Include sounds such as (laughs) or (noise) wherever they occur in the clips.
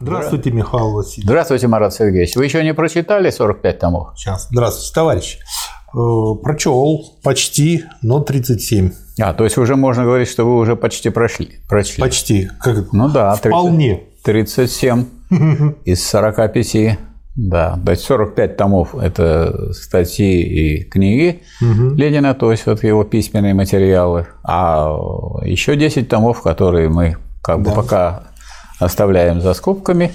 Здравствуйте, Михаил Васильевич. Здравствуйте, Марат Сергеевич. Вы еще не прочитали 45 томов? Сейчас. Здравствуйте, товарищ. Э, прочел почти, но 37. А, то есть уже можно говорить, что вы уже почти прошли. прочли. Почти. Как... Ну да. 30, Вполне. 37 (laughs) из 45. Да, то есть 45 томов – это статьи и книги угу. Ленина, то есть вот его письменные материалы, а еще 10 томов, которые мы как бы пока оставляем за скобками,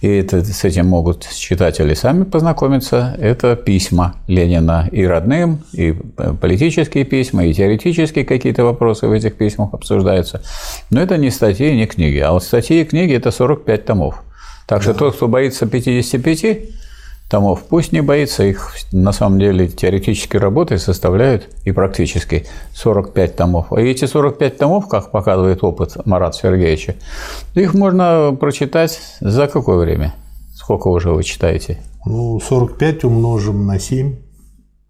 и это, с этим могут читатели сами познакомиться, это письма Ленина и родным, и политические письма, и теоретические какие-то вопросы в этих письмах обсуждаются. Но это не статьи, не книги. А вот статьи и книги – это 45 томов. Так что да. тот, кто боится 55 томов, пусть не боится, их на самом деле теоретически работы составляют и практически 45 томов. И эти 45 томов, как показывает опыт Марата Сергеевича, их можно прочитать за какое время? Сколько уже вы читаете? Ну, 45 умножим на 7,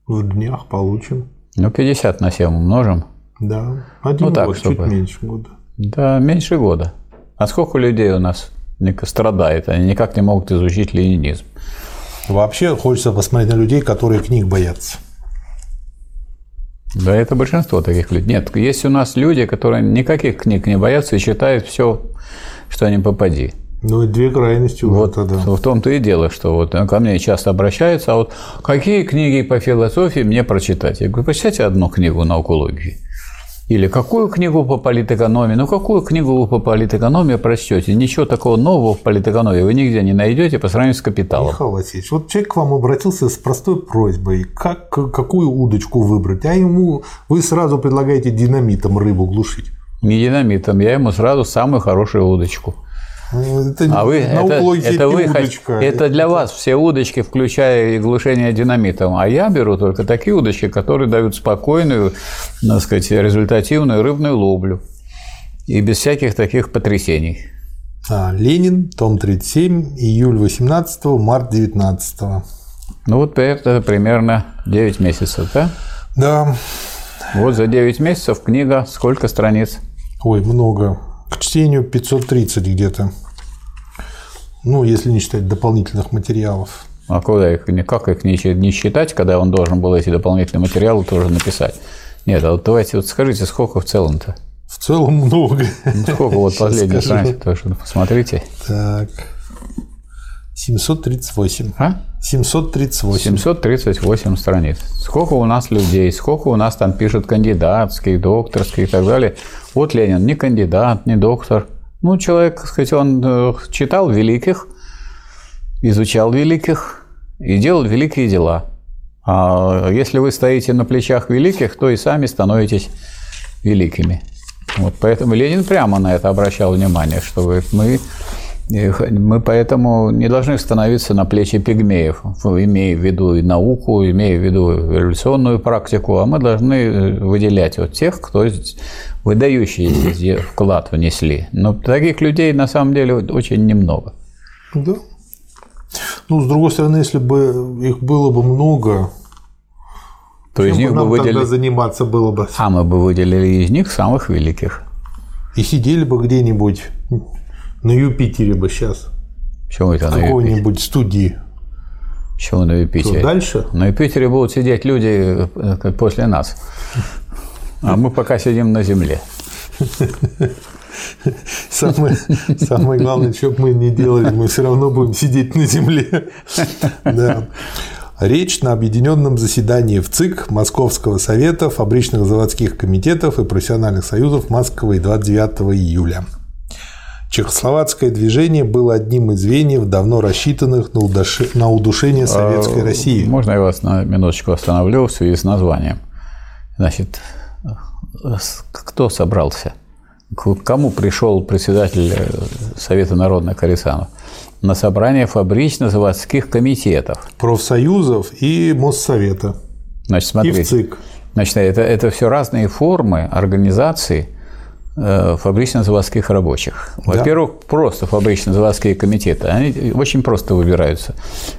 в днях получим. Ну, 50 на 7 умножим. Да, один ну, так, год, чтобы... чуть меньше года. Да, меньше года. А сколько людей у нас страдает, они никак не могут изучить ленинизм. Вообще хочется посмотреть на людей, которые книг боятся. Да, это большинство таких людей. Нет, есть у нас люди, которые никаких книг не боятся и читают все, что они попади. Ну, две крайности вот тогда. В том-то и дело, что вот ко мне часто обращаются, а вот какие книги по философии мне прочитать? Я говорю, прочитайте одну книгу на наукологии. Или какую книгу по политэкономии? Ну, какую книгу вы по политэкономии прочтете? Ничего такого нового в политэкономии вы нигде не найдете по сравнению с капиталом. Михаил Васильевич, вот человек к вам обратился с простой просьбой, как, какую удочку выбрать, а ему вы сразу предлагаете динамитом рыбу глушить. Не динамитом, я ему сразу самую хорошую удочку – это а вы, это, это, вы удочка. это для вас все удочки, включая и глушение динамитом. А я беру только такие удочки, которые дают спокойную, так сказать, результативную рыбную ловлю. И без всяких таких потрясений. А, Ленин, том 37, июль 18, март 19. Ну вот это примерно 9 месяцев, да? Да. Вот за 9 месяцев книга сколько страниц? Ой, много. К чтению 530 где-то. Ну, если не считать дополнительных материалов. А куда их, как их не считать, когда он должен был эти дополнительные материалы тоже написать? Нет, а вот давайте вот скажите, сколько в целом-то? В целом много. Ну, сколько вот последняя страница, тоже посмотрите. Так. 738. А? 738. 738 страниц. Сколько у нас людей, сколько у нас там пишут кандидатские, докторские и так далее. Вот Ленин не кандидат, не доктор. Ну, человек, сказать, он э, читал великих, изучал великих и делал великие дела. А если вы стоите на плечах великих, то и сами становитесь великими. Вот поэтому Ленин прямо на это обращал внимание, что мы мы поэтому не должны становиться на плечи пигмеев, имея в виду и науку, имея в виду революционную практику, а мы должны э, выделять вот тех, кто выдающий вклад внесли. Но таких людей на самом деле очень немного. Да. Ну, с другой стороны, если бы их было бы много, то из них бы выделили... тогда заниматься было бы? А мы бы выделили из них самых великих. И сидели бы где-нибудь на Юпитере бы сейчас. Почему это на Какой-нибудь студии. Почему на Юпитере? Что, дальше? На Юпитере будут сидеть люди э, после нас. А мы пока сидим на Земле. Самое, самое главное, что бы мы ни делали, мы все равно будем сидеть на земле. Да. Речь на объединенном заседании в ЦИК Московского совета фабричных заводских комитетов и профессиональных союзов Москвы 29 июля. Чехословацкое движение было одним из звеньев, давно рассчитанных на, удуши... на удушение советской а, России. Можно я вас на минуточку остановлю в связи с названием? Значит, кто собрался? К кому пришел председатель э, Совета народных Корисанов? На собрание фабрично-заводских комитетов. Профсоюзов и э, фабрично-заводских рабочих. Во-первых, да. просто фабрично-заводские комитеты, они очень просто выбираются.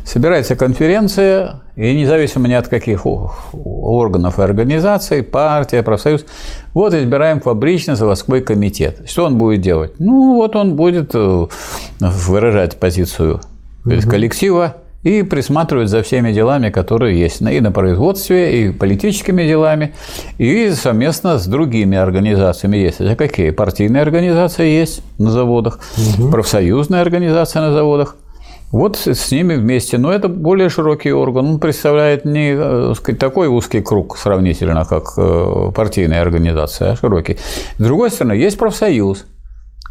Собирается конференция, и независимо ни от каких органов и организаций, партия, профсоюз, вот избираем фабрично-заводской комитет. Что он будет делать? Ну, вот он будет э, выражать позицию угу. коллектива, и присматривают за всеми делами, которые есть и на производстве, и политическими делами, и совместно с другими организациями есть. Это какие? Партийные организации есть на заводах, угу. профсоюзная организация на заводах. Вот с ними вместе. Но это более широкий орган. Он представляет не э, сказать, такой узкий круг сравнительно, как э, партийная организация, а широкий. С другой стороны, есть профсоюз –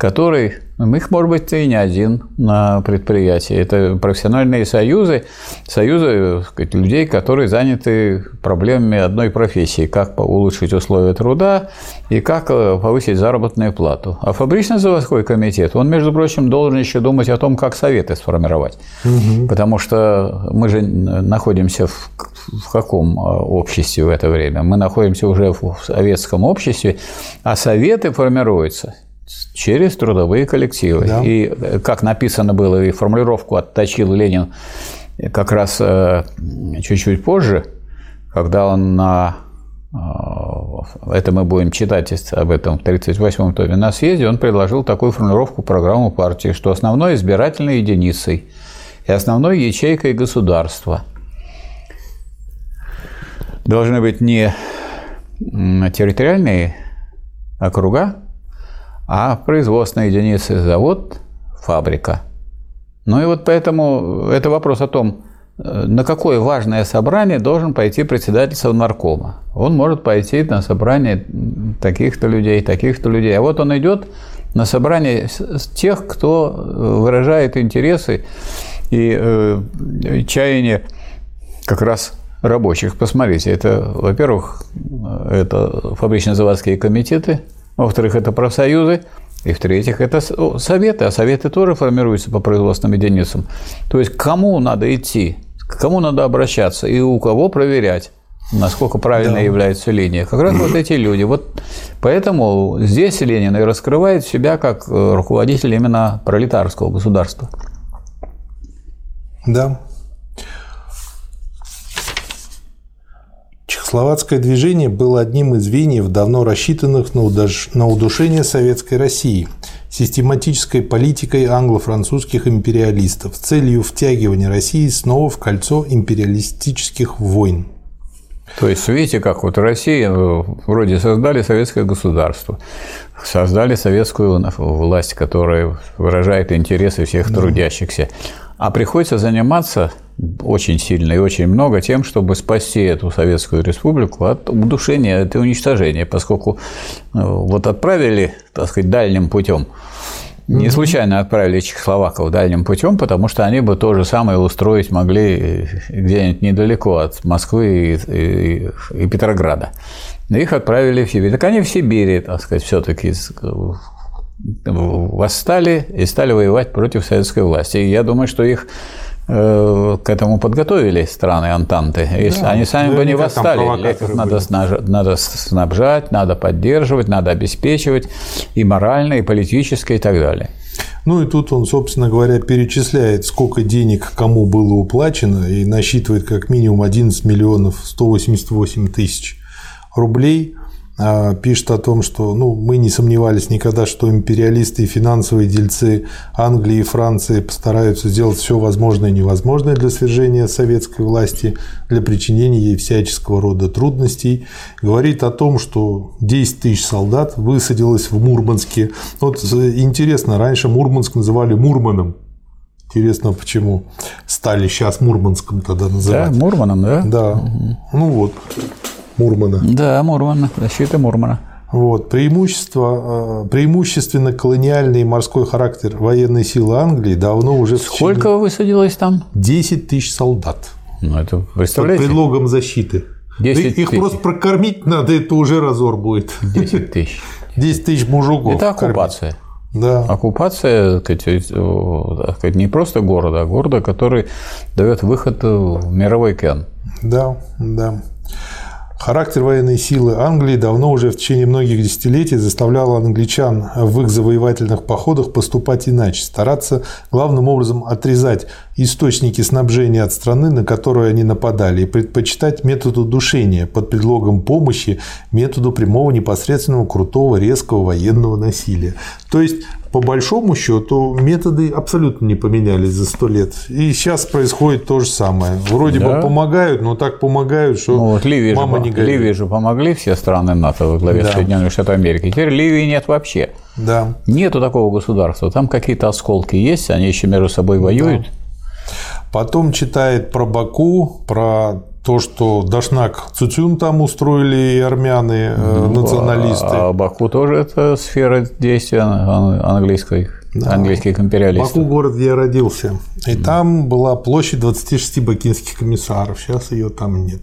который, ну, их может быть и не один на предприятии. Это профессиональные союзы, союзы сказать, людей, которые заняты проблемами одной профессии, как улучшить условия труда и как э, повысить заработную плату. А фабрично-заводской комитет, он, между прочим, должен еще думать о том, как советы сформировать. Угу. Потому что мы же находимся в, в каком э, обществе в это время? Мы находимся уже в советском обществе, а советы формируются – через трудовые коллективы. Да. И э, как написано было, и формулировку отточил Ленин как раз э, чуть-чуть позже, когда он на э, это мы будем читать об этом в 1938 томе на съезде, он предложил такую формулировку программу партии, что основной избирательной единицей и основной ячейкой государства должны быть не территориальные округа, а производственная единица – завод, фабрика. Ну и вот поэтому это вопрос о том, э, на какое важное собрание должен пойти председатель Совнаркома. Он может пойти на собрание таких-то людей, таких-то людей. А вот он идет на собрание тех, кто э, выражает интересы и э, чаяния как раз рабочих. Посмотрите, это, во-первых, это фабрично-заводские комитеты – во-вторых, это профсоюзы. И в-третьих, это советы, а советы тоже формируются по производственным единицам. То есть, к кому надо идти, к кому надо обращаться и у кого проверять, насколько правильно да. является линия. Как раз вот эти люди. Вот поэтому здесь Ленин и раскрывает себя как э, руководитель именно пролетарского государства. Да. Чехословацкое движение было одним из звеньев, давно рассчитанных на удушение советской России систематической политикой англо-французских империалистов с целью втягивания России снова в кольцо империалистических войн. То есть, видите, как вот Россия э, вроде создали советское государство, создали советскую власть, которая выражает интересы всех трудящихся, а приходится заниматься очень сильно и очень много тем, чтобы спасти эту Советскую Республику от удушения, от уничтожения, поскольку э, вот отправили, так сказать, дальним путем. Не случайно отправили чехословаков дальним путем, потому что они бы то же самое устроить могли где-нибудь недалеко от Москвы и, и, и Петрограда. Их отправили в Сибирь. Так они в Сибири, так сказать, все-таки восстали и стали воевать против советской власти. И я думаю, что их Э, к этому подготовили страны Антанты. Если да, они сами бы не восстали, их надо, надо снабжать, надо поддерживать, надо обеспечивать и морально, и политически, и так далее. Ну и тут он, собственно говоря, перечисляет, сколько денег кому было уплачено, и насчитывает как минимум 11 миллионов 188 тысяч рублей пишет о том, что ну, мы не сомневались никогда, что империалисты и финансовые дельцы Англии и Франции постараются сделать все возможное и невозможное для свержения советской власти, для причинения ей всяческого рода трудностей. Говорит о том, что 10 тысяч солдат высадилось в Мурманске. Вот интересно, раньше Мурманск называли Мурманом. Интересно, почему стали сейчас Мурманском тогда называть. Да, Мурманом, да? Да. Угу. Ну вот. Мурмана. Да, Мурмана, защита Мурмана. Вот. Преимущество, э, преимущественно колониальный морской характер военной силы Англии давно уже... Сколько высадилось там? 10 тысяч солдат. Ну, это представляете? Под предлогом защиты. 10 Их тысяч. просто прокормить надо, это уже разор будет. 10 (laughs) тысяч. 10 тысяч мужиков. Это оккупация. Кормить. Да. Оккупация сказать, не просто города, а города, который дает выход в мировой океан. Да, да. Характер военной силы Англии давно уже в течение многих десятилетий заставлял англичан в их завоевательных походах поступать иначе, стараться главным образом отрезать источники снабжения от страны, на которую они нападали, и предпочитать методу душения под предлогом помощи методу прямого непосредственного крутого резкого военного насилия. То есть по большому счету методы абсолютно не поменялись за сто лет. И сейчас происходит то же самое. Вроде да. бы помогают, но так помогают, что ну, вот Ливии мама же, не горит. Ливии же помогли все страны НАТО во главе да. Соединенных Штатов Америки. Теперь Ливии нет вообще. Да. Нету такого государства. Там какие-то осколки есть, они еще между собой воюют. Да. Потом читает про Баку, про то, что Дашнак Цутюн там устроили и армяне, э, ну, националисты. А Баку тоже это сфера действия английской, да. английских империалистов. Баку город, где я родился. И да. там была площадь 26 бакинских комиссаров. Сейчас ее там нет.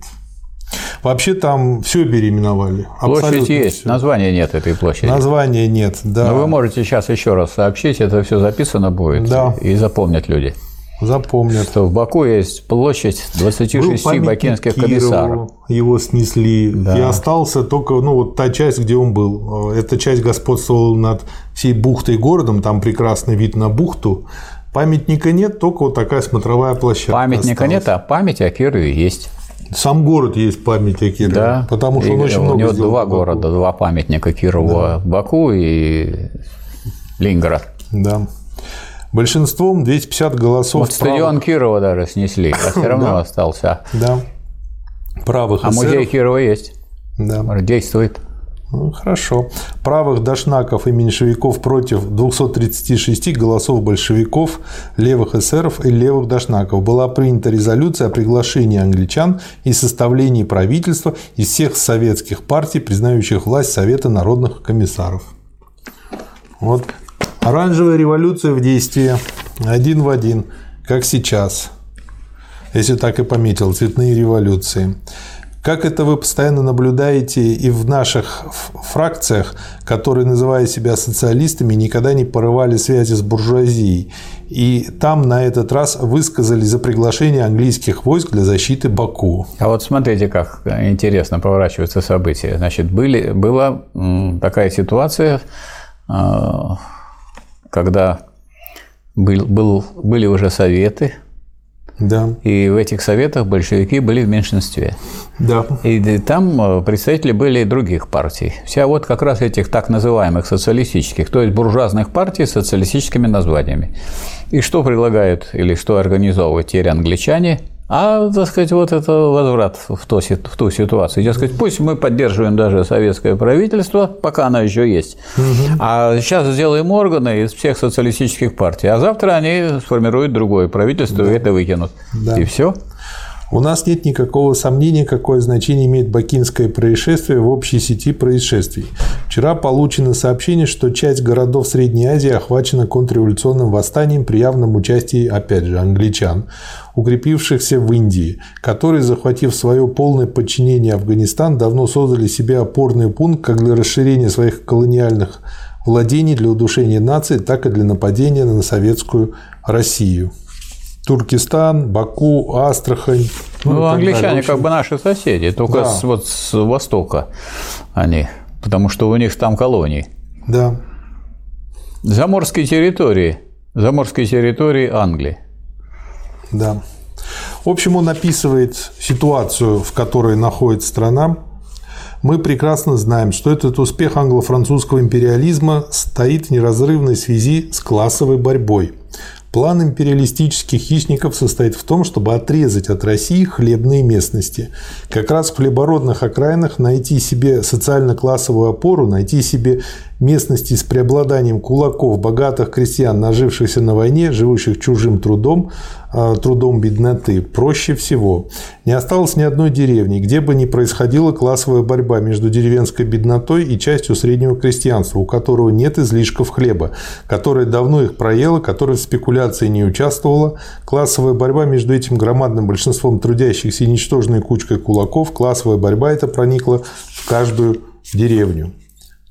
Вообще там все переименовали. Площадь есть, все. названия нет этой площади. Названия нет, да. Но вы можете сейчас еще раз сообщить, это все записано будет да. и запомнят люди. Запомнят. Что в Баку есть площадь 26 Был бакинских комиссаров. Его снесли. Да. И остался только ну, вот та часть, где он был. Эта часть господствовала над всей бухтой и городом. Там прекрасный вид на бухту. Памятника нет, только вот такая смотровая площадка. Памятника осталась. нет, а память о Кирове есть. Сам город есть память о Кирове, да. потому что он очень у много У него два города, два памятника Кирову, да. Баку и Ленинград. Да. Большинством 250 голосов. Вот стадион Кирова даже снесли, а все равно (laughs) остался. Да. Правых А музей Кирова есть. Да. Действует. Ну, хорошо. Правых дошнаков и меньшевиков против 236 голосов большевиков, левых эсеров и левых дошнаков была принята резолюция о приглашении англичан и составлении правительства из всех советских партий, признающих власть Совета народных комиссаров. Вот Оранжевая революция в действии. Один в один, как сейчас. Если так и пометил, цветные революции. Как это вы постоянно наблюдаете и в наших фракциях, которые, называя себя социалистами, никогда не порывали связи с буржуазией. И там на этот раз высказали за приглашение английских войск для защиты Баку. А вот смотрите, как интересно поворачиваются события. Значит, были, была такая ситуация, а, когда был, был, были уже советы, да. И в этих советах большевики были в меньшинстве. Да. И там э, представители были других партий. Вся вот как раз этих так называемых социалистических, то есть буржуазных партий с социалистическими названиями. И что предлагают или что организовывают теперь англичане – а, так сказать, вот это возврат в, то, в ту ситуацию. Я сказать, пусть мы поддерживаем даже советское правительство, пока оно еще есть. Угу. А сейчас сделаем органы из всех социалистических партий. А завтра они сформируют другое правительство да. и это выкинут. Да. И все. У нас нет никакого сомнения, какое значение имеет бакинское происшествие в общей сети происшествий. Вчера получено сообщение, что часть городов Средней Азии охвачена контрреволюционным восстанием при явном участии, опять же, англичан, укрепившихся в Индии, которые, захватив свое полное подчинение Афганистан, давно создали себе опорный пункт как для расширения своих колониальных владений для удушения нации, так и для нападения на советскую Россию. Туркестан, Баку, Астрахань. Ну, ну англичане как бы наши соседи, только да. с, вот с востока они, потому что у них там колонии. Да. Заморские территории, заморские территории Англии. Да. В общем, он описывает ситуацию, в которой находится страна. Мы прекрасно знаем, что этот успех англо-французского империализма стоит в неразрывной связи с классовой борьбой. План империалистических хищников состоит в том, чтобы отрезать от России хлебные местности. Как раз в хлебородных окраинах найти себе социально-классовую опору, найти себе местности с преобладанием кулаков, богатых крестьян, нажившихся на войне, живущих чужим трудом, а, трудом бедноты, проще всего. Не осталось ни одной деревни, где бы ни происходила классовая борьба между деревенской беднотой и частью среднего крестьянства, у которого нет излишков хлеба, которое давно их проело, которое в спекуляции не участвовало. Классовая борьба между этим громадным большинством трудящихся и ничтожной кучкой кулаков, классовая борьба эта проникла в каждую деревню.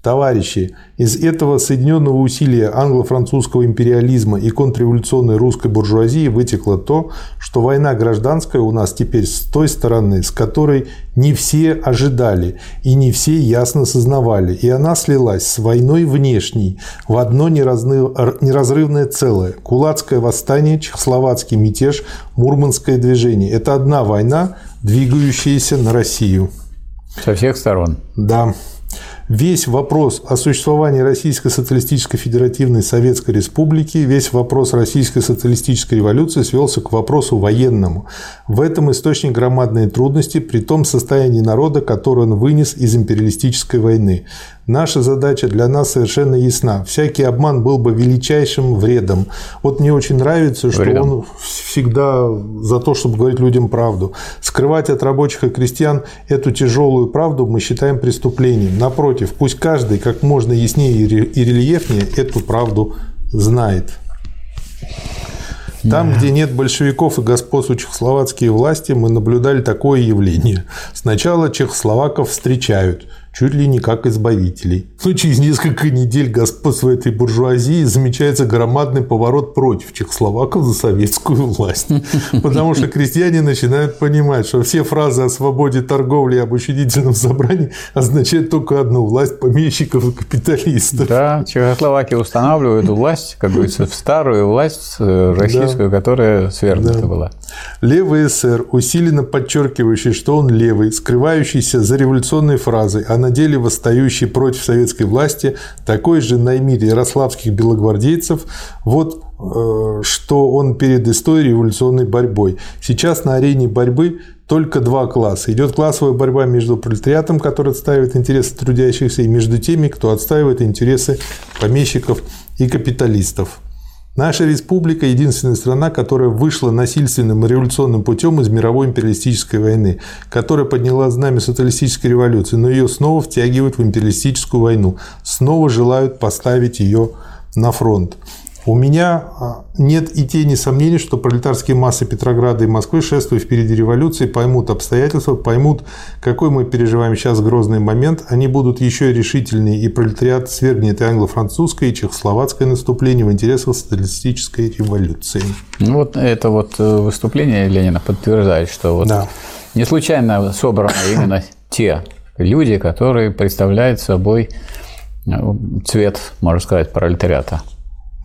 Товарищи, из этого соединенного усилия англо-французского империализма и контрреволюционной русской буржуазии вытекло то, что война гражданская у нас теперь с той стороны, с которой не все ожидали и не все ясно сознавали, и она слилась с войной внешней в одно неразрывное целое. Кулацкое восстание, чехословацкий мятеж, мурманское движение – это одна война, двигающаяся на Россию. Со всех сторон. Да весь вопрос о существовании Российской Социалистической Федеративной Советской Республики, весь вопрос Российской Социалистической революции свелся к вопросу военному. В этом источник громадной трудности при том состоянии народа, который он вынес из империалистической войны. Наша задача для нас совершенно ясна. Всякий обман был бы величайшим вредом. Вот мне очень нравится, что Вредом. он всегда за то, чтобы говорить людям правду. Скрывать от рабочих и крестьян эту тяжелую правду мы считаем преступлением. Напротив, пусть каждый как можно яснее и рельефнее эту правду знает. Там, где нет большевиков и господствуют чехословацкие власти, мы наблюдали такое явление. Сначала чехословаков встречают – чуть ли не как избавителей. Но через несколько недель господства этой буржуазии замечается громадный поворот против чехословаков за советскую власть. (laughs) Потому что крестьяне начинают понимать, что все фразы о свободе торговли и об учредительном собрании означают только одну – власть помещиков и капиталистов. Да, Чехословакия устанавливает власть, как говорится, в старую власть э, российскую, да. которая свергнута да. была. Левый СССР, усиленно подчеркивающий, что он левый, скрывающийся за революционной фразой, а на деле восстающий против советской власти, такой же наймит ярославских белогвардейцев, вот э, что он перед историей революционной борьбой. Сейчас на арене борьбы только два класса. Идет классовая борьба между пролетариатом, который отстаивает интересы трудящихся, и между теми, кто отстаивает интересы помещиков и капиталистов. Наша республика – единственная страна, которая вышла насильственным и революционным путем из мировой империалистической войны, которая подняла знамя социалистической революции, но ее снова втягивают в империалистическую войну, снова желают поставить ее на фронт. У меня а, нет и тени сомнений, что пролетарские массы Петрограда и Москвы, шествуя впереди революции, поймут обстоятельства, поймут, какой мы переживаем сейчас грозный момент. Они будут еще решительнее, и пролетариат свергнет и англо-французское, и чехословацкое наступление в интересах социалистической революции. Ну вот это вот э, выступление Ленина подтверждает, что вот да. не случайно собраны именно те люди, которые представляют собой э, цвет, можно сказать, пролетариата.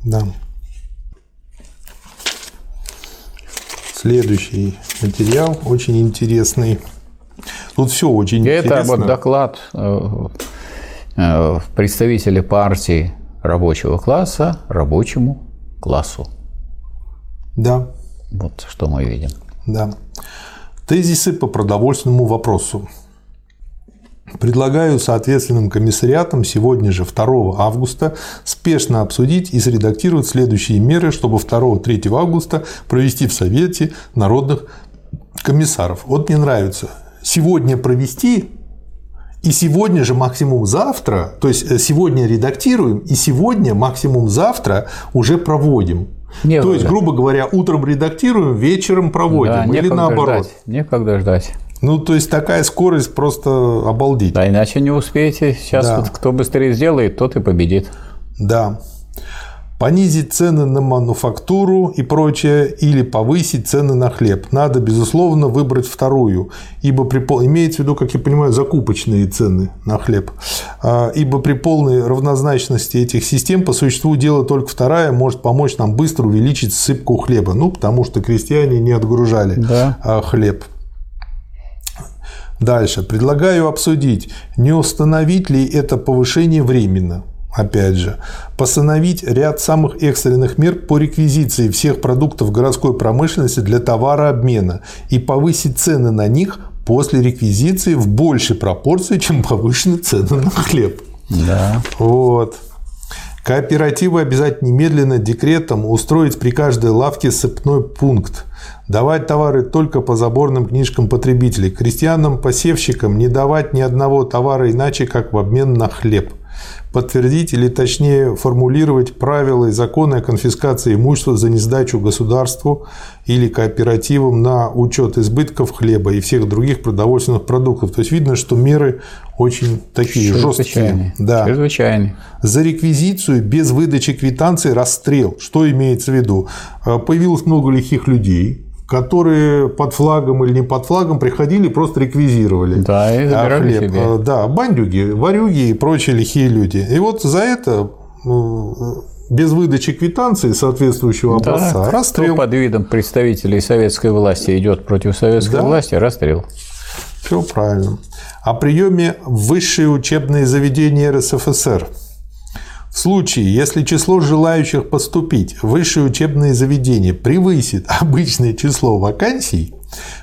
Да. Следующий материал очень интересный. Тут все очень Это интересно. Это вот доклад э, э, представителей партии рабочего класса рабочему классу. Да. Вот что мы видим. Да. Тезисы по продовольственному вопросу. Предлагаю соответственным комиссариатам сегодня же, 2 августа, спешно обсудить и средактировать следующие меры, чтобы 2-3 августа провести в Совете народных комиссаров. Вот мне нравится. Сегодня провести и сегодня же максимум завтра, то есть э, сегодня редактируем, и сегодня максимум завтра уже проводим. Некогда. То есть, грубо говоря, утром редактируем, вечером проводим. Да, или наоборот. Ждать. Некогда ждать. Ну, то есть такая скорость просто обалдеть. Да, иначе не успеете. Сейчас да. вот кто быстрее сделает, тот и победит. Да. Понизить цены на мануфактуру и прочее, или повысить цены на хлеб. Надо, безусловно, выбрать вторую, ибо при, имеется в виду, как я понимаю, закупочные цены на хлеб. А, ибо при полной равнозначности этих систем по существу дела только вторая может помочь нам быстро увеличить сыпку хлеба. Ну, потому что крестьяне не отгружали да. А, хлеб. Дальше. Предлагаю обсудить, не установить ли это повышение временно. Опять же, постановить ряд самых экстренных мер по реквизиции всех продуктов городской промышленности для товарообмена и повысить цены на них после реквизиции в большей пропорции, чем повышены цены на хлеб. Да. Вот. Кооперативы обязательно немедленно декретом устроить при каждой лавке сыпной пункт. Давать товары только по заборным книжкам потребителей. Крестьянам-посевщикам не давать ни одного товара иначе, как в обмен на хлеб. подтвердить или точнее формулировать правила и законы о конфискации имущества за несдачу государству или кооперативам на учет избытков хлеба и всех других продовольственных продуктов. То есть видно, что меры очень такие жесткие. Да. Чрезвычайные. За реквизицию без выдачи квитанции расстрел. Что имеется в виду? Э, появилось много лихих людей, которые под флагом или не под флагом приходили, просто реквизировали. Да, и забирали хлеб. себе. Э, да, бандюги, варюги и прочие лихие люди. И вот за это э, без выдачи квитанции соответствующего образца да, расстрел. под видом представителей советской власти идет против советской да. власти, расстрел. Все правильно. О приеме в высшие учебные заведения РСФСР – в случае, если число желающих поступить в высшее учебное заведение превысит обычное число вакансий,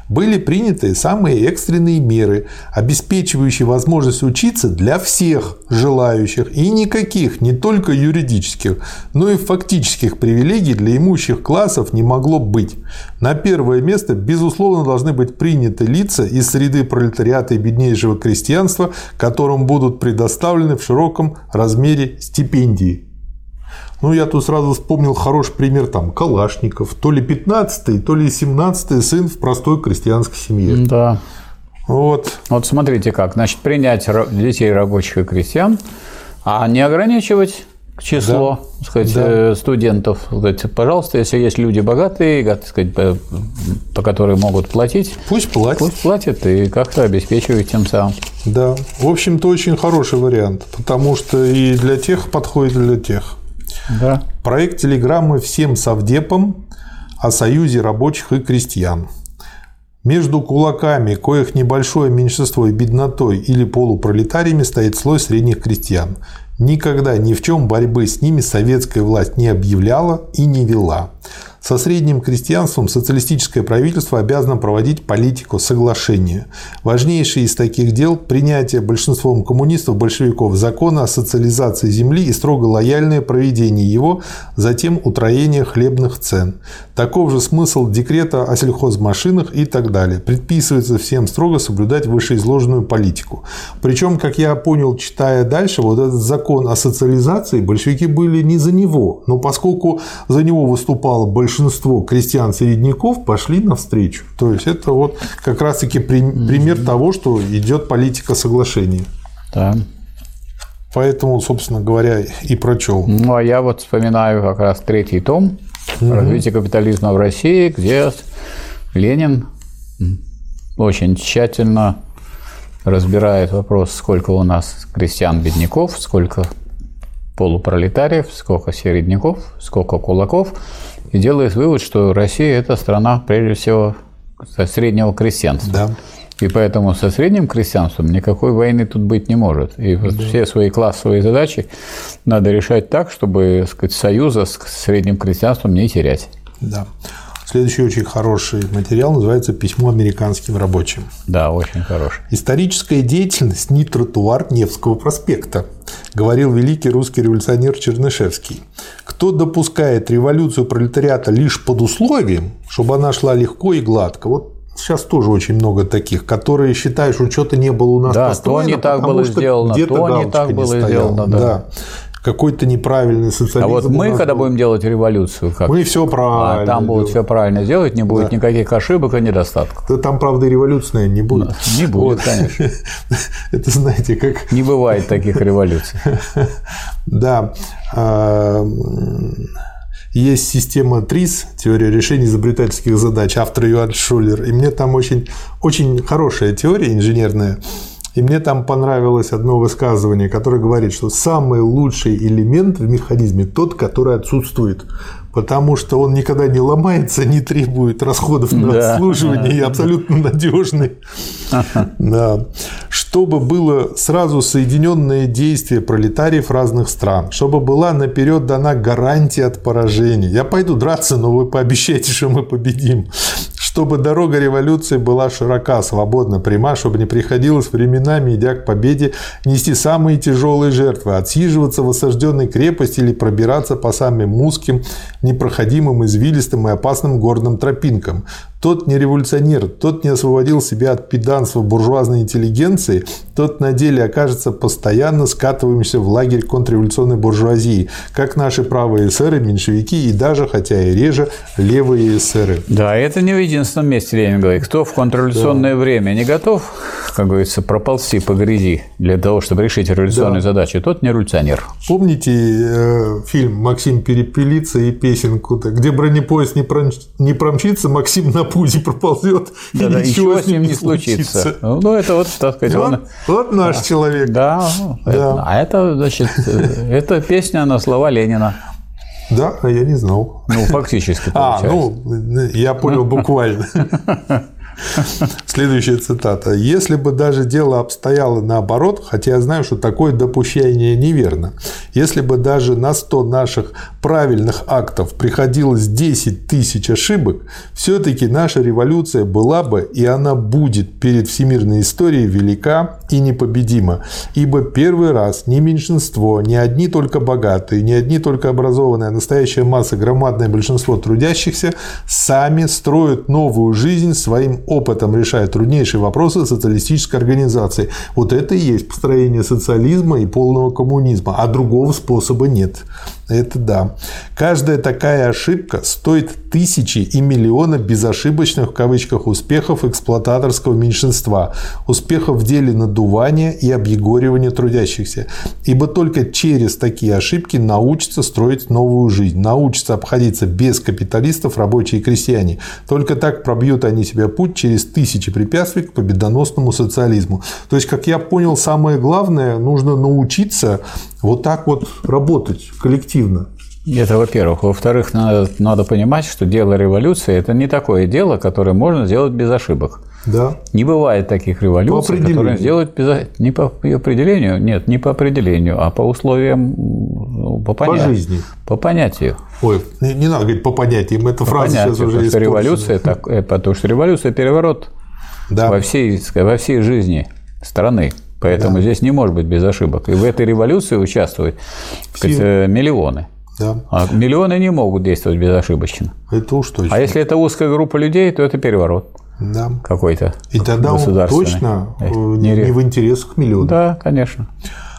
были приняты самые экстренные меры, обеспечивающие возможность учиться для всех желающих и никаких, не только юридических, но и фактических привилегий для имущих классов не могло быть. На первое место, безусловно, должны быть приняты лица из среды пролетариата и беднейшего крестьянства, которым будут предоставлены в широком размере стипендии. Ну, я тут сразу вспомнил хороший пример там Калашников, то ли 15-й, то ли 17-й сын в простой крестьянской семье. Да. Вот. Вот смотрите как. Значит, принять детей рабочих и крестьян, а не ограничивать число да. сказать, да. Э, студентов. Сказать, пожалуйста, если есть люди богатые, сказать, по, по которые могут платить, пусть платят. Пусть платят и как-то обеспечивают тем самым. Да. В общем-то, очень хороший вариант, потому что и для тех подходит, и для тех. Да. Проект телеграммы всем совдепам о союзе рабочих и крестьян. Между кулаками, коих небольшое меньшинство и беднотой или полупролетариями стоит слой средних крестьян. Никогда ни в чем борьбы с ними советская власть не объявляла и не вела. Со средним крестьянством социалистическое правительство обязано проводить политику соглашения. Важнейшее из таких дел – принятие большинством коммунистов-большевиков закона о социализации земли и строго лояльное проведение его, затем утроение хлебных цен. Таков же смысл декрета о сельхозмашинах и так далее. Предписывается всем строго соблюдать вышеизложенную политику. Причем, как я понял, читая дальше, вот этот закон о социализации, большевики были не за него, но поскольку за него выступало большинство большинство крестьян-середняков пошли навстречу. То есть это вот как раз-таки пример того, что идет политика соглашения. Да. Поэтому, собственно говоря, и прочел. Ну, а я вот вспоминаю как раз третий том угу. «Развитие капитализма в России», где Ленин очень тщательно разбирает вопрос, сколько у нас крестьян-бедняков, сколько полупролетариев, сколько середняков, сколько кулаков – и делает вывод, что Россия – это страна, прежде всего, среднего крестьянства. Да. И поэтому со средним крестьянством никакой войны тут быть не может. И вот да. все свои классовые задачи надо решать так, чтобы сказать, союза с средним крестьянством не терять. Да. Следующий очень хороший материал называется «Письмо американским рабочим». Да, очень хороший. Историческая деятельность не тротуар Невского проспекта, говорил великий русский революционер Чернышевский. Кто допускает революцию пролетариата лишь под условием, чтобы она шла легко и гладко, вот сейчас тоже очень много таких, которые считают, что что-то не было у нас да, построено, то не так было сделано, то не так было сделано. Да. да какой-то неправильный социализм. А вот мы, когда будем делать революцию, как? мы все правильно. А там будут все правильно сделать, не будет да. никаких ошибок и недостатков. Да, там, правда, и революция не будет. Не будет, вот. конечно. (laughs) Это знаете, как. Не бывает таких революций. (laughs) Да. А, есть система ТРИС, теория решения изобретательских задач, автор Юан Шулер. И мне там очень, очень хорошая теория инженерная. И мне там понравилось одно высказывание, которое говорит, что самый лучший элемент в механизме тот, который отсутствует потому что он никогда не ломается, не требует расходов на да, обслуживание и абсолютно надежный. Да. Чтобы было сразу соединенное действие пролетариев разных стран, чтобы была наперед дана гарантия от поражения. Я пойду драться, но вы пообещайте, что мы победим чтобы дорога революции была широка, свободна, пряма, чтобы не приходилось временами, идя к победе, нести самые тяжелые жертвы, отсиживаться в осажденной крепости или пробираться по самым узким, непроходимым, извилистым и опасным горным тропинкам. Тот не революционер, тот не освободил себя от педанства буржуазной интеллигенции, тот на деле окажется постоянно скатываемся в лагерь контрреволюционной буржуазии, как наши правые эсеры, меньшевики и даже, хотя и реже, левые эсеры. Да, это не в единственном месте Ленин говорит. Кто в контрреволюционное да. время не готов, как говорится, проползти по грязи для того, чтобы решить революционные да. задачи, тот не революционер. Помните э, фильм Максим Перепелица и песенку-то, где бронепоезд не, промч... не промчится, Максим на пузе проползет, да, и да, ничего, с ним не случится. случится. Ну, это вот, так сказать, вот, он... вот наш да. человек. Да, да. Это, а это, значит, э, это песня на слова Ленина. Да, а я не знал. Ну, фактически, получается. А, ну, я понял буквально. (laughs) (laughs) Следующая цитата. «Если бы даже дело обстояло наоборот, хотя я знаю, что такое допущение неверно, если бы даже на 100 наших правильных актов приходилось 10 тысяч ошибок, все-таки наша революция была бы, и она будет перед всемирной историей велика и непобедима, ибо первый раз ни меньшинство, ни одни только богатые, ни одни только образованные, а настоящая масса, громадное большинство трудящихся сами строят новую жизнь своим опытом решают труднейшие вопросы социалистической организации. Вот это и есть построение социализма и полного коммунизма, а другого способа нет. Это да. Каждая такая ошибка стоит тысячи и миллиона безошибочных в кавычках успехов эксплуататорского меньшинства, успехов в деле надувания и объегоривания трудящихся. Ибо только через такие ошибки научатся строить новую жизнь, научатся обходиться без капиталистов рабочие и крестьяне. Только так пробьют они себе путь через тысячи препятствий к победоносному социализму. То есть, как я понял, самое главное, нужно научиться вот так вот работать коллективно. Это во-первых. Во-вторых, надо, надо понимать, что дело революции – это не такое дело, которое можно сделать без ошибок. Да. Не бывает таких революций, которые сделают без не по определению, нет, не по определению, а по условиям, ну, по, понятию, по жизни, по понятию. Ой, не, не надо говорить по понятиям, эта по фраза понятию, сейчас уже потому революция, так, э, потому что революция переворот да. во всей во всей жизни страны. Поэтому да. здесь не может быть без ошибок. И в этой революции участвуют сказать, э, миллионы. Да. А миллионы не могут действовать безошибочно. Это уж точно. А если это узкая группа людей, то это переворот. Да. Какой-то. И тогда он точно э, не, не в интересах миллионов. Да, конечно.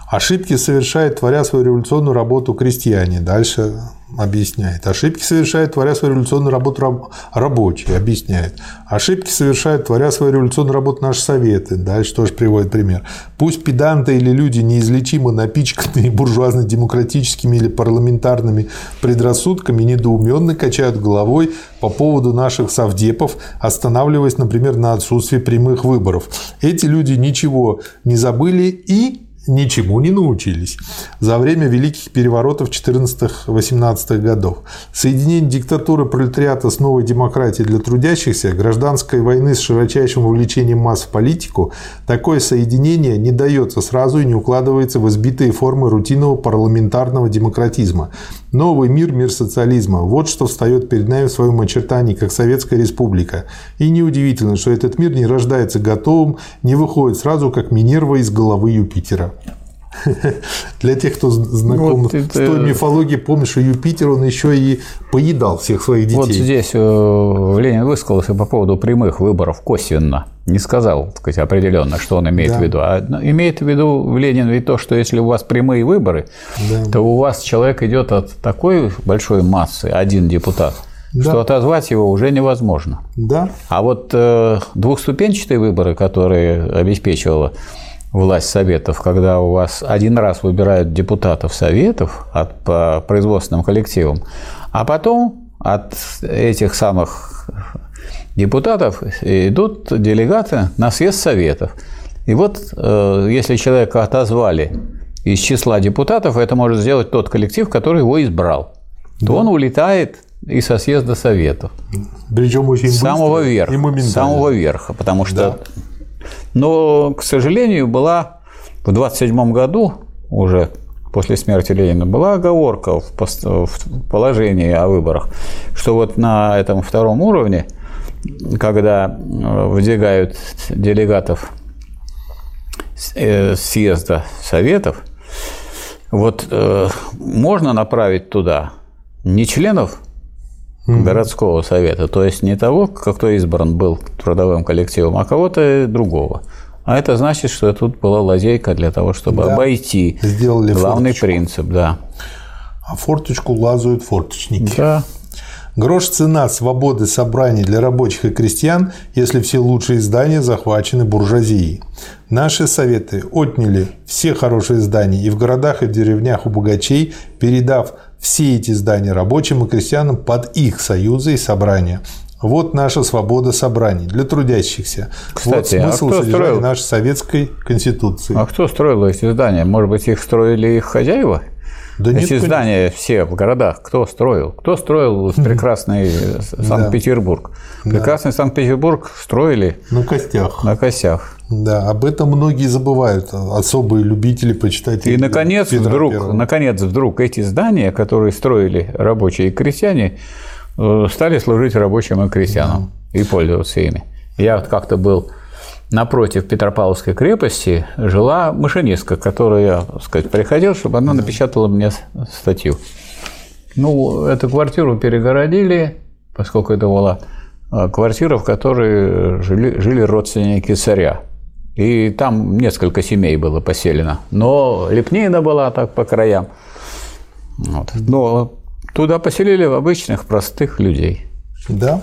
Ошибки совершают, творя свою революционную работу крестьяне. Дальше объясняет. Ошибки совершают, творя свою революционную работу рабочие, объясняет. Ошибки совершают, творя свою революционную работу наши советы. Дальше тоже приводит пример. Пусть педанты или люди неизлечимо напичканные (laughs) буржуазно-демократическими или парламентарными предрассудками недоуменно качают головой по поводу наших совдепов, останавливаясь, например, на отсутствии прямых выборов. Эти люди ничего не забыли и ничему не научились за время великих переворотов 14-18 годов. Соединение диктатуры пролетариата с новой демократией для трудящихся, гражданской войны с широчайшим увлечением масс в политику, такое соединение не дается сразу и не укладывается в избитые формы рутинного парламентарного демократизма. Новый мир, мир социализма – вот что встает перед нами в своем очертании, как Советская Республика. И неудивительно, что этот мир не рождается готовым, не выходит сразу, как Минерва из головы Юпитера. (laughs) Для тех, кто знаком вот это... с той мифологией, помнишь, что Юпитер, он еще и поедал всех своих детей. Вот здесь э, Ленин высказался по поводу прямых выборов косвенно. Не сказал, так сказать, определенно, что он имеет да. в виду. А имеет в виду Ленин ведь то, что если у вас прямые выборы, да. то у вас человек идет от такой большой массы, один депутат, да. что отозвать его уже невозможно. Да. А вот э, двухступенчатые выборы, которые обеспечивала власть советов, когда у вас один раз выбирают депутатов советов от, по производственным коллективам, а потом от этих самых депутатов идут делегаты на съезд советов. И вот э, если человека отозвали из числа депутатов, это может сделать тот коллектив, который его избрал. Да. То он улетает и со съезда советов. Причем очень с самого верха, и С самого верха, потому что да. Но, к сожалению, была в 27 году уже после смерти Ленина была оговорка в положении о выборах, что вот на этом втором уровне, когда э, выдвигают делегатов э, съезда советов, вот э, можно направить туда не членов городского совета. То есть не того, кто избран был трудовым коллективом, а кого-то другого. А это значит, что тут была лазейка для того, чтобы Да. обойти Сделали главный форточку. принцип, да. А форточку лазают форточники. Да. Грош цена свободы собраний для рабочих и крестьян, если все лучшие здания захвачены буржуазией. Наши советы отняли все хорошие здания и в городах, и в деревнях у богачей, передав все эти здания рабочим и крестьянам под их союзы и собрания. Вот наша свобода собраний для трудящихся. Кстати, вот а смысл кто содержания строил? нашей советской конституции. А кто строил эти здания? Может быть, их строили их хозяева? Да нет, Эти конечно. здания все в городах кто строил? Кто строил (laughs) прекрасный Санкт-Петербург? Прекрасный Санкт-Петербург строили на костях. на косях. Да, об этом многие забывают, особые любители почитать. И, наконец, Петра вдруг, Первого. наконец, вдруг эти здания, которые строили рабочие и крестьяне, э, стали служить рабочим и крестьянам и пользоваться ими. Я вот как-то был напротив Петропавловской крепости, жила машинистка, которая, я, так сказать, приходил, чтобы она напечатала мне статью. Ну, эту квартиру перегородили, поскольку это была э, квартира, в которой жили, жили родственники царя. И там несколько семей было поселено. Но лепнина была так по краям. Вот. Но туда поселили обычных, простых людей. Да.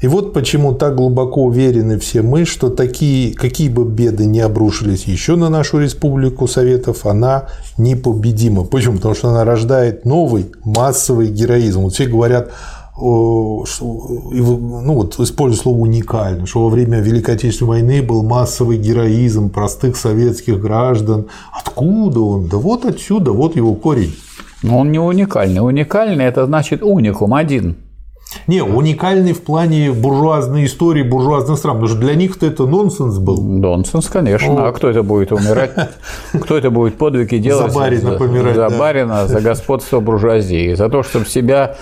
И вот почему так глубоко уверены все мы, что такие, какие бы беды ни обрушились еще на нашу республику Советов, она непобедима. Почему? Потому что она рождает новый массовый героизм. Вот все говорят, ну вот использую слово уникально, что во время Великой Отечественной войны был массовый героизм простых советских граждан. Откуда он? Да вот отсюда, вот его корень. Но он не уникальный. Уникальный – это значит уникум один. Не, уникальный в плане буржуазной истории буржуазных стран, потому что для них-то это нонсенс был. Нонсенс, конечно. А кто это будет умирать? Кто это будет подвиги делать? барина помирать, За да. барина, за господство буржуазии. За то, чтобы себя,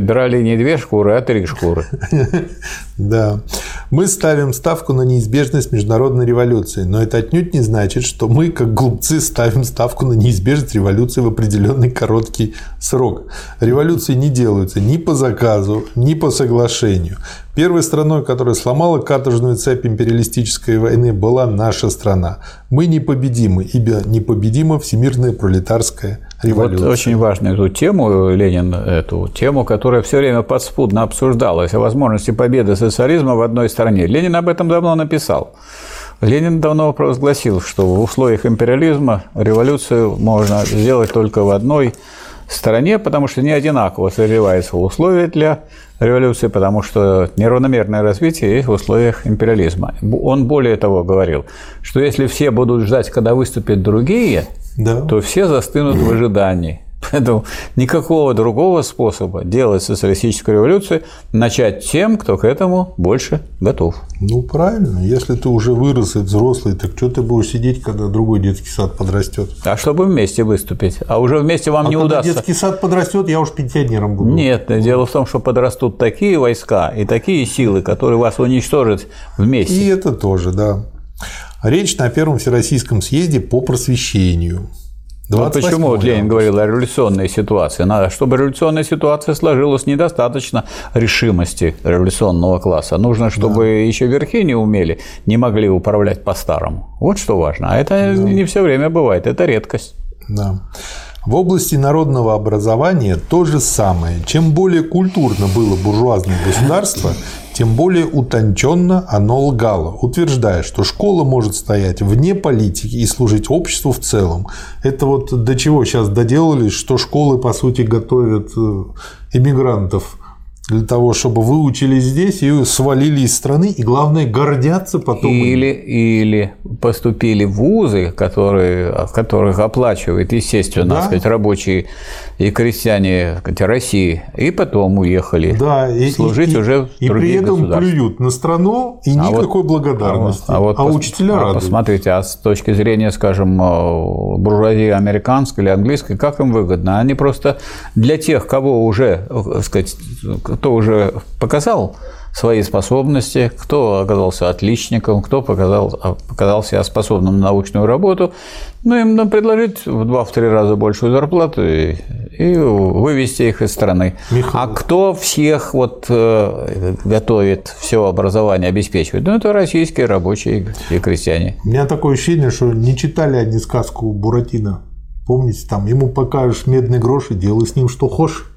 драли не две шкуры, а три шкуры. (laughs) Да. Мы ставим ставку на неизбежность международной революции, но это отнюдь не значит, что мы, как глупцы, ставим ставку на неизбежность революции в определенный короткий срок. Революции не делаются ни по заказу, ни по соглашению. Первой страной, которая сломала каторжную цепь империалистической войны, была наша страна. Мы непобедимы, ибо непобедима всемирная пролетарская Вот революция. очень важную эту тему, Ленин, эту тему, которая все время подспудно обсуждалась о возможности победы социализма в одной стране. Ленин об этом давно написал. Ленин давно провозгласил, что в условиях империализма революцию можно сделать только в одной стране, потому что не одинаково созреваются условия для революции, потому что неравномерное развитие есть в условиях империализма. Он более того говорил, что если все будут ждать, когда выступят другие, Да. то все застынут в ожидании. Поэтому никакого другого способа делать социалистическую революцию начать тем, кто к этому больше готов. Ну, правильно. Если ты уже вырос и взрослый, так что ты будешь сидеть, когда другой детский сад подрастет? А чтобы вместе выступить. А уже вместе вам А не когда удастся. детский сад подрастет, я уж пенсионером буду. Нет, дело в том, что подрастут такие войска и такие силы, которые вас уничтожат вместе. И это тоже, да. Речь на Первом Всероссийском съезде по просвещению. Вот 28 почему вот Ленин говорил о революционной ситуации. Надо, чтобы революционная ситуация сложилась, недостаточно решимости революционного класса. Нужно, чтобы еще верхи не умели, не могли управлять по-старому. Вот что важно. А это не все время бывает, это редкость. Да. В области народного образования то же самое. Чем более культурно было буржуазное государство, тем более утонченно оно лгало, утверждая, что школа может стоять вне политики и служить обществу в целом. Это вот до чего сейчас доделались, что школы, по сути, готовят э, иммигрантов для того, чтобы выучились здесь и свалили из страны, и главное, гордятся потом. Или, или поступили в вузы, которые, которых оплачивает, естественно, Да. сказать, рабочие и крестьяне сказать, России, и потом уехали Да, и, служить и- и- уже в и при других этом плюют на страну и А вот- никакой благодарности. А, вот пос- учителя а радуют. Посмотрите, а с точки зрения, скажем, э, буржуазии американской или английской, как им выгодно? Они просто для тех, кого уже, э, сказать, кто уже показал свои способности, кто оказался отличником, кто показал, показал себя способным на научную работу, ну, им надо предложить в два-три раза большую зарплату и, и вывести их из страны. Михаил. А кто всех вот э, готовит, все образование обеспечивает? Ну, это российские рабочие и крестьяне. У меня такое ощущение, что не читали они сказку Буратино. Помните, там ему покажешь медный грош и делай с ним что хочешь.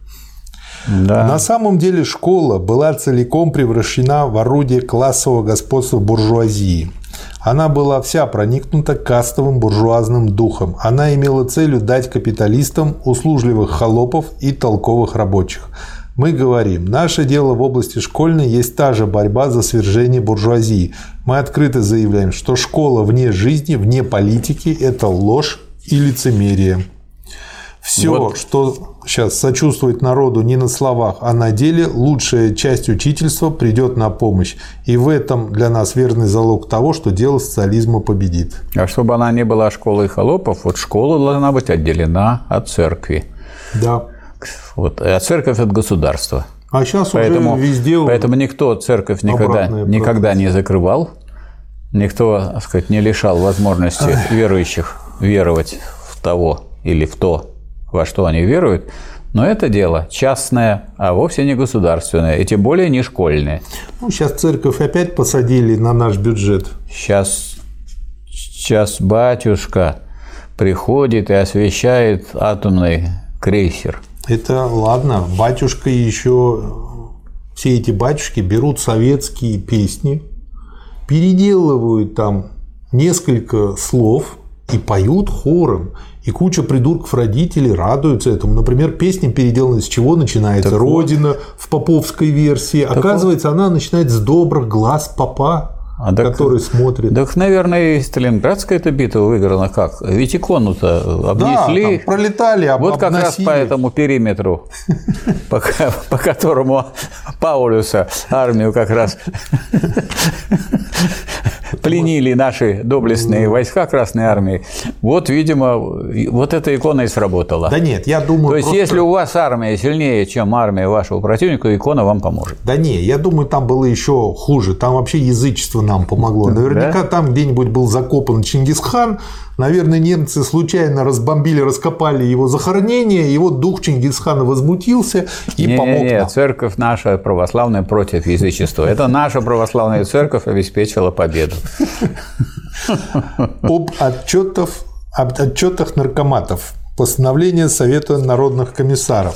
Да. На самом деле школа была целиком превращена в орудие классового господства буржуазии. Она была вся проникнута кастовым буржуазным духом. Она имела целью дать капиталистам услужливых холопов и толковых рабочих. Мы говорим, наше дело в области школьной есть та же борьба за свержение буржуазии. Мы открыто заявляем, что школа вне жизни, вне политики – это ложь и лицемерие. Все, вот. что сейчас сочувствует народу не на словах, а на деле, лучшая часть учительства придет на помощь. И в этом для нас верный залог того, что дело социализма победит. А чтобы она не была школой холопов, вот школа должна быть отделена от церкви. Да. Вот, а церковь от государства. А сейчас поэтому, уже везде Поэтому никто церковь никогда, никогда не закрывал, никто, так сказать, не лишал возможности верующих веровать в того или в то, во что они веруют, но это дело частное, а вовсе не государственное, и тем более не школьное. Ну, сейчас церковь опять посадили на наш бюджет. Сейчас, сейчас батюшка приходит и освещает атомный крейсер. Это ладно, батюшка еще все эти батюшки берут советские песни, переделывают там несколько слов и поют хором. И куча придурков родителей радуются этому. Например, песня переделана с чего начинается? Так Родина вот. в поповской версии. Так Оказывается, вот. она начинает с добрых глаз папа. А так, который смотрит. Так, наверное, и Сталинградская эта битва выиграна как? Ведь икону-то обнесли. Да, пролетали, об, Вот как обносили. раз по этому периметру, (laughs) по, по которому Паулюса армию как раз (laughs) пленили наши доблестные войска Красной Армии. Вот, видимо, вот эта икона и сработала. Да нет, я думаю... То есть, просто... если у вас армия сильнее, чем армия вашего противника, икона вам поможет. Да не, я думаю, там было еще хуже. Там вообще язычество нам помогло. Наверняка да? там где-нибудь был закопан Чингисхан, Наверное, немцы случайно разбомбили, раскопали его захоронение, и вот дух Чингисхана возмутился и не, помог не, не, нам. церковь наша православная против язычества. Это наша православная церковь обеспечила победу. (laughs) Об отчетах, об отчетах наркоматов. Постановление Совета народных комиссаров.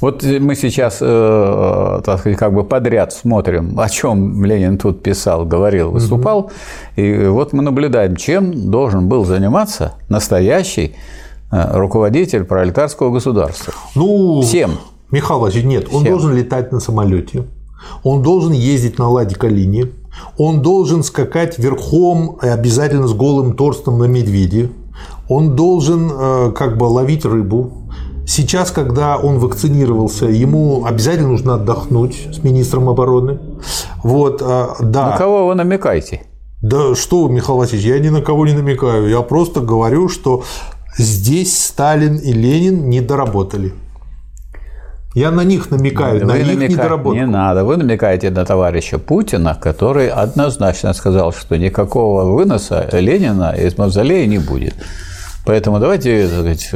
Вот мы сейчас, э, так сказать, как бы подряд смотрим, о чем Ленин тут писал, говорил, выступал, угу. и вот мы наблюдаем, чем должен был заниматься настоящий э, руководитель пролетарского государства. Ну, всем. Михаил Васильевич, нет, он Всем. должен летать на самолете, он должен ездить на ладе Калине, он должен скакать верхом обязательно с голым торстом на медведе, он должен э, как бы ловить рыбу, Сейчас, когда он вакцинировался, ему обязательно нужно отдохнуть с министром обороны. Вот, а, да. На кого вы намекаете? Да что, Михаил Васильевич, я ни на кого не намекаю. Я просто говорю, что здесь Сталин и Ленин не доработали. Я на них намекаю, вы на их намека... недоработку. Не надо, вы намекаете на товарища Путина, который однозначно сказал, что никакого выноса Ленина из мавзолея не будет. Поэтому давайте сказать,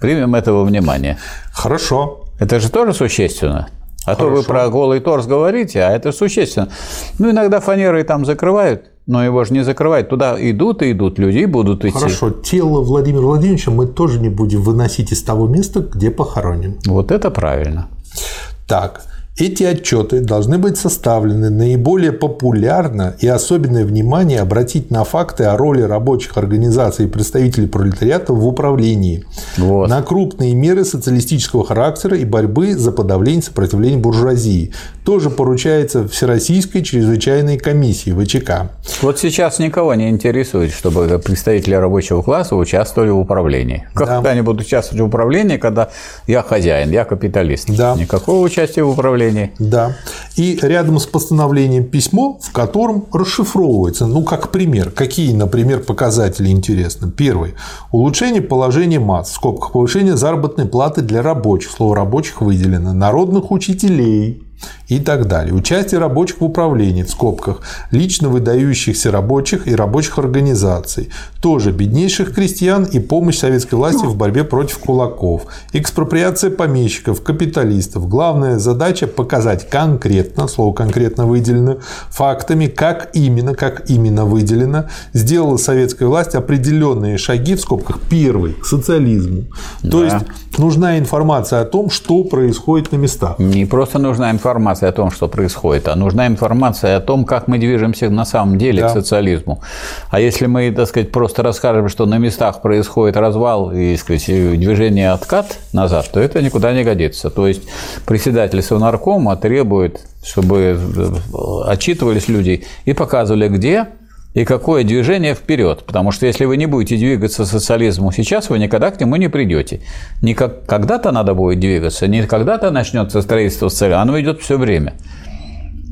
примем этого внимания. Хорошо. Это же тоже существенно. А Хорошо. то вы про голый торс говорите, а это существенно. Ну, иногда фанеры там закрывают, но его же не закрывают. Туда идут и идут, люди будут идти. Хорошо, тело Владимира Владимировича мы тоже не будем выносить из того места, где похоронен. Вот это правильно. Так, эти отчеты должны быть составлены наиболее популярно и особенное внимание обратить на факты о роли рабочих организаций и представителей пролетариата в управлении, вот. на крупные меры социалистического характера и борьбы за подавление сопротивления буржуазии. Тоже поручается Всероссийской чрезвычайной комиссии ВЧК. Вот сейчас никого не интересует, чтобы представители рабочего класса участвовали в управлении. Когда да. они будут участвовать в управлении, когда я хозяин, я капиталист? Да. Никакого участия в управлении постановлений. Да. И рядом с постановлением письмо, в котором расшифровывается, ну, как пример, какие, например, показатели интересны. Первый. Улучшение положения масс, в скобках повышение заработной платы для рабочих, слово рабочих выделено, народных учителей, и так далее. Участие рабочих в управлении, в скобках, лично выдающихся рабочих и рабочих организаций, тоже беднейших крестьян и помощь советской власти в борьбе против кулаков, экспроприация помещиков, капиталистов. Главная задача – показать конкретно, слово конкретно выделено, фактами, как именно, как именно выделено, сделала советская власть определенные шаги, в скобках, первый, к социализму. Да. То есть, нужна информация о том, что происходит на местах. Не просто нужна информация о том, что происходит, а нужна информация о том, как мы движемся на самом деле да. к социализму. А если мы, так сказать, просто расскажем, что на местах происходит развал и, так сказать, движение откат назад, то это никуда не годится. То есть председатель Совнаркома требует, чтобы отчитывались люди и показывали, где и какое движение вперед. Потому что если вы не будете двигаться социализму сейчас, вы никогда к нему не придете. Не как, когда-то надо будет двигаться, не когда-то начнется строительство социализма, оно идет все время.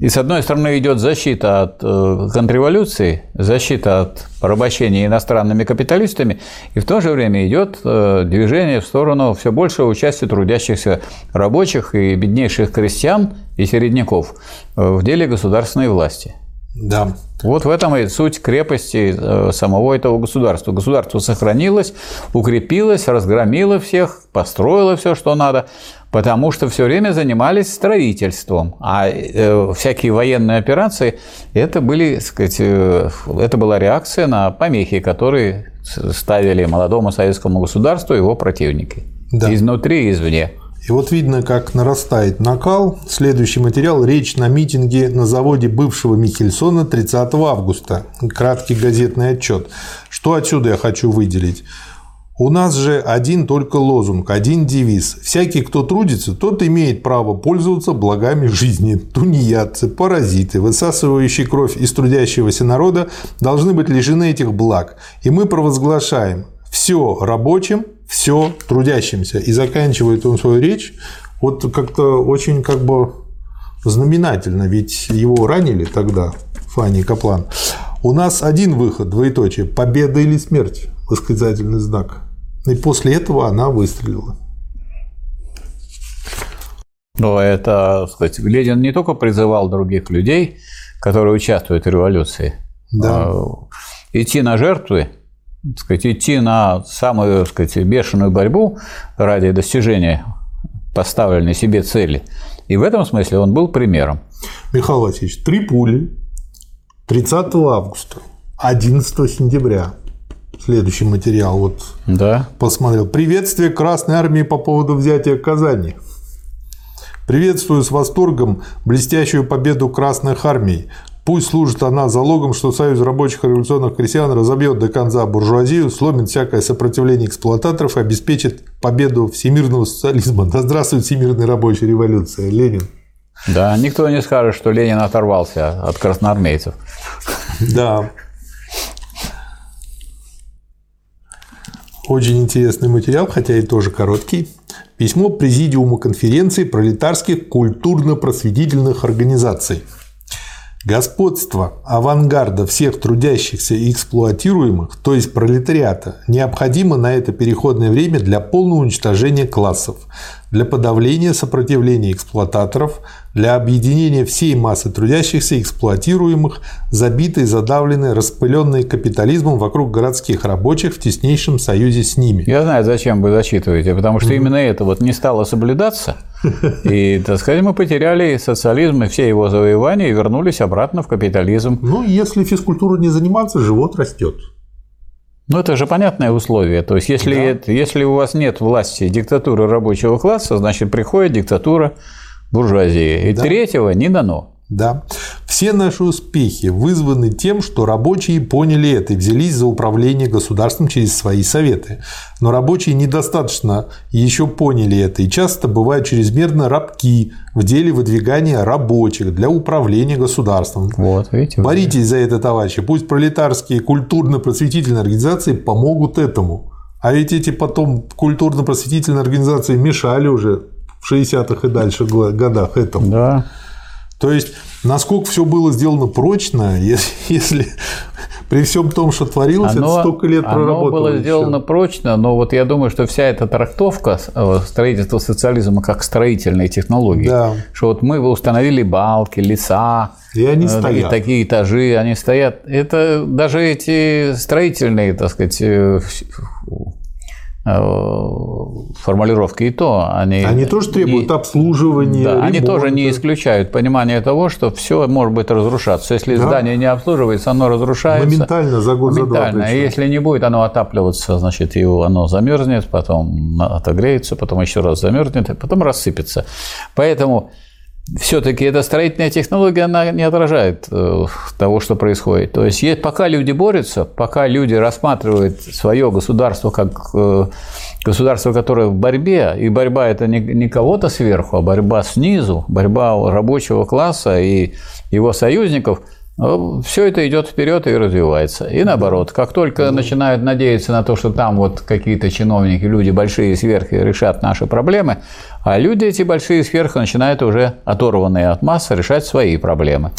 И с одной стороны идет защита от э, контрреволюции, защита от порабощения иностранными капиталистами, и в то же время идет э, движение в сторону все большего участия трудящихся рабочих и беднейших крестьян и середняков э, в деле государственной власти. Да. Вот в этом и суть крепости э, самого этого государства. Государство сохранилось, укрепилось, разгромило всех, построило все, что надо, потому что все время занимались строительством. А э, всякие военные операции это были, сказать, э, это была реакция на помехи, которые ставили молодому советскому государству его противники. Да. Изнутри и извне. И вот видно, как нарастает накал. Следующий материал – речь на митинге на заводе бывшего Михельсона 30 августа. Краткий газетный отчет. Что отсюда я хочу выделить? У нас же один только лозунг, один девиз. Всякий, кто трудится, тот имеет право пользоваться благами жизни. Тунеядцы, паразиты, высасывающие кровь из трудящегося народа, должны быть лишены этих благ. И мы провозглашаем все рабочим, все трудящимся. И заканчивает он свою речь вот как-то очень как бы знаменательно, ведь его ранили тогда, Фанни Каплан. У нас один выход, двоеточие, победа или смерть, восклицательный знак. И после этого она выстрелила. Но это, сказать, Ленин не только призывал других людей, которые участвуют в революции, да. а идти на жертвы так сказать, идти на самую так сказать, бешеную борьбу ради достижения поставленной себе цели. И в этом смысле он был примером. Михаил Васильевич, три пули 30 августа, 11 сентября. Следующий материал вот да. посмотрел. Приветствие Красной Армии по поводу взятия Казани. Приветствую с восторгом блестящую победу Красных Армий, Пусть служит она залогом, что Союз рабочих и революционных крестьян разобьет до конца буржуазию, сломит всякое сопротивление эксплуататоров и обеспечит победу всемирного социализма. Да здравствует всемирная рабочая революция, Ленин. Да, никто не скажет, что Ленин оторвался от красноармейцев. Да. Очень интересный материал, хотя и тоже короткий. Письмо Президиума конференции пролетарских культурно-просветительных организаций – Господство авангарда всех трудящихся и эксплуатируемых, то есть пролетариата, необходимо на это переходное время для полного уничтожения классов, для подавления сопротивления эксплуататоров, для объединения всей массы трудящихся и эксплуатируемых, забитой, задавленной, распыленной капитализмом вокруг городских рабочих в теснейшем союзе с ними. Я знаю, зачем вы зачитываете, потому что mm-hmm. именно это вот не стало соблюдаться, (laughs) и, так сказать, мы потеряли социализм и все его завоевания и вернулись обратно в капитализм. Ну, если физкультурой не заниматься, живот растет. Ну, это же понятное условие. То есть, если, да. это, если у вас нет власти диктатуры рабочего класса, значит, приходит диктатура буржуазии. И да. третьего не дано. Да. Все наши успехи вызваны тем, что рабочие поняли это и взялись за управление государством через свои советы. Но рабочие недостаточно еще поняли это и часто бывают чрезмерно рабки в деле выдвигания рабочих для управления государством. Вот, видите, Боритесь за это, товарищи. Пусть пролетарские культурно-просветительные организации помогут этому. А ведь эти потом культурно-просветительные организации мешали уже в 60-х и дальше годах этому. Да. То есть, насколько все было сделано прочно, если, (laughs) если при всем том, что творилось, оно, это столько лет проработало. Оно было еще. сделано прочно, но вот я думаю, что вся эта трактовка э, строительства социализма как строительной технологии, да. что вот мы установили балки, леса, и они э, стоят. И такие этажи, они стоят. Это даже эти строительные, так сказать, Э, формулировки и то они они тоже требуют и, обслуживания да, они тоже не исключают понимание того что все может быть разрушаться. Если да. здание не обслуживается оно разрушается. Моментально за год моментально. за два и если не будет оно отапливаться значит его оно замерзнет потом отогреется потом еще раз замерзнет потом рассыпется. Поэтому все-таки эта строительная технология, она не отражает э, того, что происходит. То есть, пока люди борются, пока люди рассматривают свое государство как э, государство, которое в борьбе, и борьба это не, не кого-то сверху, а борьба снизу, борьба рабочего класса и его союзников – все это идет вперед и развивается. И наоборот, как только начинают надеяться на то, что там вот какие-то чиновники, люди большие сверхи решат наши проблемы, а люди эти большие сверху начинают уже оторванные от массы решать свои проблемы.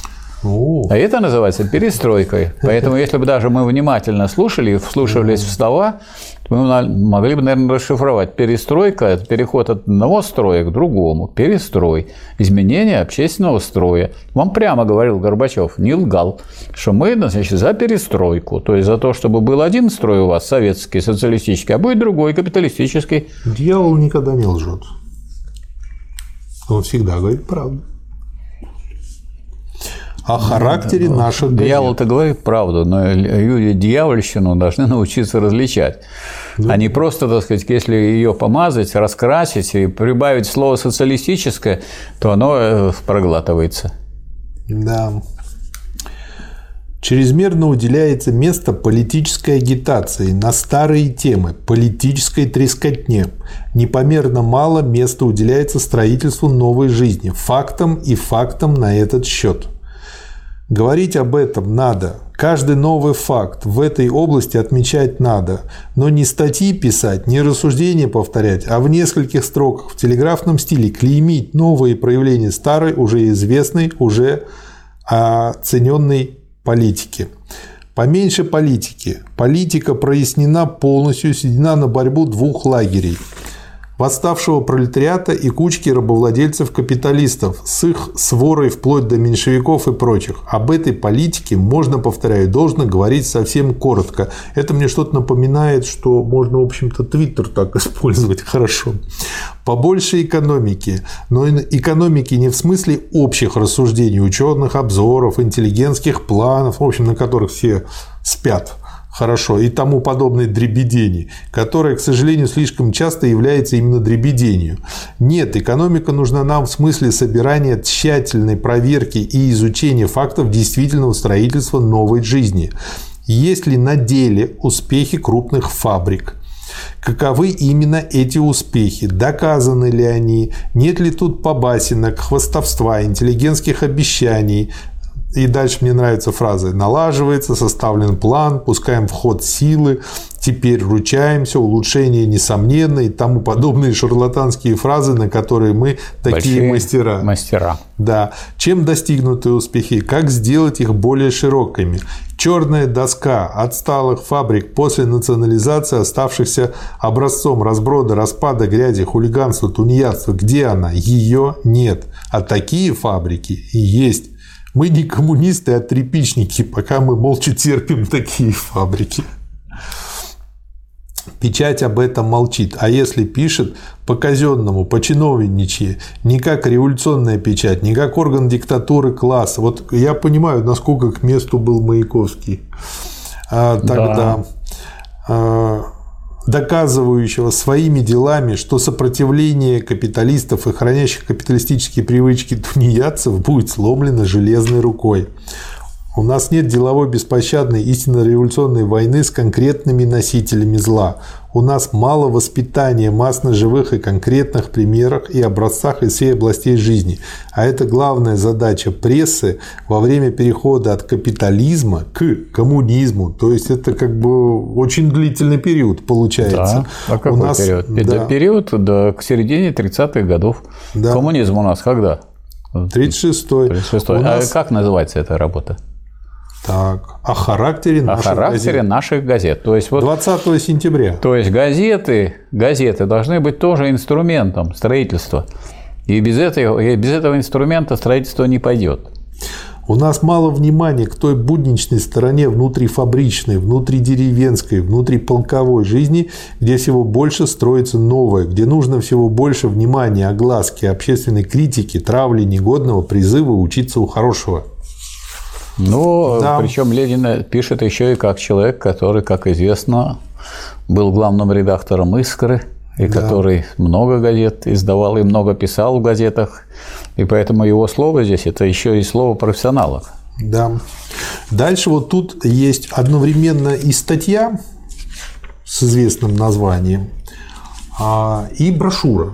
А это называется перестройкой. Поэтому, если бы даже мы внимательно слушали и вслушивались в слова, мы могли бы, наверное, расшифровать. Перестройка – это переход от одного строя к другому. Перестрой. Изменение общественного строя. Вам прямо говорил Горбачев, не лгал, что мы значит, за перестройку. То есть за то, чтобы был один строй у вас, советский, социалистический, а будет другой, капиталистический. Дьявол никогда не лжет. Он всегда говорит правду о характере наших газет. Дьявол-то говорит правду, но люди дьявольщину должны (laughs) научиться различать. Да. А не просто, так сказать, если ее помазать, раскрасить и прибавить слово социалистическое, то оно э, проглатывается. Да. Чрезмерно уделяется место политической агитации на старые темы, политической трескотне. Непомерно мало места уделяется строительству новой жизни, фактам и фактам на этот счет. Говорить об этом надо. Каждый новый факт в этой области отмечать надо. Но не статьи писать, не рассуждения повторять, а в нескольких строках в телеграфном стиле клеймить новые проявления старой, уже известной, уже оцененной политики. Поменьше политики. Политика прояснена полностью, сведена на борьбу двух лагерей – восставшего пролетариата и кучки рабовладельцев-капиталистов с их сворой вплоть до меньшевиков и прочих. Об этой политике можно, повторяю, должно говорить совсем коротко. Это мне что-то напоминает, что можно, в общем-то, Твиттер так (laughs) использовать хорошо. Побольше экономики, но экономики не в смысле общих рассуждений, ученых обзоров, интеллигентских планов, в общем, на которых все спят – хорошо, и тому подобное дребедение, которое, к сожалению, слишком часто является именно дребедению. Нет, экономика нужна нам в смысле собирания тщательной проверки и изучения фактов действительного строительства новой жизни. Есть ли на деле успехи крупных фабрик? Каковы именно эти успехи? Доказаны ли они? Нет ли тут побасенок, хвостовства, интеллигентских обещаний, и дальше мне нравится фраза «налаживается, составлен план, пускаем в ход силы, теперь ручаемся, улучшение несомненно» и тому подобные шарлатанские фразы, на которые мы такие Большие мастера. Мастера. Да. Чем достигнуты успехи? Как сделать их более широкими? Черная доска отсталых фабрик после национализации, оставшихся образцом разброда, распада, грязи, хулиганства, тунеядства. Где она? Ее нет. А такие фабрики и есть. Мы не коммунисты, а трепичники, пока мы молча терпим такие фабрики. Печать об этом молчит, а если пишет по казенному, по чиновничьи, не как революционная печать, не как орган диктатуры класса. Вот я понимаю, насколько к месту был Маяковский а, тогда. Да. Доказывающего своими делами, что сопротивление капиталистов и хранящих капиталистические привычки тунеядцев будет сломлено железной рукой. У нас нет деловой беспощадной истинно революционной войны с конкретными носителями зла. У нас мало воспитания масс на живых и конкретных примерах и образцах из всей областей жизни. А это главная задача прессы во время перехода от капитализма к коммунизму. То есть это как бы очень длительный период получается. Да. А какой у нас, период? Да. Период до, к середине 30-х годов. Да. Коммунизм у нас когда? 36-й. 36 А нас... как называется эта работа? Так, о характере наших о характере газет. наших газет. То есть вот, 20 сентября. То есть газеты, газеты должны быть тоже инструментом строительства. И без этого, и без этого инструмента строительство не пойдет. У нас мало внимания к той будничной стороне внутрифабричной, внутридеревенской, внутриполковой жизни, где всего больше строится новое, где нужно всего больше внимания, огласки, общественной критики, травли негодного, призыва учиться у хорошего. Ну, да. причем Ленин пишет еще и как человек, который, как известно, был главным редактором «Искры», и да. который много газет издавал и много писал в газетах. И поэтому его слово здесь – это еще и слово профессионала. Да. Дальше вот тут есть одновременно и статья с известным названием, а, и брошюра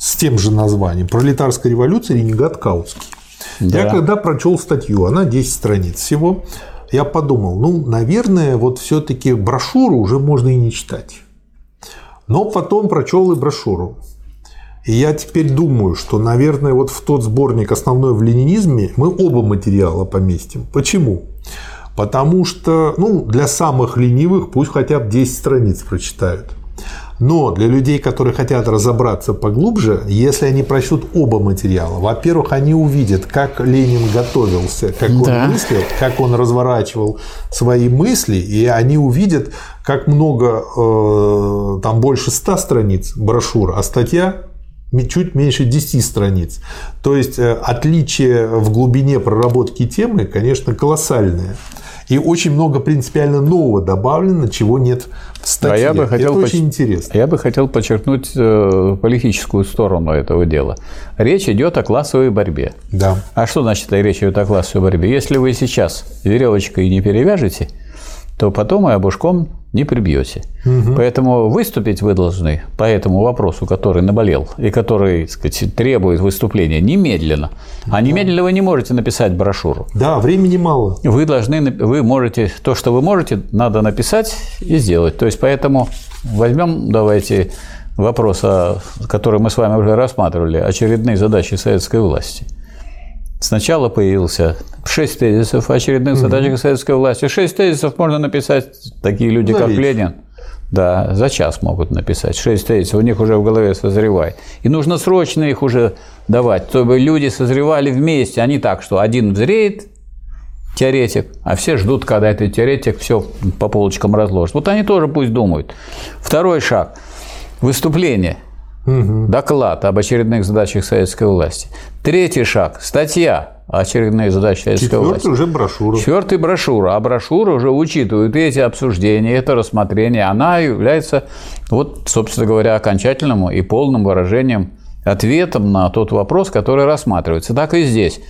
с тем же названием «Пролетарская революция. Ренегат Каутский». Да. Я когда прочел статью, она 10 страниц всего, я подумал, ну, наверное, вот все-таки брошюру уже можно и не читать. Но потом прочел и брошюру. И я теперь думаю, что, наверное, вот в тот сборник «Основное в ленинизме» мы оба материала поместим. Почему? Потому что ну, для самых ленивых пусть хотя бы 10 страниц прочитают. Но для людей, которые хотят разобраться поглубже, если они прочтут оба материала, во-первых, они увидят, как Ленин готовился, как он да. мыслил, как он разворачивал свои мысли, и они увидят, как много, э, там больше 100 страниц брошюр, а статья чуть меньше 10 страниц. То есть э, отличие в глубине проработки темы, конечно, колоссальное. И очень много принципиально нового добавлено, чего нет в статье. А я бы хотел Это поч... очень интересно. Я бы хотел подчеркнуть э, политическую сторону этого дела. Речь идет о классовой борьбе. Да. А что значит речь идет о классовой борьбе? Если вы сейчас веревочкой не перевяжете, то потом и обушком не прибьете. Угу. Поэтому выступить вы должны по этому вопросу, который наболел и который сказать, требует выступления немедленно. А немедленно вы не можете написать брошюру. Да, времени мало. Вы должны, вы можете, то, что вы можете, надо написать и сделать. То есть, поэтому возьмем, давайте, вопрос, который мы с вами уже рассматривали, очередные задачи советской власти. Сначала появился шесть тезисов очередных задачах советской власти. Шесть тезисов можно написать такие люди, как Ленин. Да, за час могут написать. Шесть тезисов, у них уже в голове созревает. И нужно срочно их уже давать, чтобы люди созревали вместе, а не так, что один взреет, теоретик, а все ждут, когда этот теоретик все по полочкам разложит. Вот они тоже пусть думают. Второй шаг – выступление – Угу. Доклад об очередных задачах советской власти. Третий шаг – статья очередные задачи советской Четвертый власти. уже брошюра. Четвертый – брошюра. А брошюра уже учитывает эти обсуждения, это рассмотрение. Она является, вот, собственно говоря, окончательным и полным выражением ответом на тот вопрос, который рассматривается. Так и здесь.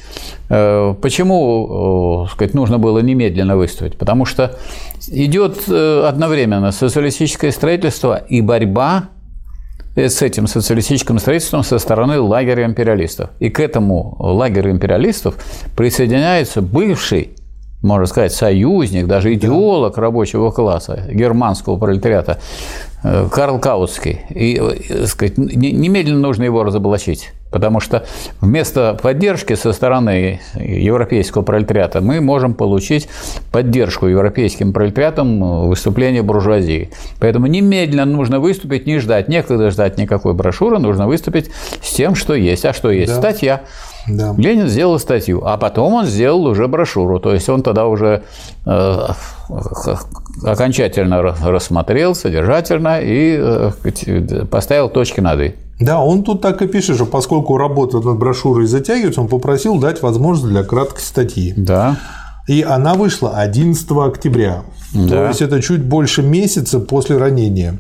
Э, почему э, сказать, нужно было немедленно выступить? Потому что идет э, одновременно социалистическое строительство и борьба с этим социалистическим строительством со стороны лагеря империалистов. И к этому лагерю империалистов присоединяется бывший можно сказать, союзник, даже идеолог рабочего класса, германского пролетариата, э, Карл Каутский. И, э, сказать, немедленно нужно его разоблачить. Потому что вместо поддержки со стороны европейского пролетариата мы можем получить поддержку европейским пролетариатам выступления буржуазии. Поэтому немедленно нужно выступить, не ждать, некогда ждать никакой брошюры, нужно выступить с тем, что есть. А что есть? Да. Статья. Да. Ленин сделал статью, а потом он сделал уже брошюру. То есть он тогда уже э, окончательно рассмотрел содержательно и э, поставил точки над «и». Да, он тут так и пишет, что поскольку работа над брошюрой затягивается, он попросил дать возможность для краткой статьи. Да. И она вышла 11 октября. Да. То есть это чуть больше месяца после ранения.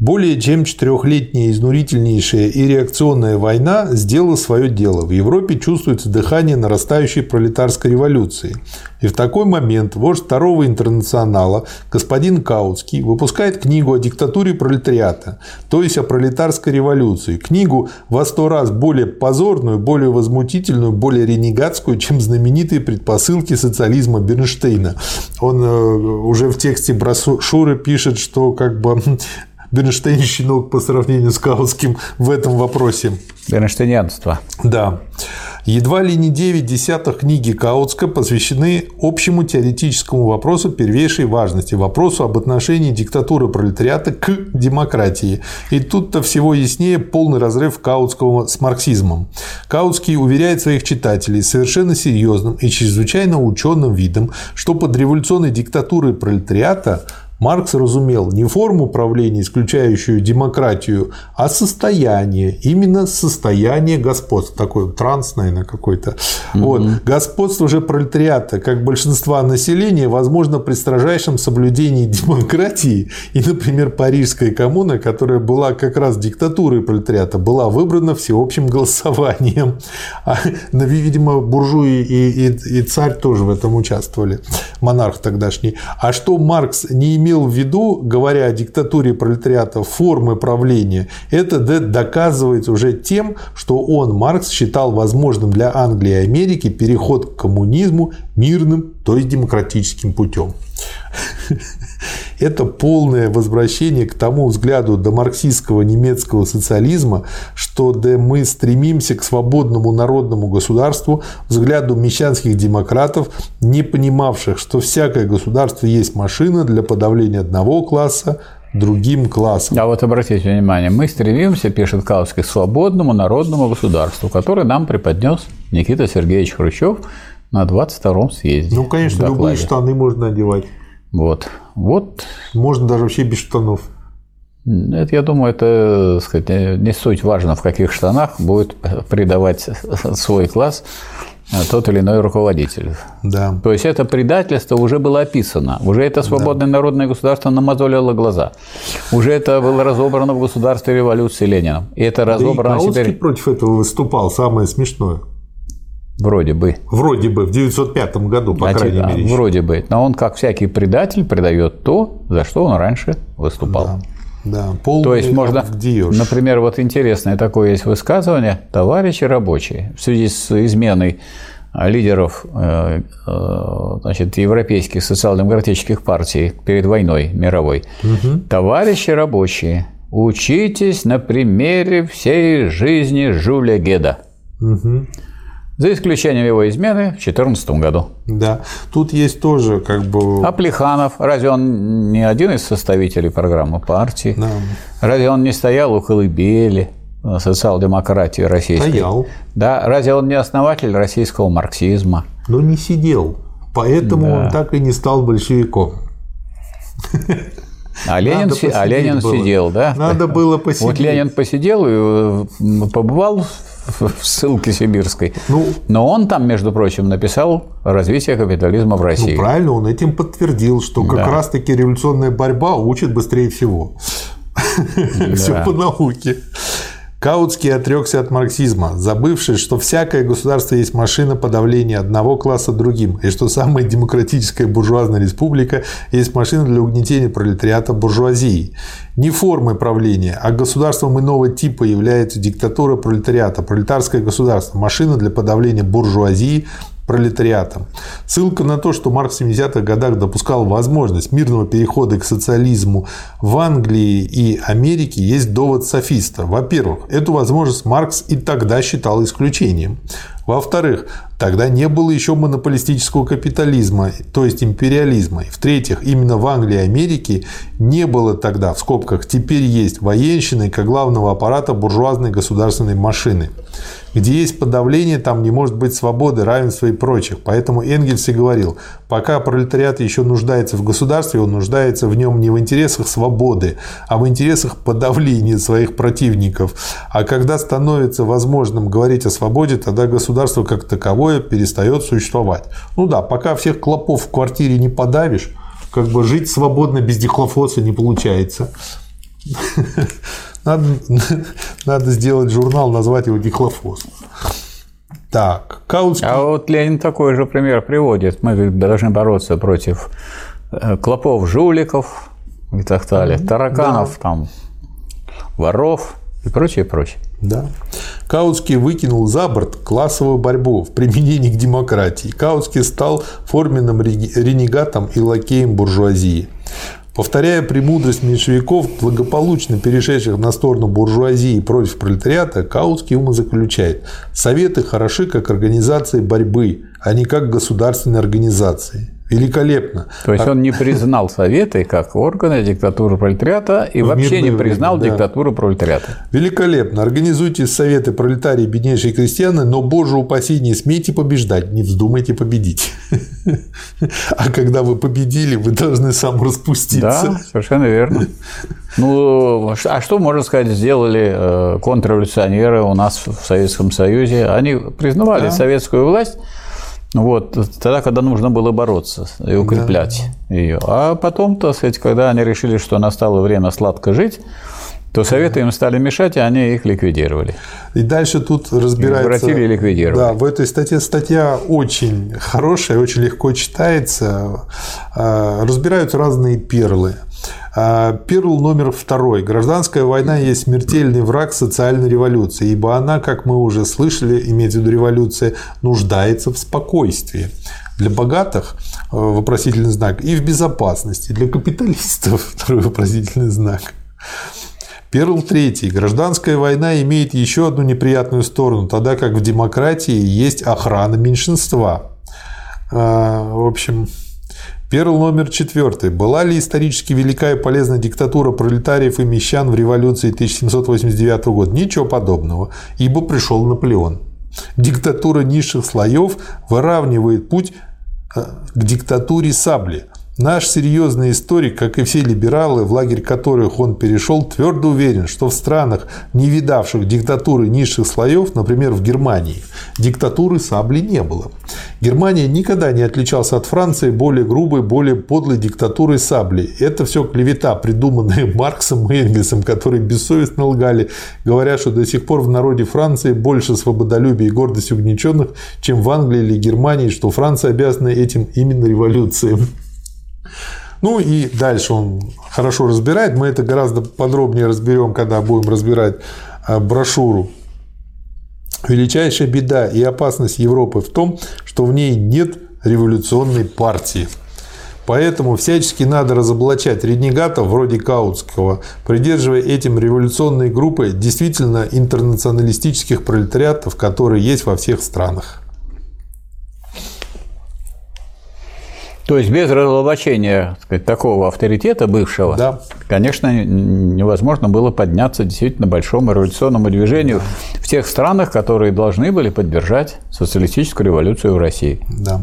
Более чем четырехлетняя изнурительнейшая и реакционная война сделала свое дело. В Европе чувствуется дыхание нарастающей пролетарской революции. И в такой момент вождь второго интернационала, господин Каутский, выпускает книгу о диктатуре пролетариата, то есть о пролетарской революции. Книгу во сто раз более позорную, более возмутительную, более ренегатскую, чем знаменитые предпосылки социализма Бернштейна. Он э, уже в тексте брошюры пишет, что как бы (laughs) Бернштейн щенок по сравнению с Каутским в этом вопросе. Бернштейнянство. Да. Едва ли не 9 десятых книги Каутска посвящены общему теоретическому вопросу первейшей важности, вопросу об отношении диктатуры пролетариата к демократии. И тут-то всего яснее полный разрыв Каутского с марксизмом. Каутский уверяет своих читателей совершенно серьезным и чрезвычайно ученым видом, что под революционной диктатурой пролетариата Маркс разумел не форму правления, исключающую демократию, а состояние, именно состояние господства. Такой транс, наверное, какой-то. Угу. Вот. Господство же пролетариата, как большинства населения, возможно, при строжайшем соблюдении (laughs) демократии. И, например, Парижская коммуна, которая была как раз диктатурой пролетариата, была выбрана всеобщим голосованием. А, видимо, буржуи и, и, и царь тоже в этом участвовали, монарх тогдашний. А что Маркс не имел имел в виду, говоря о диктатуре пролетариата, формы правления, это доказывается уже тем, что он, Маркс, считал возможным для Англии и Америки переход к коммунизму мирным, то есть демократическим путем. (laughs) Это полное возвращение к тому взгляду до марксистского немецкого социализма, что да мы стремимся к свободному народному государству, взгляду мещанских демократов, не понимавших, что всякое государство есть машина для подавления одного класса другим классом. А вот обратите внимание, мы стремимся, пишет Кауский, к свободному народному государству, которое нам преподнес Никита Сергеевич Хрущев на 22-м съезде. Ну, конечно, любые штаны можно одевать. Вот. Вот. Можно даже вообще без штанов. Это, я думаю, это сказать, не суть важно, в каких штанах будет придавать свой класс тот или иной руководитель. Да. То есть это предательство уже было описано, уже это свободное да. народное государство намазолило глаза, уже это было разобрано в государстве революции Ленина. И это разобрано да и теперь. против этого выступал, самое смешное. Вроде бы. Вроде бы, в 905 году, по Значит, крайней мере. Вроде бы. Но он, как всякий предатель, предает то, за что он раньше выступал. Да. Да, полный То есть можно, например, вот интересное такое есть высказывание, товарищи рабочие, в связи с изменой лидеров э, э, значит, европейских социал-демократических партий перед войной мировой. Угу. Товарищи рабочие, учитесь на примере всей жизни Жюля Геда. Угу за исключением его измены в 2014 году. Да, тут есть тоже как бы... А Плеханов, разве он не один из составителей программы партии? Да. Разве он не стоял у колыбели социал-демократии российской? Стоял. Да, разве он не основатель российского марксизма? Но не сидел, поэтому да. он так и не стал большевиком. (laughs) А Ленин, а Ленин сидел, да? Надо было посидеть. Вот Ленин посидел и э, побывал в ссылке сибирской. Ну, Но он там, между прочим, написал развитие капитализма в России. Ну, правильно, он этим подтвердил, что как да. раз-таки революционная борьба учит быстрее всего. (laughs) Да. Все по науке. Каутский отрекся от марксизма, забывший, что всякое государство есть машина подавления одного класса другим, и что самая демократическая буржуазная республика есть машина для угнетения пролетариата буржуазии. Не формой правления, а государством иного типа является диктатура пролетариата, пролетарское государство, машина для подавления буржуазии, пролетариатом. Ссылка на то, что Маркс в 70-х годах допускал возможность мирного перехода к социализму в Англии и Америке, есть довод софиста. Во-первых, эту возможность Маркс и тогда считал исключением. Во-вторых, тогда не было еще монополистического капитализма, то есть империализма. В-третьих, именно в Англии и Америке не было тогда, в скобках, теперь есть военщины как главного аппарата буржуазной государственной машины. Где есть подавление, там не может быть свободы, равенства и прочих. Поэтому Энгельс и говорил, пока пролетариат еще нуждается в государстве, он нуждается в нем не в интересах свободы, а в интересах подавления своих противников. А когда становится возможным говорить о свободе, тогда государство как таковое перестает существовать. Ну да, пока всех клопов в квартире не подавишь, как бы жить свободно без дихлофоса не получается. (laughs) Надо, (laughs) надо сделать журнал, назвать его «Дихлофос». Так, Каутский... А вот Ленин такой же пример приводит. Мы должны бороться против э, клопов-жуликов и так далее, тараканов, да. там, воров и прочее, прочее. Да. Каутский выкинул за борт классовую борьбу в применении к демократии. Каутский стал форменным ренегатом и лакеем буржуазии. Повторяя премудрость меньшевиков, благополучно перешедших на сторону буржуазии против пролетариата, Каутский умозаключает – Советы хороши как организации борьбы, а не как государственные организации. Великолепно. То есть он не признал Советы как органы диктатуры пролетариата и вообще не признал время, диктатуру пролетариата. Великолепно. Организуйте Советы пролетарии беднейшие крестьяне, но, боже упаси, не смейте побеждать, не вздумайте победить. (laughs) А когда вы победили, вы должны сам распуститься. Да, совершенно верно. Ну, а что, можно сказать, сделали э, контрреволюционеры у нас в Советском Союзе? Они признавали да. советскую власть, вот, тогда, когда нужно было бороться и укреплять да. ее. А потом, так сказать, когда они решили, что настало время сладко жить, то советы им стали мешать, и они их ликвидировали. И дальше тут разбирается... Превратили и ликвидировали. Да, в этой статье статья очень хорошая, очень легко читается. А, разбираются разные перлы. А, Перл номер второй. Гражданская война есть смертельный враг социальной революции, ибо она, как мы уже слышали, имеется в виду революция, нуждается в спокойствии. Для богатых э, вопросительный знак и в безопасности. Для капиталистов второй вопросительный знак. Перл третий. Гражданская война имеет еще одну неприятную сторону, тогда как в демократии есть охрана меньшинства. А, в общем, Перл номер четвертый. Была ли исторически велика и полезна диктатура пролетариев и мещан в революции 1789 года? Ничего подобного, ибо пришел Наполеон. Диктатура низших слоев выравнивает путь э, к диктатуре сабли – Наш серьезный историк, как и все либералы, в лагерь которых он перешел, твердо уверен, что в странах, не видавших диктатуры низших слоев, например, в Германии, диктатуры сабли не было. Германия никогда не отличалась от Франции более грубой, более подлой диктатурой сабли. Это все клевета, придуманная (laughs) Марксом и Энгельсом, которые бессовестно лгали, говоря, что до сих пор в народе Франции больше свободолюбия и гордости угнетенных, чем в Англии или Германии, что Франция обязана этим именно революциям. Ну и дальше он хорошо разбирает. Мы это гораздо подробнее разберем, когда будем разбирать а, брошюру. Величайшая беда и опасность Европы в том, что в ней нет революционной партии. Поэтому всячески надо разоблачать ренегатов вроде Каутского, придерживая этим революционные группы действительно интернационалистических пролетариатов, которые есть во всех странах. То есть без разоблачения сказать, такого авторитета бывшего, да. конечно, невозможно было подняться действительно большому революционному движению да. в тех странах, которые должны были поддержать социалистическую революцию в России. Да.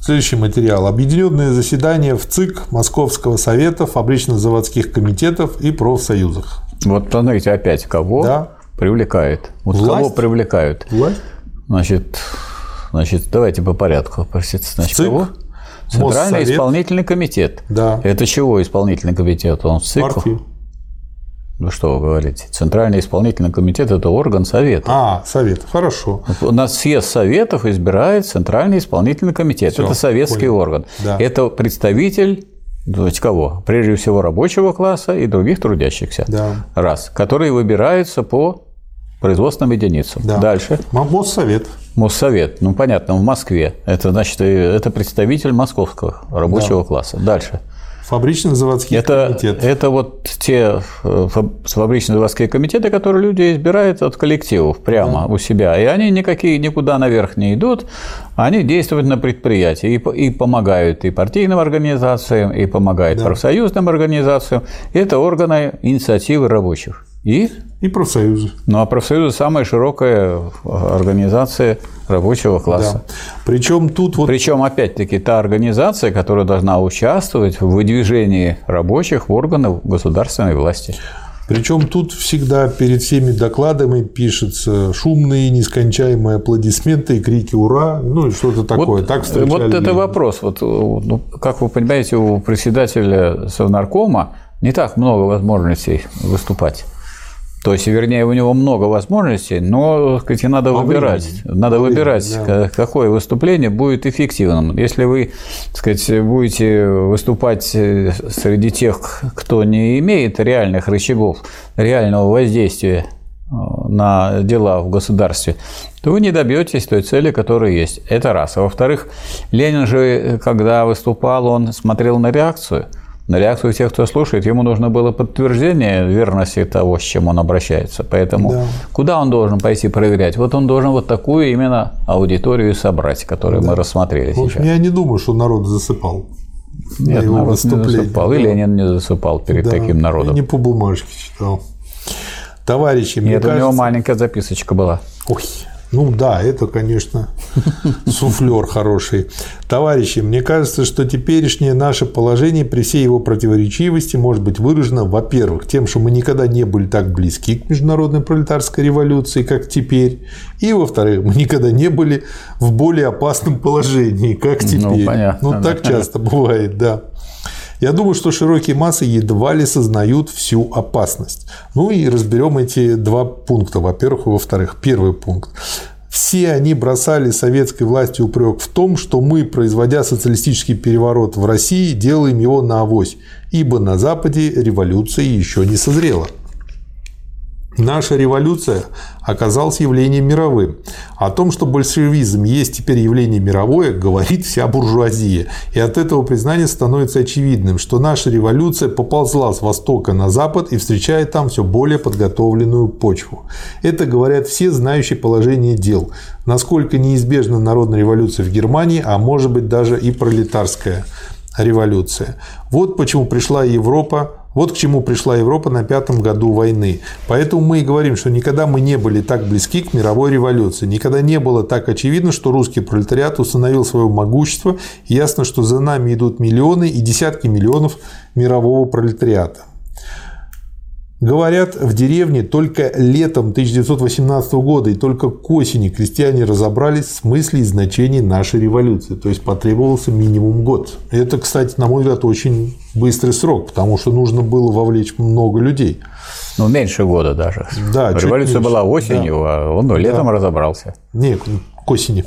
Следующий материал. Объединенные заседания в ЦИК Московского совета, фабрично-заводских комитетов и профсоюзах. Вот смотрите, опять кого да. привлекает? Вот Власть? кого привлекают? Власть? Значит, значит, давайте по порядку. Значит, ЦИК, кого? Центральный Моссовет. исполнительный комитет. Да. Это чего исполнительный комитет? Он ЦИК? Партии. Ну что вы говорите? Центральный исполнительный комитет – это орган Совета. А, Совет, хорошо. У нас съезд Советов избирает Центральный исполнительный комитет. Все, это советский понял. орган. Да. Это представитель Значит, кого? Прежде всего рабочего класса и других трудящихся. Да. Раз. Которые выбираются по производственным единицам. Да. Дальше. Моссовет. Моссовет, ну понятно, в Москве. Это значит, это представитель московского рабочего да. класса. Дальше. Фабрично-заводские это, комитеты. Это вот те э, фабрично-заводские комитеты, которые люди избирают от коллективов прямо да. у себя. И они никакие никуда наверх не идут, они действуют на предприятии и, и помогают и партийным организациям, и помогают да. профсоюзным организациям. Это органы инициативы рабочих. И? И профсоюзы. Ну, а профсоюзы – самая широкая организация рабочего класса. Да. Причем тут вот… Причем, опять-таки, та организация, которая должна участвовать в выдвижении рабочих в органы государственной власти. Причем тут всегда перед всеми докладами пишется шумные, нескончаемые аплодисменты и крики «Ура!» ну и что-то такое. Вот, так вот это вопрос. Вот, ну, как вы понимаете, у председателя Совнаркома не так много возможностей выступать. То есть, вернее, у него много возможностей, но, сказать, надо По выбирать. Времени. Надо По выбирать, времени, да. какое выступление будет эффективным. Если вы, так сказать, будете выступать э, среди тех, кто не имеет реальных рычагов, реального воздействия э, на дела в государстве, то вы не добьетесь той цели, которая есть. Это раз. А во-вторых, Ленин же, когда выступал, он смотрел на реакцию – на реакцию тех, кто слушает, ему нужно было подтверждение верности того, с чем он обращается. Поэтому да. куда он должен пойти проверять? Вот он должен вот такую именно аудиторию собрать, которую да. мы рассмотрели в сейчас. Я не думаю, что народ засыпал. Нет, народ не засыпал. Да. И Ленин не засыпал перед да. таким народом. не по бумажке читал. Товарищи, мне Нет, кажется... у него маленькая записочка была. Ой, ну да, это, конечно, (laughs) суфлер хороший. Товарищи, мне кажется, что теперешнее наше положение при всей его противоречивости может быть выражено, во-первых, тем, что мы никогда не были так близки к международной пролетарской революции, как теперь, и, во-вторых, мы никогда не были в более опасном положении, как ну, теперь. Ну, понятно. Ну, так часто бывает, да. Я думаю, что широкие массы едва ли сознают всю опасность. Ну и разберем эти два пункта. Во-первых, и во-вторых. Первый пункт. Все они бросали советской власти упрек в том, что мы, производя социалистический переворот в России, делаем его на авось, ибо на Западе революция еще не созрела. Наша революция оказалась явлением мировым. О том, что большевизм есть теперь явление мировое, говорит вся буржуазия. И от этого признания становится очевидным, что наша революция поползла с востока на запад и встречает там все более подготовленную почву. Это говорят все знающие положение дел. Насколько неизбежна народная революция в Германии, а может быть даже и пролетарская революция. Вот почему пришла Европа вот к чему пришла Европа на пятом году войны. Поэтому мы и говорим, что никогда мы не были так близки к мировой революции. Никогда не было так очевидно, что русский пролетариат установил свое могущество. И ясно, что за нами идут миллионы и десятки миллионов мирового пролетариата. Говорят, в деревне только летом 1918 года и только к осени крестьяне разобрались в смысле и значении нашей революции. То есть потребовался минимум год. Это, кстати, на мой взгляд, очень быстрый срок, потому что нужно было вовлечь много людей. Ну, меньше года даже. Да, Революция была осенью, да. а он ну, летом да. разобрался. Не, к осени.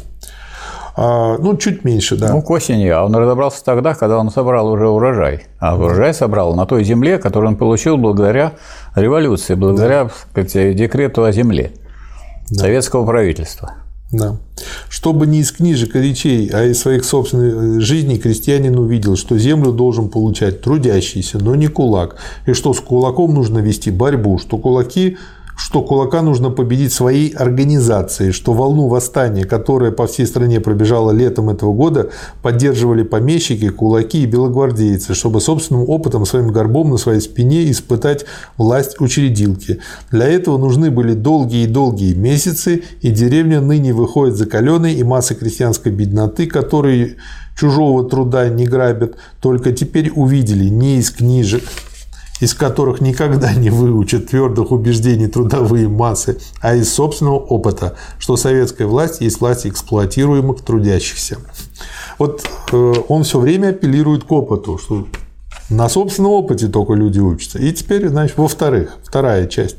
А, ну, чуть меньше, да. Ну, к осени. А он разобрался тогда, когда он собрал уже урожай. А урожай собрал на той земле, которую он получил благодаря революции, благодаря да. сказать, декрету о земле да. советского правительства. Да. Чтобы не из книжек и речей, а из своих собственных жизней крестьянин увидел, что землю должен получать трудящийся, но не кулак, и что с кулаком нужно вести борьбу, что кулаки что кулака нужно победить своей организацией, что волну восстания, которая по всей стране пробежала летом этого года, поддерживали помещики, кулаки и белогвардейцы, чтобы собственным опытом, своим горбом на своей спине испытать власть учредилки. Для этого нужны были долгие и долгие месяцы, и деревня ныне выходит закаленной, и масса крестьянской бедноты, которые чужого труда не грабят, только теперь увидели не из книжек, из которых никогда не выучат твердых убеждений трудовые массы, а из собственного опыта, что советская власть есть власть эксплуатируемых трудящихся. Вот э, он все время апеллирует к опыту, что на собственном опыте только люди учатся. И теперь, значит, во-вторых, вторая часть.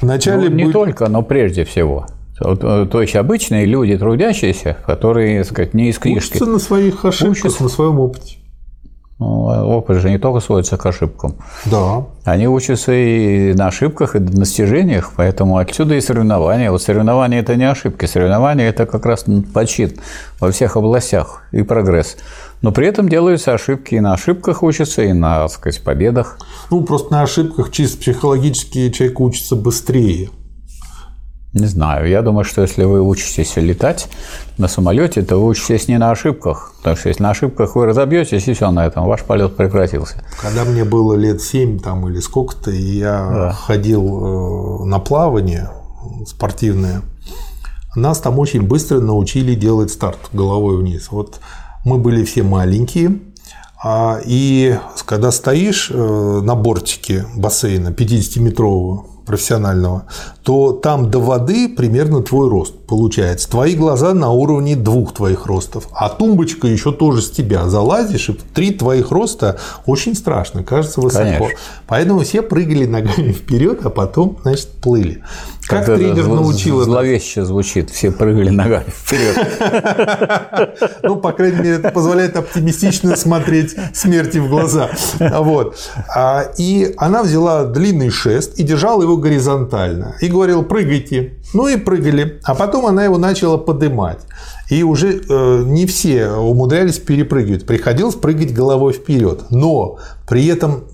Вначале ну, не будет... только, но прежде всего. Э, то есть обычные люди, трудящиеся, которые, так сказать, не из книжки. Учатся на своих ошибках, учатся. на своем опыте. Ну, опыт же не только сводится к ошибкам. Да. Они учатся и на ошибках, и на достижениях, поэтому отсюда и соревнования. Вот соревнования – это не ошибки, соревнования – это как раз почин во всех областях и прогресс. Но при этом делаются ошибки, и на ошибках учатся, и на, так сказать, победах. Ну, просто на ошибках чисто психологически человек учится быстрее. Не знаю. Я думаю, что если вы учитесь летать на самолете, то вы учитесь не на ошибках. Потому что если на ошибках вы разобьетесь, и все на этом, ваш полет прекратился. Когда мне было лет 7 там, или сколько-то, и я да. ходил э, на плавание спортивное, нас там очень быстро научили делать старт головой вниз. Вот мы были все маленькие, а, и когда стоишь э, на бортике бассейна 50-метрового, профессионального, то там до воды примерно твой рост получается. Твои глаза на уровне двух твоих ростов, а тумбочка еще тоже с тебя залазишь, и три твоих роста очень страшно, кажется высоко. Конечно. Поэтому все прыгали ногами вперед, а потом, значит, плыли. Как, как тренер научил Зловеще звучит, все прыгали ногами вперед. Ну, по крайней мере, это позволяет оптимистично смотреть смерти в глаза. Вот. А, и она взяла длинный шест и держала его горизонтально. И говорила, прыгайте. Ну и прыгали. А потом она его начала подымать. И уже э, не все умудрялись перепрыгивать. Приходилось прыгать головой вперед. Но при этом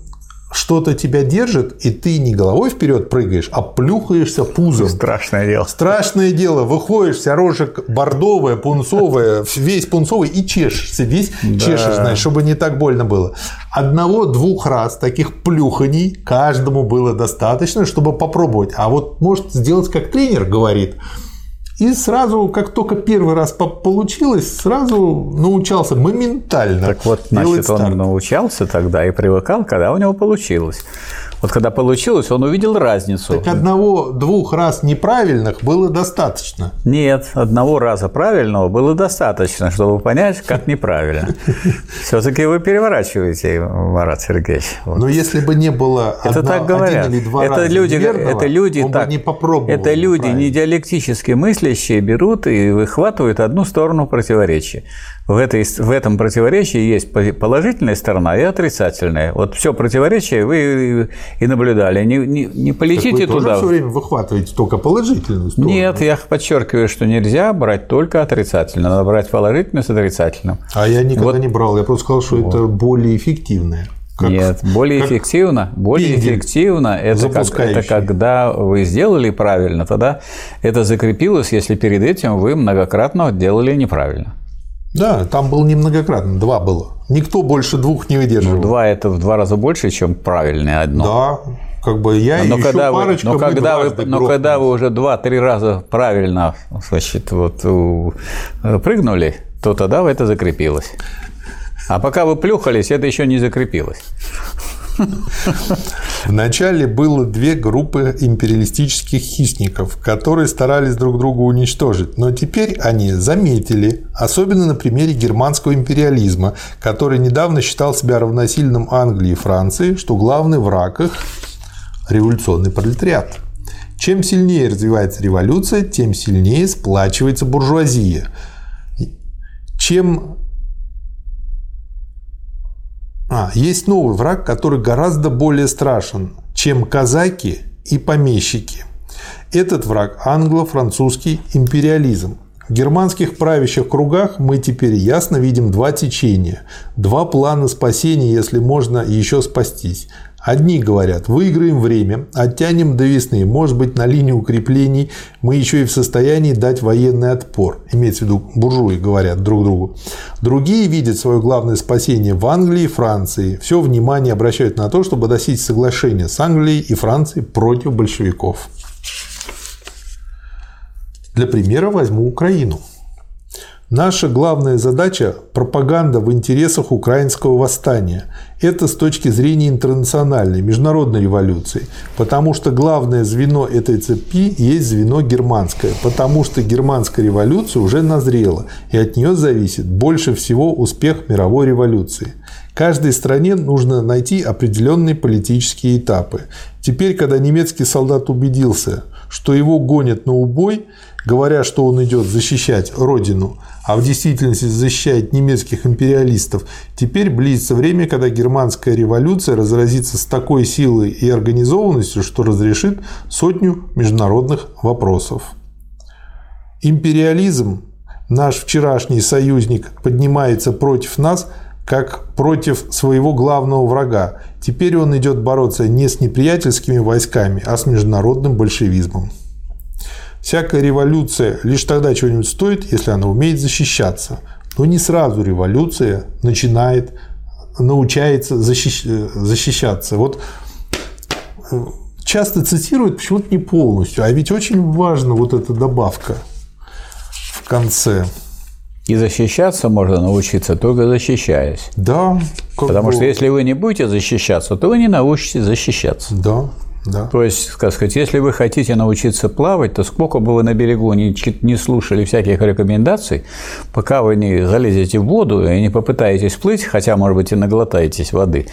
что-то тебя держит, и ты не головой вперед прыгаешь, а плюхаешься пузом. Страшное дело. Страшное дело. Выходишь, вся рожа бордовая, пунцовая, (laughs) весь пунцовый, и чешешься, весь да. чешешь, знаешь, чтобы не так больно было. Одного-двух раз таких плюханий каждому было достаточно, чтобы попробовать. А вот может сделать, как тренер говорит, и сразу, как только первый раз получилось, сразу научался моментально. Так вот, значит, он научался тогда и привыкал, когда у него получилось. Вот когда получилось, он увидел разницу. Так одного-двух раз неправильных было достаточно. Нет, одного раза правильного было достаточно, чтобы понять, как неправильно. (laughs) Все-таки вы переворачиваете, Марат Сергеевич. Вот. Но если бы не было это одна, так говорят. один или два это раза люди, неверного, это люди так, не попробовал. Это люди правильно. не диалектически мыслящие берут и выхватывают одну сторону противоречия в, этой, в этом противоречии есть положительная сторона и отрицательная. Вот все противоречие вы и наблюдали. Не, не, не полетите так вы туда. Тоже все время выхватываете только положительную сторону. Нет, я подчеркиваю, что нельзя брать только отрицательно. Надо брать положительное с отрицательным. А я никогда вот. не брал. Я просто сказал, что вот. это более эффективное. Как, Нет, более как эффективно. Более эффективно это, как, это когда вы сделали правильно, тогда это закрепилось, если перед этим вы многократно делали неправильно. Да, там было немногократно, два было. Никто больше двух не выдерживал. Ну, два – это в два раза больше, чем правильное одно. Да, как бы я но и когда еще парочка, вы, но когда вы, Но когда вы уже два-три раза правильно значит, вот, прыгнули, то тогда это закрепилось. А пока вы плюхались, это еще не закрепилось. Вначале было две группы империалистических хищников, которые старались друг друга уничтожить, но теперь они заметили, особенно на примере германского империализма, который недавно считал себя равносильным Англии и Франции, что главный враг их – революционный пролетариат. Чем сильнее развивается революция, тем сильнее сплачивается буржуазия. Чем а, есть новый враг, который гораздо более страшен, чем казаки и помещики. Этот враг – англо-французский империализм. В германских правящих кругах мы теперь ясно видим два течения, два плана спасения, если можно еще спастись. Одни говорят, выиграем время, оттянем до весны, может быть, на линии укреплений мы еще и в состоянии дать военный отпор. Имеется в виду, буржуи говорят друг другу. Другие видят свое главное спасение в Англии и Франции. Все внимание обращают на то, чтобы достичь соглашения с Англией и Францией против большевиков. Для примера возьму Украину. Наша главная задача – пропаганда в интересах украинского восстания. Это с точки зрения интернациональной, международной революции. Потому что главное звено этой цепи есть звено германское. Потому что германская революция уже назрела, и от нее зависит больше всего успех мировой революции. Каждой стране нужно найти определенные политические этапы. Теперь, когда немецкий солдат убедился, что его гонят на убой, говоря, что он идет защищать родину, а в действительности защищает немецких империалистов, теперь близится время, когда германская революция разразится с такой силой и организованностью, что разрешит сотню международных вопросов. Империализм, наш вчерашний союзник, поднимается против нас – как против своего главного врага. Теперь он идет бороться не с неприятельскими войсками, а с международным большевизмом. Всякая революция лишь тогда чего-нибудь стоит, если она умеет защищаться. Но не сразу революция начинает, научается защищ, защищаться. Вот э, часто цитируют, почему-то не полностью, а ведь очень важна вот эта добавка в конце. И защищаться можно научиться только защищаясь. Да. Потому бы... что если вы не будете защищаться, то вы не научитесь защищаться. Да, Да. То есть, как сказать, если вы хотите научиться плавать, то сколько бы вы на берегу не, не слушали всяких рекомендаций, пока вы не залезете в воду и не попытаетесь плыть, хотя, может быть, и наглотаетесь воды,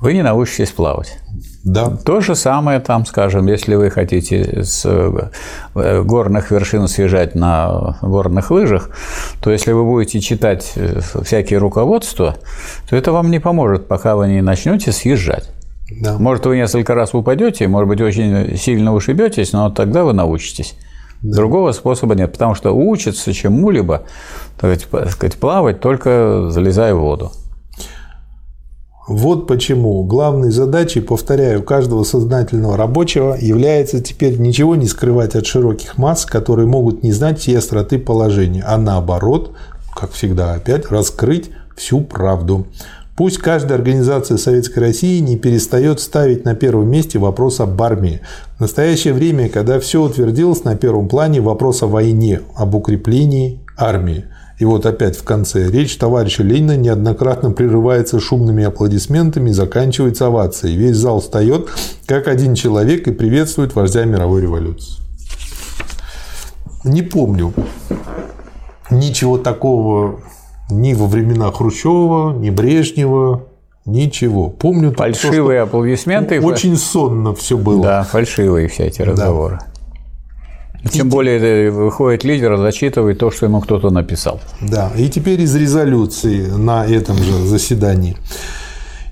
вы не научитесь плавать. Да. То же самое там, скажем, если вы хотите с э, горных вершин съезжать на горных лыжах, то если вы будете читать э, всякие руководства, то это вам не поможет, пока вы не начнете съезжать. Да. Может, вы несколько раз упадете, может быть, очень сильно ушибетесь, но тогда вы научитесь. Да. Другого способа нет, потому что учиться чему-либо, так сказать, плавать только залезая в воду. Вот почему главной задачей, повторяю, каждого сознательного рабочего является теперь ничего не скрывать от широких масс, которые могут не знать все остроты положения, а наоборот, как всегда опять, раскрыть всю правду. Пусть каждая организация Советской России не перестает ставить на первом месте вопрос об армии. В настоящее время, когда все утвердилось на первом плане, вопрос о войне, об укреплении армии. И вот опять в конце речь товарища Ленина неоднократно прерывается шумными аплодисментами и заканчивается овацией. Весь зал встает, как один человек, и приветствует вождя мировой революции. Не помню ничего такого ни во времена Хрущева, ни Брежнева, ничего. Помню фальшивые то, аплодисменты. Очень сонно все было. Да, фальшивые все эти разговоры. Да. Тем и более выходит лидер, зачитывает то, что ему кто-то написал. Да, и теперь из резолюции на этом же заседании.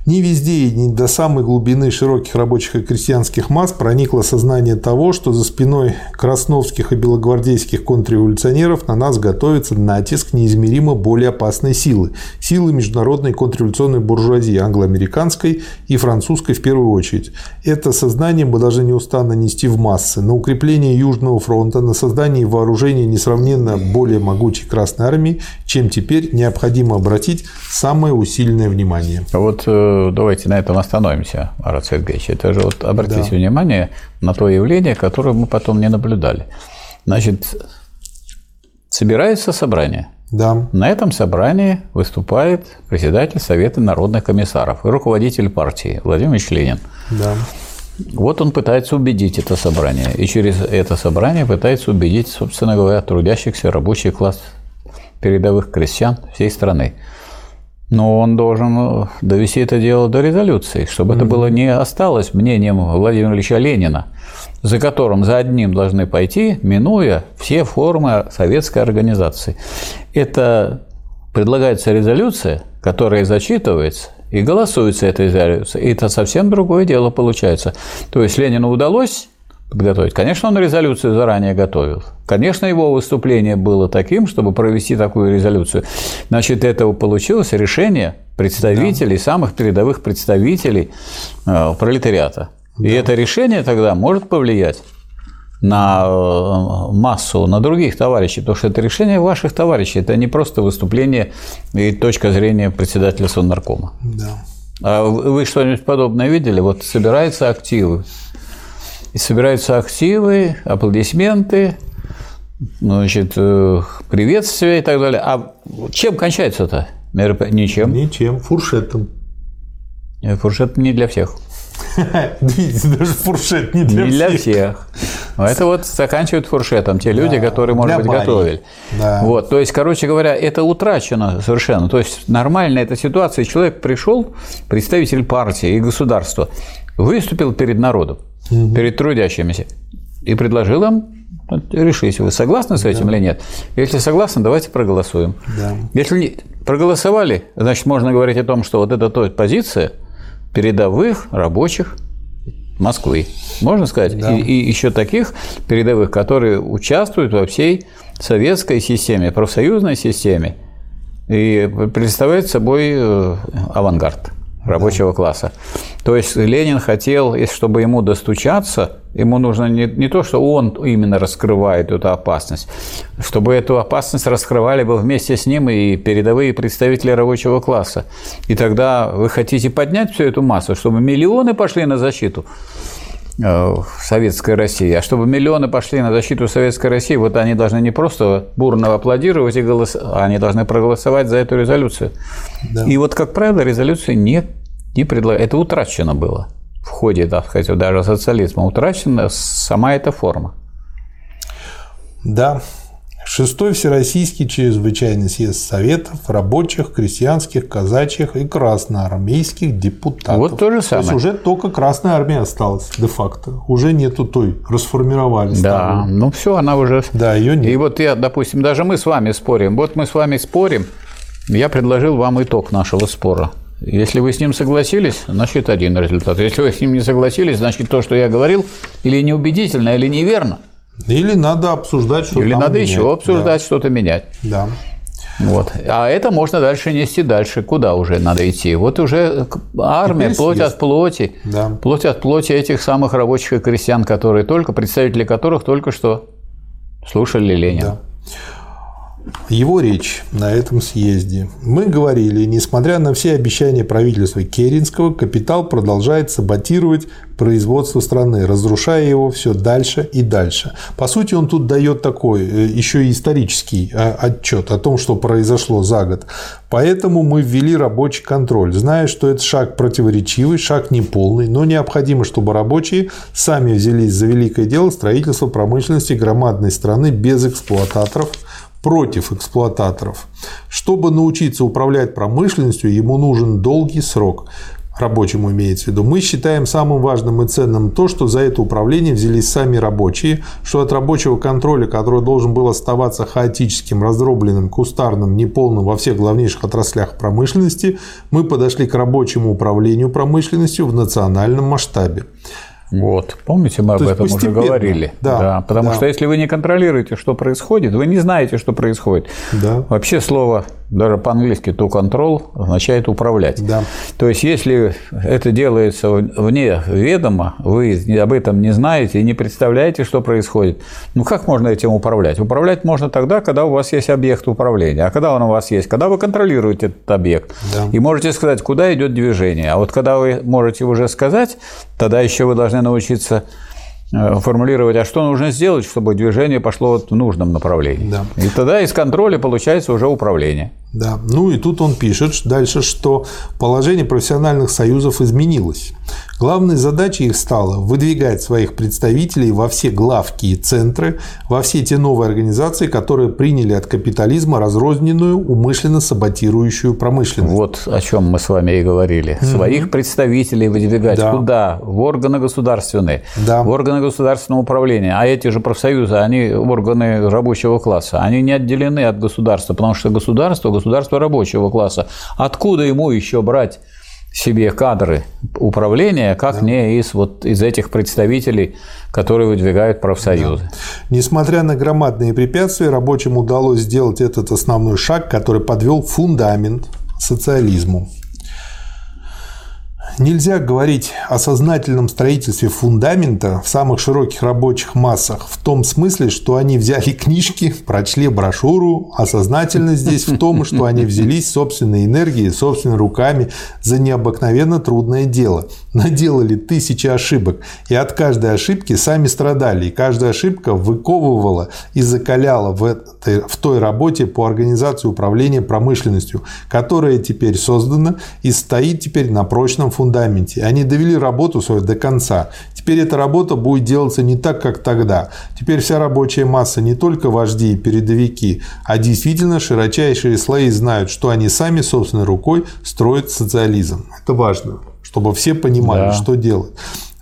Не везде и не до самой глубины широких рабочих и крестьянских масс проникло сознание того, что за спиной красновских и белогвардейских контрреволюционеров на нас готовится натиск неизмеримо более опасной силы – силы международной контрреволюционной буржуазии, англо-американской и французской в первую очередь. Это сознание мы должны неустанно нести в массы, на укрепление Южного фронта, на создание вооружения несравненно более могучей Красной Армии, чем теперь необходимо обратить самое усиленное внимание. А вот э, давайте на этом остановимся, Марат Сергеевич. Это же вот обратите да. внимание на то явление, которое мы потом не наблюдали. Значит, собирается собрание. Да. На этом собрании выступает председатель Совета народных комиссаров и руководитель партии Владимир Ильич Ленин. Да. Вот он пытается убедить это собрание. И через это собрание пытается убедить, собственно говоря, трудящихся рабочий класс передовых крестьян всей страны. Но он должен э, довести это дело до резолюции, чтобы mm-hmm. это было не осталось мнением Владимира Ильича Ленина, за которым за одним должны пойти, минуя все формы советской организации. Это предлагается резолюция, которая зачитывается, и голосуется эта резолюция. И это совсем другое дело получается. То есть Ленину удалось подготовить. Конечно, он резолюцию заранее готовил. Конечно, его выступление было таким, чтобы провести такую резолюцию. Значит, этого получилось решение представителей, да. самых передовых представителей э, пролетариата. Да. И это решение тогда может повлиять на э, массу, на других товарищей, потому что это решение ваших товарищей, это не просто выступление и точка зрения председателя Совнаркома. Да. А вы что-нибудь подобное видели? Вот собираются активы, и собираются активы, аплодисменты, значит, э, приветствия и так далее. А чем кончается-то? Ничем. Ничем. Фуршетом. Э, фуршет не для всех. Видите, даже фуршет не для не всех. для всех. Это вот заканчивают фуршетом те люди, да, которые, может быть, барей. готовили. Да. Вот, то есть, короче говоря, это утрачено совершенно. То есть, нормально эта ситуация. Человек пришел, представитель партии и государства, выступил перед народом угу. перед трудящимися и предложил им решить, вы согласны с этим да. или нет. Если согласны, давайте проголосуем. Да. Если проголосовали, значит, можно говорить о том, что вот это то позиция передовых рабочих Москвы. Можно сказать? Да. И, и еще таких передовых, которые участвуют во всей советской системе, профсоюзной системе и представляют собой э, авангард рабочего да. класса. То есть Ленин хотел, чтобы ему достучаться, ему нужно не, не то, что он именно раскрывает эту опасность, чтобы эту опасность раскрывали бы вместе с ним и передовые представители рабочего класса. И тогда вы хотите поднять всю эту массу, чтобы миллионы пошли на защиту э, Советской России. А чтобы миллионы пошли на защиту Советской России, вот они должны не просто бурно аплодировать и голосовать, а они должны проголосовать за эту резолюцию. Да. И вот, как правило, резолюции нет, не предлагают. Это утрачено было. в ходе, так сказать, даже социализма утрачена сама эта форма. Да, Шестой Всероссийский чрезвычайный съезд Советов рабочих, крестьянских, казачьих и красноармейских депутатов. Вот то же самое. То есть уже только Красная Армия осталась де-факто. Уже нету той, расформировали. Да, ну все, она уже... Да, ее нет. И вот я, допустим, даже мы с вами спорим. Вот мы с вами спорим, я предложил вам итог нашего спора. Если вы с ним согласились, значит один результат. Если вы с ним не согласились, значит то, что я говорил, или неубедительно, или неверно – или надо обсуждать что-то Или надо менять. еще обсуждать, да. что-то менять. Да. Вот. А это можно дальше нести дальше. Куда уже надо идти? Вот уже армия, Теперь плоть съезд. от плоти. Да. Плоть от плоти этих самых рабочих и крестьян, которые только, представители которых только что слушали Ленина. Да. Его речь на этом съезде. Мы говорили, несмотря на все обещания правительства Керенского, капитал продолжает саботировать производство страны, разрушая его все дальше и дальше. По сути, он тут дает такой э, еще и исторический а, отчет о том, что произошло за год. Поэтому мы ввели рабочий контроль, зная, что это шаг противоречивый, шаг неполный, но необходимо, чтобы рабочие сами взялись за великое дело строительства промышленности громадной страны без эксплуататоров, против эксплуататоров. Чтобы научиться управлять промышленностью, ему нужен долгий срок. Рабочему имеется в виду. Мы считаем самым важным и ценным то, что за это управление взялись сами рабочие, что от рабочего контроля, который должен был оставаться хаотическим, раздробленным, кустарным, неполным во всех главнейших отраслях промышленности, мы подошли к рабочему управлению промышленностью в национальном масштабе. Вот. Помните, мы То об этом уже говорили. Да, потому да. что если вы не контролируете, что происходит, вы не знаете, что происходит. Да. Вообще слово, даже по-английски to control, означает управлять. Да. То есть, если это делается вне ведома, вы об этом не знаете и не представляете, что происходит, ну как можно этим управлять? Управлять можно тогда, когда у вас есть объект управления. А когда он у вас есть? Когда вы контролируете этот объект. Да. И можете сказать, куда идет движение. А вот когда вы можете уже сказать, тогда еще вы должны научиться э, формулировать, а что нужно сделать, чтобы движение пошло в нужном направлении. Да. И тогда из контроля получается уже управление. Да. Ну и тут он пишет дальше, что положение профессиональных союзов изменилось. Главной задачей их стало выдвигать своих представителей во все главки и центры, во все те новые организации, которые приняли от капитализма разрозненную, умышленно саботирующую промышленность. Вот о чем мы с вами и говорили. Своих представителей выдвигать Да. куда? В органы государственные, Да. в органы государственного управления. А эти же профсоюзы, они органы рабочего класса, они не отделены от государства, потому что государство, государство рабочего класса. Откуда ему еще брать себе кадры управления, как не из, вот, из этих представителей, которые выдвигают профсоюзы. Несмотря на громадные препятствия, рабочим удалось сделать этот основной шаг, который подвел фундамент социализму. Нельзя говорить о сознательном строительстве фундамента в самых широких рабочих массах в том смысле, что они взяли книжки, прочли брошюру, а сознательность здесь в том, что они взялись собственной энергией, собственными руками за необыкновенно трудное дело. Наделали тысячи ошибок, и от каждой ошибки сами страдали, и каждая ошибка выковывала и закаляла в, этой, в той работе по организации управления промышленностью, которая теперь создана и стоит теперь на прочном фундаменте. Они довели работу свою до конца. Теперь эта работа будет делаться не так, как тогда. Теперь вся рабочая масса не только вожди и передовики, а действительно широчайшие слои знают, что они сами собственной рукой строят социализм. Это важно, чтобы все понимали, Да. что делать.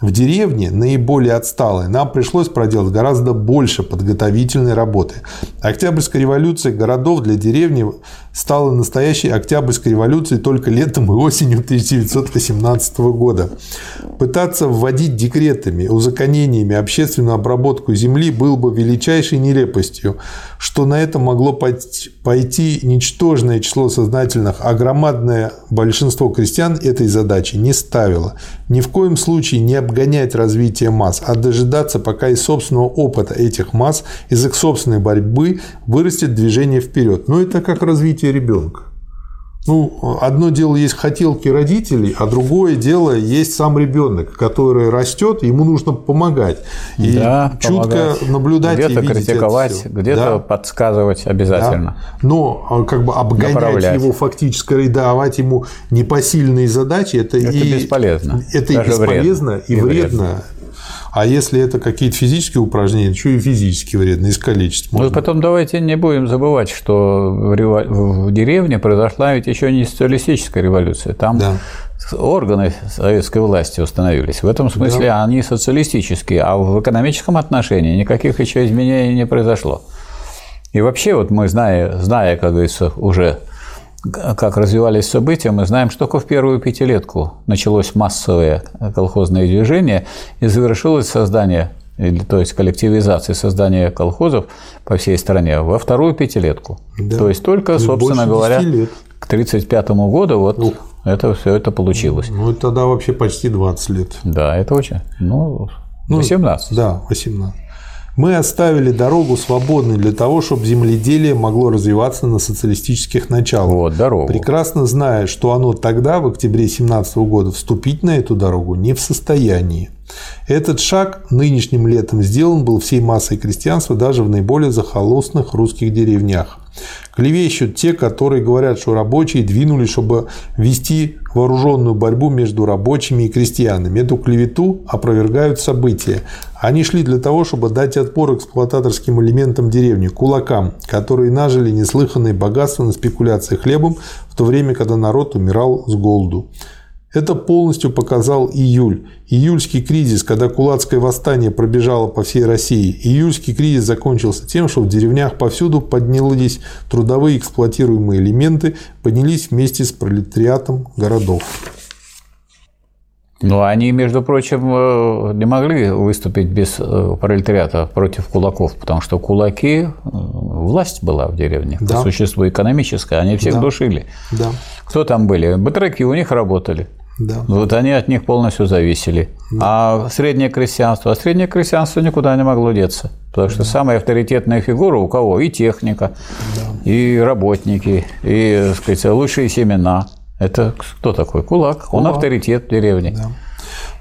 В деревне, наиболее отсталой, нам пришлось проделать гораздо больше подготовительной работы. Октябрьская революция городов для деревни стала настоящей Октябрьской революцией только летом и осенью 1918 года. Пытаться вводить декретами, узаконениями общественную обработку земли было бы величайшей нелепостью, что на это могло пойти- ничтожное число сознательных, а громадное большинство крестьян этой задачи не ставило. Ни в коем случае не обгонять развитие масс, а дожидаться, пока из собственного опыта этих масс, из их собственной борьбы вырастет движение вперед. Но это как развитие ребенка. Ну, одно дело есть хотелки родителей, а другое дело есть сам ребенок, который растет, ему нужно помогать. И да, чутко помогать. наблюдать где-то и критиковать, где-то Да. подсказывать обязательно. Да. Но а, как бы обгонять Направлять. его фактически и давать ему непосильные задачи, это, Это и бесполезно. Это и Даже бесполезно, вредно. и, И вредно. А если это какие-то физические упражнения, то и физически вредно, искалечить Ну, можно. потом давайте не будем забывать, что в, деревне произошла ведь еще не социалистическая революция. Там Да. органы советской власти установились. В этом смысле они социалистические, а в экономическом отношении никаких еще изменений не произошло. И вообще, вот мы, зная, зная как говорится, уже как развивались события, мы знаем, что только в первую пятилетку началось массовое колхозное движение и завершилось создание, то есть коллективизация создания колхозов по всей стране во вторую пятилетку. Да. То есть только, То собственно говоря, 10 лет. к 1935 году вот это все это получилось. Ну, это тогда вообще почти 20 лет. Да, это очень. Ну, Ну, 18. Да, 18. Мы оставили дорогу свободной для того, чтобы земледелие могло развиваться на социалистических началах. Вот, дорогу. Прекрасно зная, что оно тогда, в октябре 2017 года, вступить на эту дорогу не в состоянии. Этот шаг нынешним летом сделан был всей массой крестьянства даже в наиболее захолустных русских деревнях. Клевещут те, которые говорят, что рабочие двинулись, чтобы вести вооруженную борьбу между рабочими и крестьянами. Эту клевету опровергают события. Они шли для того, чтобы дать отпор эксплуататорским элементам деревни, кулакам, которые нажили неслыханные богатства на спекуляции хлебом, в то время, когда народ умирал с голоду. Это полностью показал июль. Июльский кризис, когда кулацкое восстание пробежало по всей России. Июльский кризис закончился тем, что в деревнях повсюду поднялись трудовые эксплуатируемые элементы, поднялись вместе с пролетариатом городов. Ну, они, между прочим, э, не могли выступить без э, пролетариата против кулаков, потому что кулаки, э, власть была в деревне, Да. по существу экономическая, они всех Да. душили. Да, Кто там были? Батраки у них работали. Да. Вот они от них полностью зависели. А среднее крестьянство? А среднее крестьянство никуда не могло деться. Потому что самая авторитетная фигура у кого? И техника, и работники, и, так сказать, лучшие семена. Это кто такой? Кулак. Он Кулак. авторитет в деревне.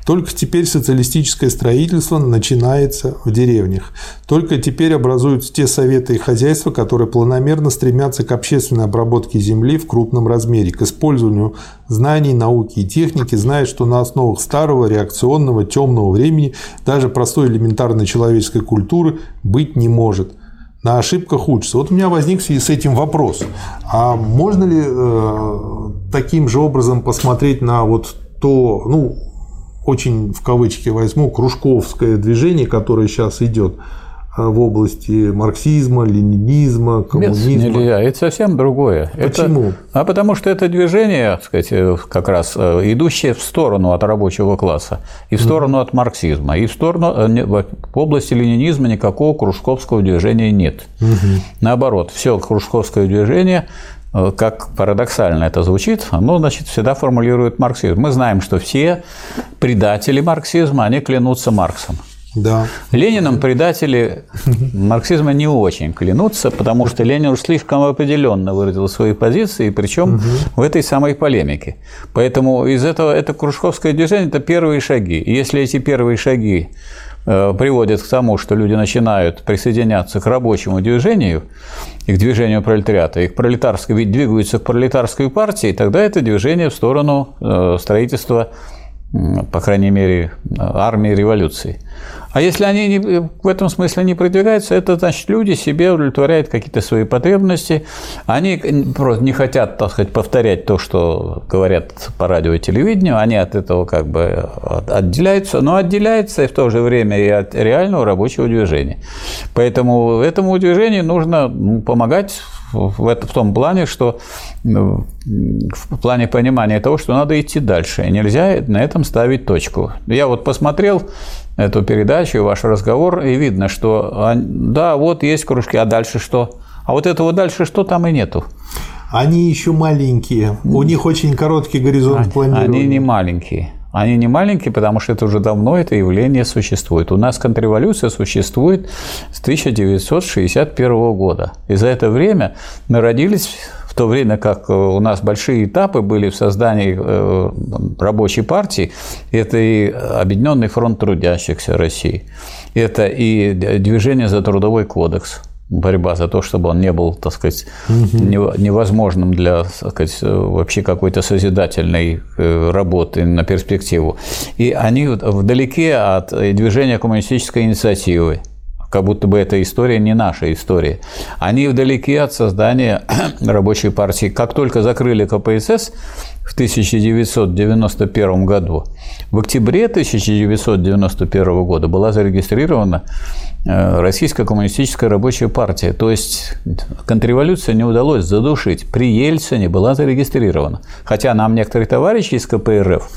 Только теперь социалистическое строительство начинается в деревнях. Только теперь образуются те советы и хозяйства, которые планомерно стремятся к общественной обработке земли в крупном размере, к использованию знаний, науки и техники, зная, что на основах старого, реакционного, темного времени даже простой элементарной человеческой культуры быть не может. На ошибках учатся. Вот у меня возник в связи с этим вопрос. А можно ли э, таким же образом посмотреть на вот то, ну, очень в кавычки возьму, кружковское движение, которое сейчас идет э, в области марксизма, ленинизма, Нет, коммунизма. нельзя. Это совсем другое. Это- Почему? а потому что это движение, так сказать, э, как раз э, идущее в сторону от рабочего класса, и в сторону от марксизма, и в сторону э, в области ленинизма никакого кружковского движения нет. Наоборот, все кружковское движение как парадоксально это звучит, оно, значит, всегда формулирует марксизм. Мы знаем, что все предатели марксизма, они клянутся Марксом. Да. Лениным предатели марксизма не очень клянутся, потому что Ленин уж слишком определенно выразил свои позиции, причем в этой самой полемике. Поэтому из этого это кружковское движение – это первые шаги. И если эти первые шаги э, приводят к тому, что люди начинают присоединяться к рабочему движению и к движению пролетариата, и к пролетарской, ведь двигаются к пролетарской партии, тогда это движение в сторону э, строительства по крайней мере, армии революции. А если они не- в этом смысле не продвигаются, это значит, люди себе удовлетворяют какие-то свои потребности, они просто не хотят, так сказать, повторять то, что говорят по радио и телевидению, они от этого как бы от- отделяются, но отделяются и в то же время и от реального рабочего движения. Поэтому этому движению нужно ну, помогать в, том плане, что ну, в плане понимания того, что надо идти дальше, нельзя на этом ставить точку. Я вот посмотрел эту передачу, ваш разговор, и видно, что а, да, вот есть кружки, а дальше что? А вот этого дальше что там и нету. Они еще маленькие. У них очень короткий горизонт планирования. Они не маленькие. Они не маленькие, потому что это уже давно это явление существует. У нас контрреволюция существует с 1961 года. И за это время мы родились в то время как у нас большие этапы были в создании рабочей партии, это и Объединенный фронт трудящихся России, это и движение за трудовой кодекс, борьба за то, чтобы он не был, так сказать, невозможным для так сказать, вообще какой-то созидательной э, работы на перспективу. И они вдалеке от движения коммунистической инициативы как будто бы эта история не наша история. Они вдалеке от создания (clears throat) рабочей партии. Как только закрыли КПСС в 1991 году, в октябре 1991 года была зарегистрирована э, Российская коммунистическая рабочая партия. То есть контрреволюция не удалось задушить. При Ельцине была зарегистрирована. Хотя нам некоторые товарищи из КПРФ,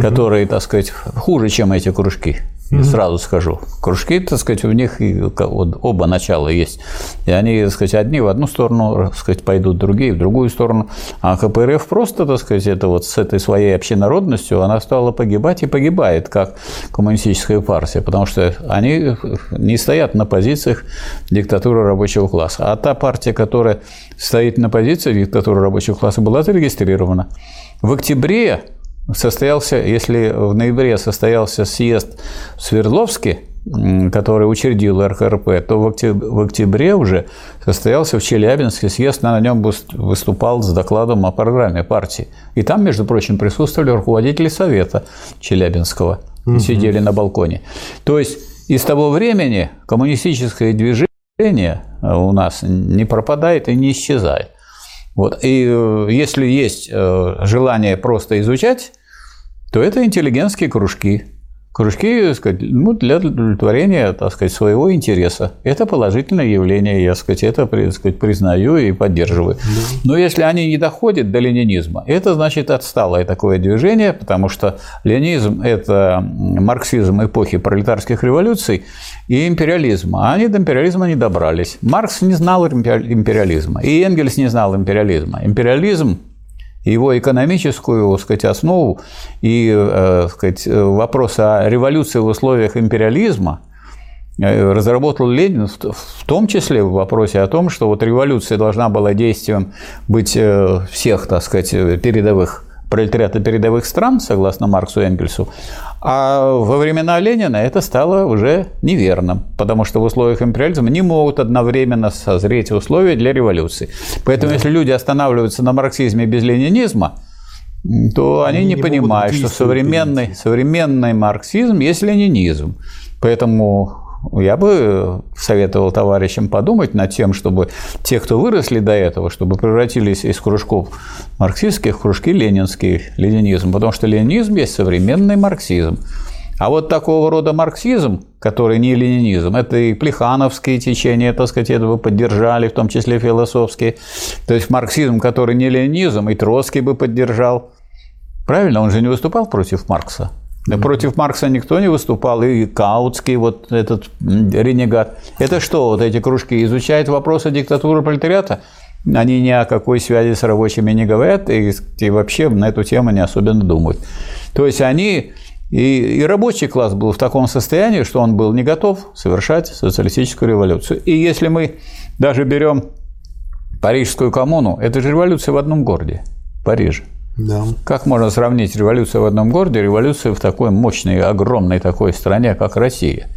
которые, так сказать, хуже, чем эти кружки, Mm-hmm. Сразу скажу. Кружки, так сказать, у них вот, оба начала есть. И они, так сказать, одни в одну сторону, так сказать, пойдут, другие в другую сторону. А КПРФ просто, так сказать, это вот с этой своей общенародностью, она стала погибать и погибает, как коммунистическая партия, потому что они не стоят на позициях диктатуры рабочего класса. А та партия, которая стоит на позиции диктатуры рабочего класса, была зарегистрирована. В октябре состоялся, если в ноябре состоялся съезд в Свердловске, который учредил РКРП, то в октябре уже состоялся в Челябинске съезд, на нем выступал с докладом о программе партии. И там, между прочим, присутствовали руководители Совета Челябинского, угу. сидели на балконе. То есть и с того времени коммунистическое движение у нас не пропадает и не исчезает. Вот. И э, если есть э, желание просто изучать, то это интеллигентские кружки. Кружки так сказать, ну, для удовлетворения так сказать, своего интереса. Это положительное явление, я сказать, это так сказать, признаю и поддерживаю. Но если они не доходят до ленинизма, это значит отсталое такое движение, потому что ленизм – это марксизм эпохи пролетарских революций и империализма. А они до империализма не добрались. Маркс не знал империализма, и Энгельс не знал империализма. Империализм его экономическую так сказать, основу и э, сказать, вопрос о революции в условиях империализма э, разработал Ленин в том числе в вопросе о том, что вот революция должна была действием быть э, всех, так сказать, передовых пролетариата передовых стран, согласно Марксу и Энгельсу, а во времена Ленина это стало уже неверным, потому что в условиях империализма не могут одновременно созреть условия для революции. Поэтому, да. если люди останавливаются на марксизме без ленинизма, то они, они не, не понимают, что современный, современный марксизм есть ленинизм. Поэтому я бы советовал товарищам подумать над тем, чтобы те, кто выросли до этого, чтобы превратились из кружков марксистских в кружки ленинский ленинизм, потому что ленинизм есть современный марксизм. А вот такого рода марксизм, который не ленинизм, это и плехановские течения, так сказать, этого поддержали, в том числе философские. То есть марксизм, который не ленинизм, и Троцкий бы поддержал. Правильно, он же не выступал против Маркса. Против Маркса никто не выступал, и Каутский, вот этот ренегат. Это что, вот эти кружки изучают вопросы диктатуры пролетариата? Они ни о какой связи с рабочими не говорят и, и вообще на эту тему не особенно думают. То есть они и, и рабочий класс был в таком состоянии, что он был не готов совершать социалистическую революцию. И если мы даже берем Парижскую коммуну, это же революция в одном городе, Париже. Да. Как можно сравнить революцию в одном городе, революцию в такой мощной, огромной такой стране, как Россия?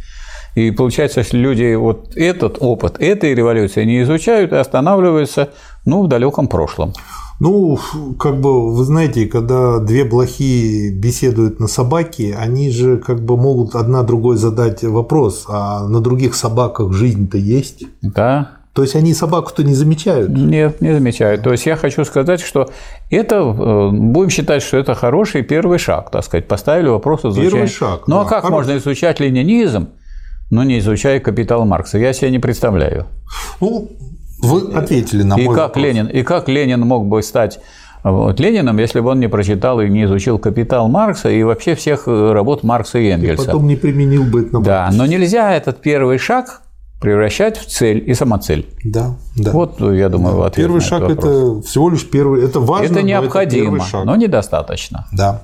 И получается, если люди вот этот опыт этой революции не изучают и останавливаются ну, в далеком прошлом. Ну, как бы, вы знаете, когда две блохи беседуют на собаке, они же как бы могут одна другой задать вопрос, а на других собаках жизнь-то есть? Да, то есть они собаку-то не замечают? Нет, не замечают. То есть я хочу сказать, что это э, будем считать, что это хороший первый шаг, так сказать. Поставили вопрос изучения. Первый шаг. Ну а да, а как хороший. можно изучать ленинизм, но не изучая капитал Маркса? Я себе не представляю. Ну, вы ответили на и мой как вопрос. Ленин, и как Ленин мог бы стать вот, Лениным, если бы он не прочитал и не изучил «Капитал Маркса» и вообще всех э, работ Маркса и Энгельса. И потом не применил бы это на Да, но нельзя этот первый шаг превращать в цель и самоцель. Да, да. Вот, я думаю, да. ответ Первый шаг – это всего лишь первый, это важно, Это необходимо, но, это но недостаточно. Да.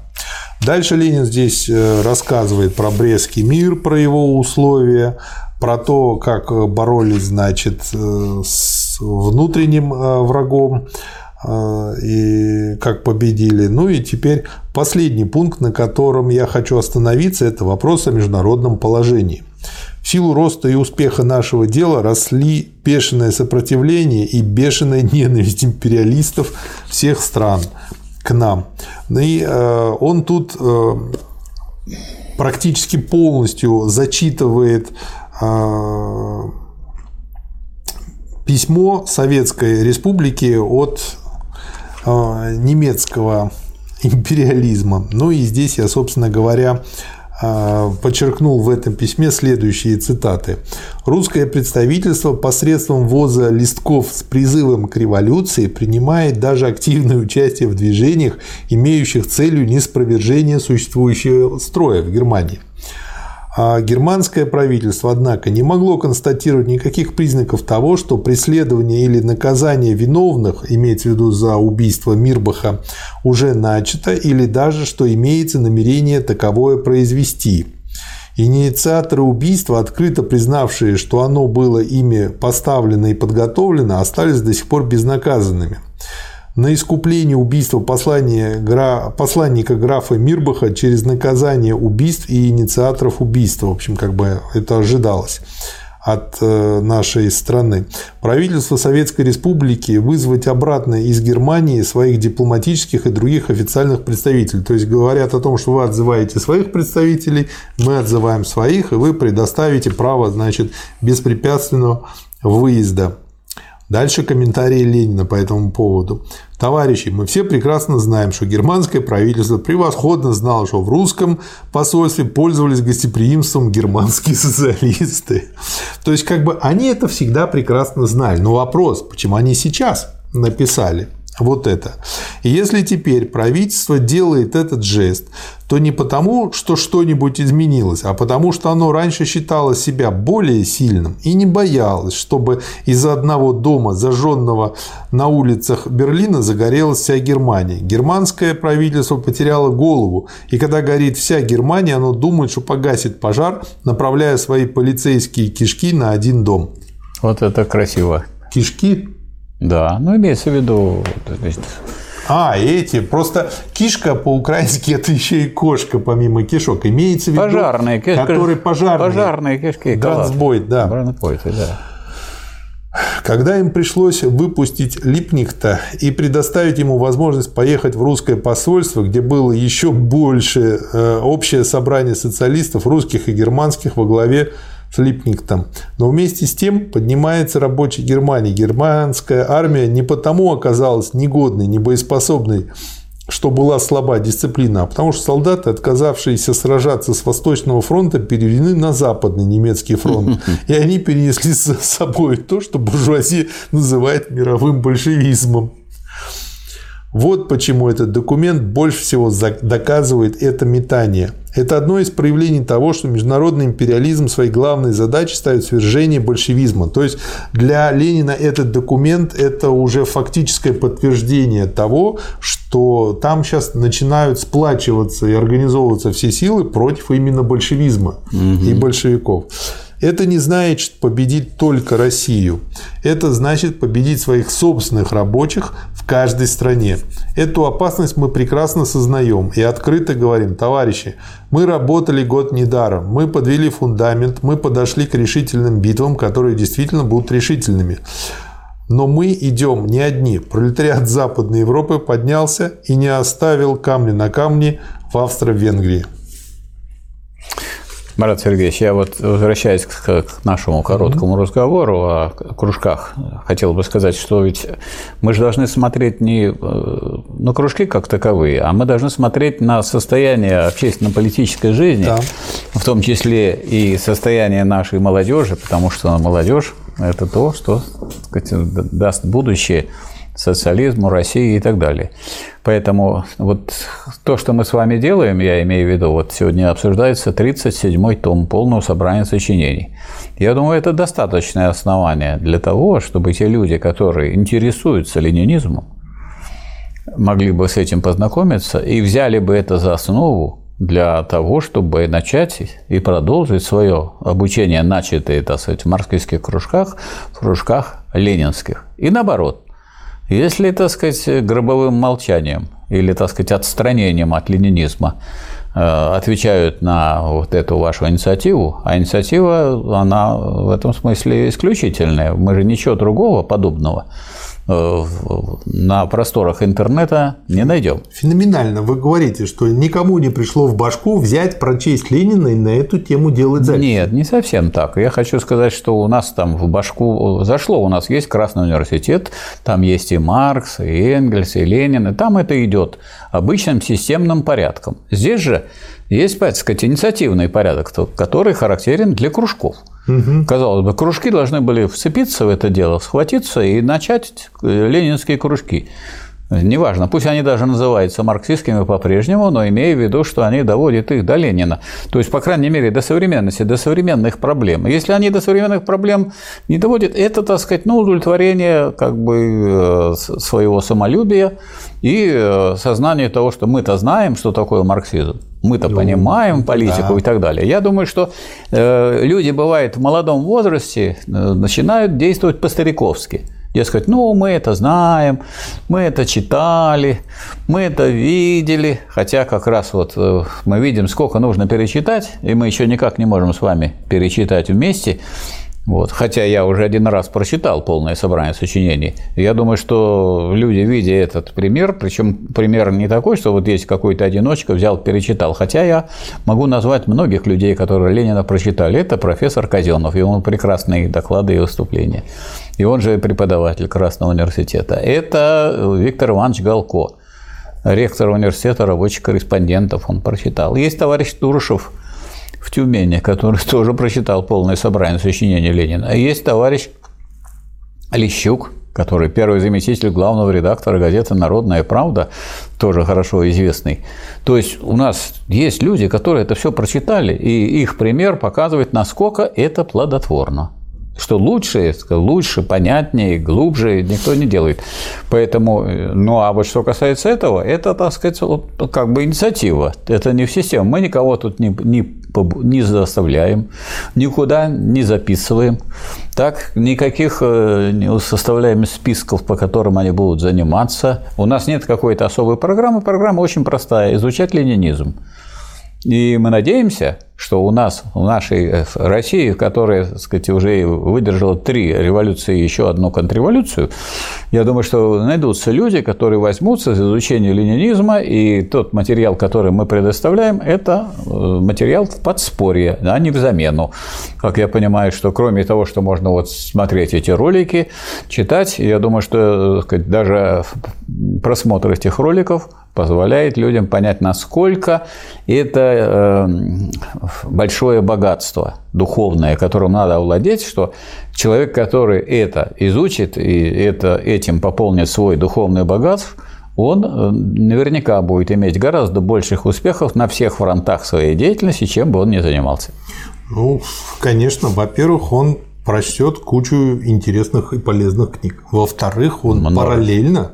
Дальше Ленин здесь э, рассказывает про Брестский мир, про его условия, про то, как боролись, значит, э, с внутренним э, врагом, и как победили. Ну и теперь последний пункт, на котором я хочу остановиться, это вопрос о международном положении. В силу роста и успеха нашего дела росли бешеное сопротивление и бешеная (laughs) ненависть империалистов всех стран к нам. И э, он тут э, практически полностью зачитывает э, письмо Советской Республики от немецкого (laughs) империализма. Ну и здесь я, собственно говоря, подчеркнул в этом письме следующие цитаты. «Русское представительство посредством ввоза листков с призывом к революции принимает даже активное участие в движениях, имеющих целью неспровержение существующего строя в Германии. А германское правительство, однако, не могло констатировать никаких признаков того, что преследование или наказание виновных, имеется в виду за убийство Мирбаха, уже начато или даже что имеется намерение таковое произвести. Инициаторы убийства, открыто признавшие, что оно было ими поставлено и подготовлено, остались до сих пор безнаказанными – на искупление убийства послания, посланника графа Мирбаха через наказание убийств и инициаторов убийства. В общем, как бы это ожидалось от э, нашей страны. Правительство Советской Республики вызвать обратно из Германии своих дипломатических и других официальных представителей. То есть говорят о том, что вы отзываете своих представителей, мы отзываем своих, и вы предоставите право значит, беспрепятственного выезда Дальше комментарии Ленина по этому поводу. Товарищи, мы все прекрасно знаем, что германское правительство превосходно знало, что в русском посольстве пользовались гостеприимством германские социалисты. То есть, как бы они это всегда прекрасно знали. Но вопрос, почему они сейчас написали – вот это. И если теперь правительство делает этот жест, то не потому, что что-нибудь изменилось, а потому, что оно раньше считало себя более сильным и не боялось, чтобы из-за одного дома, зажженного на улицах Берлина, загорелась вся Германия. Германское правительство потеряло голову, и когда горит вся Германия, оно думает, что погасит пожар, направляя свои полицейские кишки на один дом. Вот это красиво. Кишки да, ну имеется в виду... А, эти. Просто кишка по-украински (laughs) это еще и кошка, помимо кишок. Имеется в виду... Пожарные кишки. Которые пожарные. Пожарные кишки. Гансбойт, да. Бронепойты, да. Когда им пришлось выпустить Липнихта и предоставить ему возможность поехать в русское посольство, где было еще больше э, общее собрание социалистов, русских и германских во главе Флипниктом. Но вместе с тем поднимается рабочая Германия. Германская армия не потому оказалась негодной, не боеспособной, что была слаба дисциплина, а потому что солдаты, отказавшиеся сражаться с Восточного фронта, переведены на Западный немецкий фронт. (laughs) И они перенесли с собой то, что буржуазия называет мировым большевизмом. Вот почему этот документ больше всего доказывает это метание. Это одно из проявлений того, что международный империализм своей главной задачей ставит свержение большевизма. То есть для Ленина этот документ – это уже фактическое подтверждение того, что там сейчас начинают сплачиваться и организовываться все силы против именно большевизма угу. и большевиков. Это не значит победить только Россию. Это значит победить своих собственных рабочих в каждой стране. Эту опасность мы прекрасно сознаем и открыто говорим, товарищи, мы работали год недаром, мы подвели фундамент, мы подошли к решительным битвам, которые действительно будут решительными. Но мы идем не одни. Пролетариат Западной Европы поднялся и не оставил камни на камне в Австро-Венгрии. Марат Сергеевич, я вот возвращаясь к, нашему короткому mm-hmm. разговору о кружках, хотел бы сказать, что ведь мы же должны смотреть не э, на кружки как таковые, а мы должны смотреть на состояние общественно-политической жизни, да. в том числе и состояние нашей молодежи, потому что молодежь – это то, что сказать, даст будущее социализму, России и так далее. Поэтому вот то, что мы с вами делаем, я имею в виду, вот сегодня обсуждается 37-й том полного собрания сочинений. Я думаю, это достаточное основание для того, чтобы те люди, которые интересуются ленинизмом, могли бы с этим познакомиться и взяли бы это за основу для того, чтобы начать и продолжить свое обучение, начатое, так сказать, в марксистских кружках, в кружках ленинских. И наоборот – Если, так сказать, гробовым молчанием или, так сказать, отстранением от ленинизма э, отвечают на вот эту вашу инициативу, а инициатива, она в этом смысле исключительная. Мы же ничего другого подобного на просторах интернета не найдем. Феноменально. Вы говорите, что никому не пришло в башку взять, прочесть Ленина и на эту тему делать запись. Нет, не совсем так. Я хочу сказать, что у нас там в башку зашло. У нас есть Красный университет, там есть и Маркс, и Энгельс, и Ленин, и там это идет обычным системным порядком. Здесь же есть, так сказать, инициативный порядок, который характерен для кружков. Угу. Казалось бы, кружки должны были вцепиться в это дело, схватиться и начать э, ленинские кружки. Неважно, пусть они даже называются марксистскими по-прежнему, но имея в виду, что они доводят их до Ленина. То есть, по крайней мере, до современности, до современных проблем. Если они до современных проблем не доводят, это, так сказать, ну, удовлетворение как бы э, своего самолюбия и э, сознание того, что мы-то знаем, что такое марксизм. Мы-то ну, понимаем политику да. и так далее. Я думаю, что э, люди, бывает, в молодом возрасте начинают действовать по-стариковски. Дескать, ну, мы это знаем, мы это читали, мы это видели, хотя как раз вот э, мы видим, сколько нужно перечитать, и мы еще никак не можем с вами перечитать вместе, вот. Хотя я уже один раз прочитал полное собрание сочинений. Я думаю, что люди, видя этот пример, причем пример не такой, что вот есть какой-то одиночка, взял, перечитал. Хотя я могу назвать многих людей, которые Ленина прочитали. Это профессор Казенов, и он прекрасные доклады и выступления. И он же преподаватель Красного университета. Это Виктор Иванович Галко, ректор университета рабочих корреспондентов, он прочитал. Есть товарищ Турышев, в Тюмени, который (laughs) тоже прочитал полное собрание сочинений Ленина. А есть товарищ Лещук, который первый заместитель главного редактора газеты «Народная правда», тоже хорошо известный. То есть у нас есть люди, которые это все прочитали, и их пример показывает, насколько это плодотворно что лучше, лучше, понятнее, глубже никто не делает. Поэтому, ну а вот что касается этого, это, так сказать, вот, как бы инициатива. Это не в систему. Мы никого тут не, не, не заставляем, никуда не записываем. Так, никаких э, не составляем списков, по которым они будут заниматься. У нас нет какой-то особой программы. Программа очень простая – изучать ленинизм. И мы надеемся, что у нас, в нашей э, России, которая, так сказать, уже выдержала три революции и еще одну контрреволюцию, я думаю, что найдутся люди, которые возьмутся за изучение ленинизма, и тот материал, который мы предоставляем, это э, материал в подспорье, а не в замену. Как я понимаю, что кроме того, что можно вот смотреть эти ролики, читать, я думаю, что сказать, даже просмотр этих роликов позволяет людям понять, насколько это э, большое богатство духовное, которым надо овладеть, что человек, который это изучит и это, этим пополнит свой духовный богатств, он э, наверняка будет иметь гораздо больших успехов на всех фронтах своей деятельности, чем бы он ни занимался. Ну, конечно, во-первых, он прочтет кучу интересных и полезных книг. Во-вторых, он Много. параллельно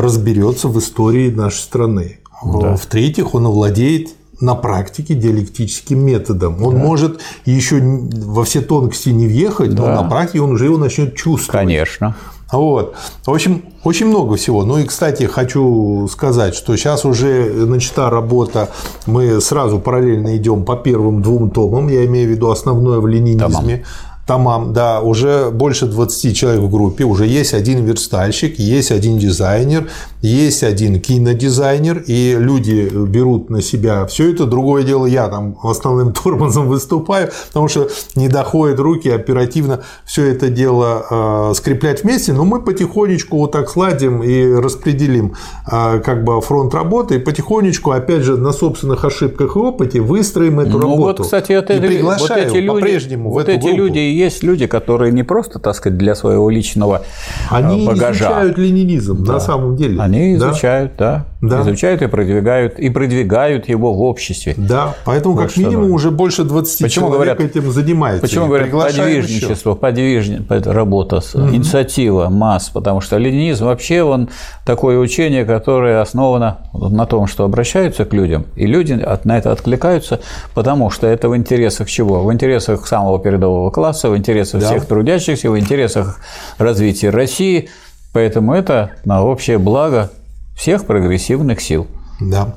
разберется в истории нашей страны. Да. В-третьих, он овладеет на практике диалектическим методом. Он да. может еще во все тонкости не въехать, да. но на практике он уже его начнет чувствовать. Конечно. Вот. В общем, очень много всего. Ну и, кстати, хочу сказать, что сейчас уже начата работа, мы сразу параллельно идем по первым двум томам, я имею в виду основное в ленинизме. Томам томам, да, уже больше 20 человек в группе, уже есть один верстальщик, есть один дизайнер, есть один кинодизайнер, и люди берут на себя все это. Другое дело, я там основным (laughs) тормозом выступаю, потому что не доходят руки оперативно все это дело э, скреплять вместе, но мы потихонечку вот так сладим и распределим э, как бы фронт работы, и потихонечку, опять же, на собственных ошибках и опыте выстроим эту ну, работу. Вот, кстати, это, и приглашаю вот эти люди, по-прежнему вот в эту эти группу. люди есть люди, которые не просто, так сказать, для своего личного э, Они багажа. Они изучают ленинизм да. на самом деле. Они изучают, да. да. Изучают и продвигают, и продвигают его в обществе. Да, поэтому вот как минимум уже больше 20 почему человек говорят, этим занимается. Почему говорят подвижничество, подвижни, работа, угу. инициатива масс, потому что ленинизм вообще он такое учение, которое основано на том, что обращаются к людям, и люди на это откликаются, потому что это в интересах чего? В интересах самого передового класса, в интересах интересах да. всех трудящихся, в интересах развития России. Поэтому это на общее благо всех прогрессивных сил. Да.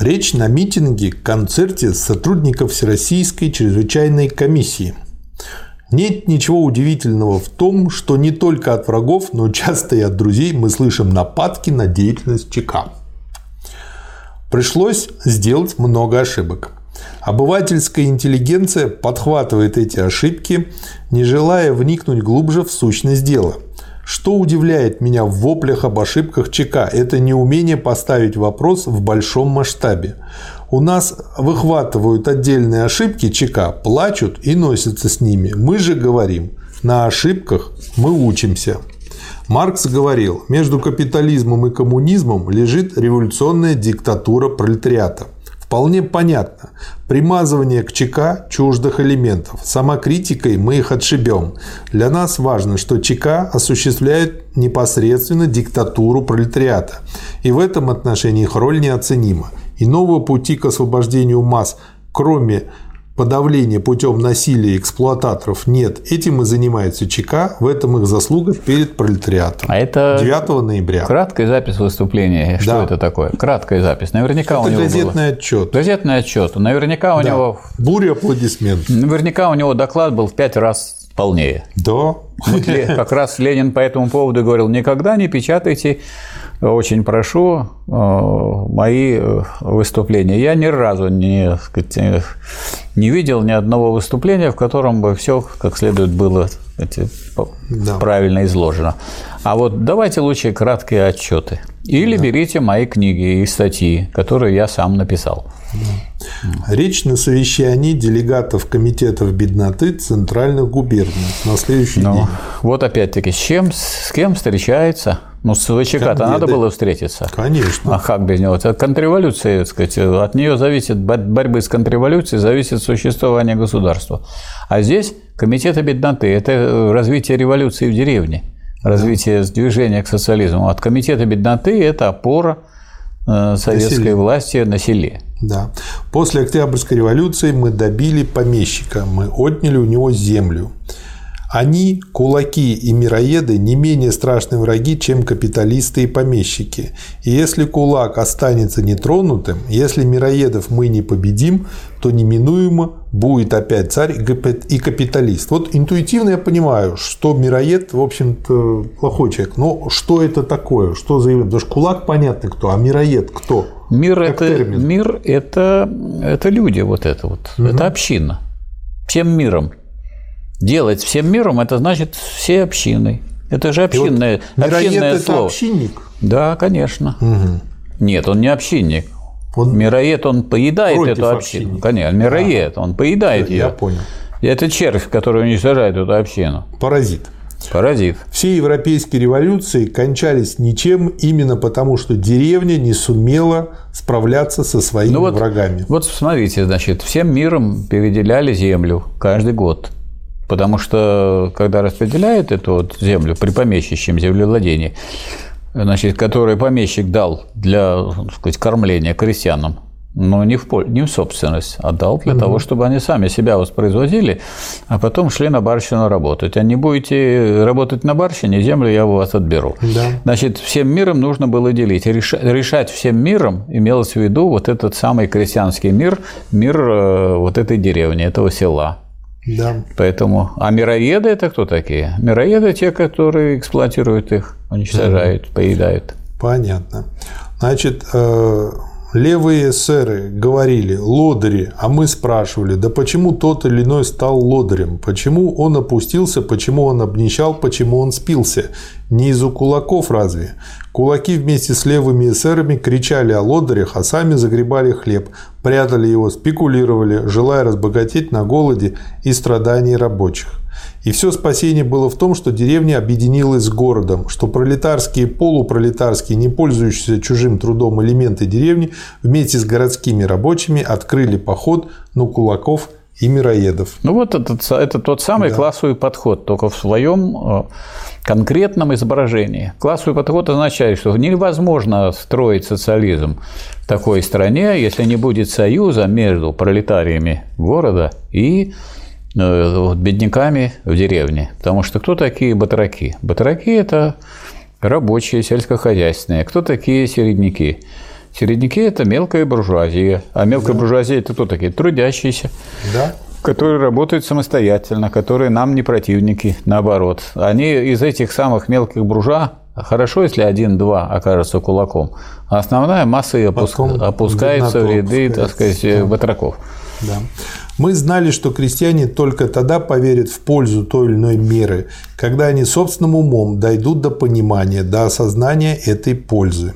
Речь на митинге, концерте сотрудников Всероссийской чрезвычайной комиссии. Нет ничего удивительного в том, что не только от врагов, но часто и от друзей мы слышим нападки на деятельность ЧК. Пришлось сделать много ошибок. Обывательская интеллигенция подхватывает эти ошибки, не желая вникнуть глубже в сущность дела. Что удивляет меня в воплях об ошибках ЧК, это неумение поставить вопрос в большом масштабе. У нас выхватывают отдельные ошибки ЧК, плачут и носятся с ними. Мы же говорим, на ошибках мы учимся. Маркс говорил, между капитализмом и коммунизмом лежит революционная диктатура пролетариата. Вполне понятно. Примазывание к ЧК чуждых элементов. Самокритикой мы их отшибем. Для нас важно, что ЧК осуществляет непосредственно диктатуру пролетариата. И в этом отношении их роль неоценима. Иного пути к освобождению масс, кроме подавления путем насилия эксплуататоров нет. Этим и занимается ЧК, в этом их заслуга перед пролетариатом. А это 9 ноября. Краткая запись выступления. Что Да. это такое? Краткая запись. Наверняка у Это него газетный было... отчет. Газетный отчет. Наверняка у Да. него Буря аплодисментов. Наверняка у него доклад был в пять раз полнее. Да. Вот как раз Ленин по этому поводу говорил, никогда не печатайте, очень прошу, э, мои э, выступления. Я ни разу не, сказать, э, не видел ни одного выступления, в котором бы все как следует было по- Да. правильно изложено. А вот давайте лучше краткие отчеты. Или берите мои книги и статьи, которые я сам написал. Речь на совещании делегатов комитетов бедноты центральных губерний на следующий Ну, день. вот опять-таки, с чем, с кем встречается? Ну, с ВЧК-то надо деды. было встретиться. Конечно. А как без него? Это контрреволюция, так сказать, от нее зависит бо- борьбы с контрреволюцией, зависит существование государства. А здесь комитеты бедноты – это э, развитие революции в деревне, развитие движения к социализму. От комитета бедноты – это опора э, советской селе. власти на селе. Да. После Октябрьской революции мы добили помещика, мы отняли у него землю. Они, кулаки и мироеды, не менее страшные враги, чем капиталисты и помещики. И если кулак останется нетронутым, если мироедов мы не победим, то неминуемо будет опять царь и капи- и капиталист. Вот интуитивно я понимаю, что мироед, в общем-то, плохой человек. Но что это такое? Что за? Потому что кулак понятно кто, а мироед кто? Мир Как это, термин. мир это, это люди, вот это вот. Это община. Всем миром. Делать всем миром это значит всей общиной. Это же И вот общинное, общинное это слово. общинник. Да, конечно. Нет, он не общинник. Он- Мироед, он поедает эту общину. общинника. Конечно, мироед, он поедает ее. Я понял. Это червь, который уничтожает эту общину. Паразит. Паразит. Все европейские революции кончались ничем именно потому, что деревня не сумела справляться со своими Ну вот, врагами. вот смотрите, значит, всем миром переделяли землю каждый год. Потому что, когда распределяют эту вот землю при помещичьем землевладении, значит, который помещик дал для так сказать, кормления крестьянам, но не в, пол- не в собственность, а дал для того, чтобы они сами себя воспроизводили, а потом шли на барщину работать. А не будете работать на барщине, землю я у вас отберу. Да. Значит, всем миром нужно было делить. Реша- Решать всем миром имелось в виду вот этот самый крестьянский мир, мир э, вот этой деревни, этого села. Да. Поэтому, а мироеды это кто такие? Мироеды те, которые эксплуатируют их, уничтожают, поедают. Понятно. Значит, э, левые эсеры говорили лодыри, а мы спрашивали, да почему тот или иной стал лодырем? Почему он опустился, почему он обнищал, почему он спился? Не из-за кулаков разве? Кулаки вместе с левыми эсерами кричали о лодырях, а сами загребали хлеб, прятали его, спекулировали, желая разбогатеть на голоде и страдании рабочих. И все спасение было в том, что деревня объединилась с городом, что пролетарские полупролетарские, не пользующиеся чужим трудом элементы деревни, вместе с городскими рабочими открыли поход на кулаков и мироедов. Ну вот этот, это тот самый классовый подход, только в своем э, конкретном изображении. Классовый подход означает, что невозможно строить социализм в такой стране, если не будет союза между пролетариями города и бедняками в деревне. Потому что кто такие батраки? Батраки – это рабочие, сельскохозяйственные. Кто такие середняки? Середняки – это мелкая буржуазия. А мелкая да. буржуазия – это кто такие? Трудящиеся. Да. Которые работают самостоятельно, которые нам не противники, наоборот. Они из этих самых мелких буржуа Хорошо, если один-два окажется кулаком, а основная масса и опуск... опускается в ряды, так сказать, да. батраков. Да. Мы знали, что крестьяне только тогда поверят в пользу той или иной меры, когда они собственным умом дойдут до понимания, до осознания этой пользы.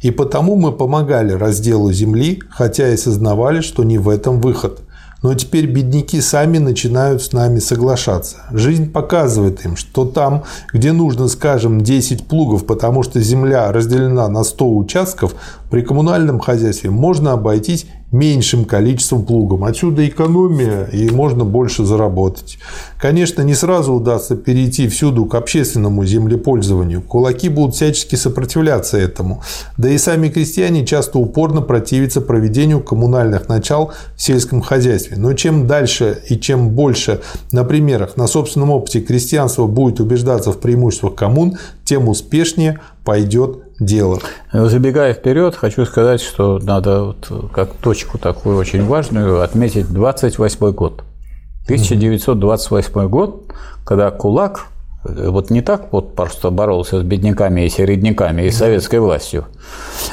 И потому мы помогали разделу земли, хотя и сознавали, что не в этом выход. Но теперь бедняки сами начинают с нами соглашаться. Жизнь показывает им, что там, где нужно, скажем, 10 плугов, потому что земля разделена на 100 участков, при коммунальном хозяйстве можно обойтись меньшим количеством плугом. Отсюда экономия, и можно больше заработать. Конечно, не сразу удастся перейти всюду к общественному землепользованию. Кулаки будут всячески сопротивляться этому. Да и сами крестьяне часто упорно противятся проведению коммунальных начал в сельском хозяйстве. Но чем дальше и чем больше на примерах, на собственном опыте крестьянство будет убеждаться в преимуществах коммун, тем успешнее пойдет дело. Забегая вперед, хочу сказать, что надо вот как точку такую очень важную отметить 28 год. 1928 год, когда кулак вот не так вот просто боролся с бедняками и середняками и советской властью,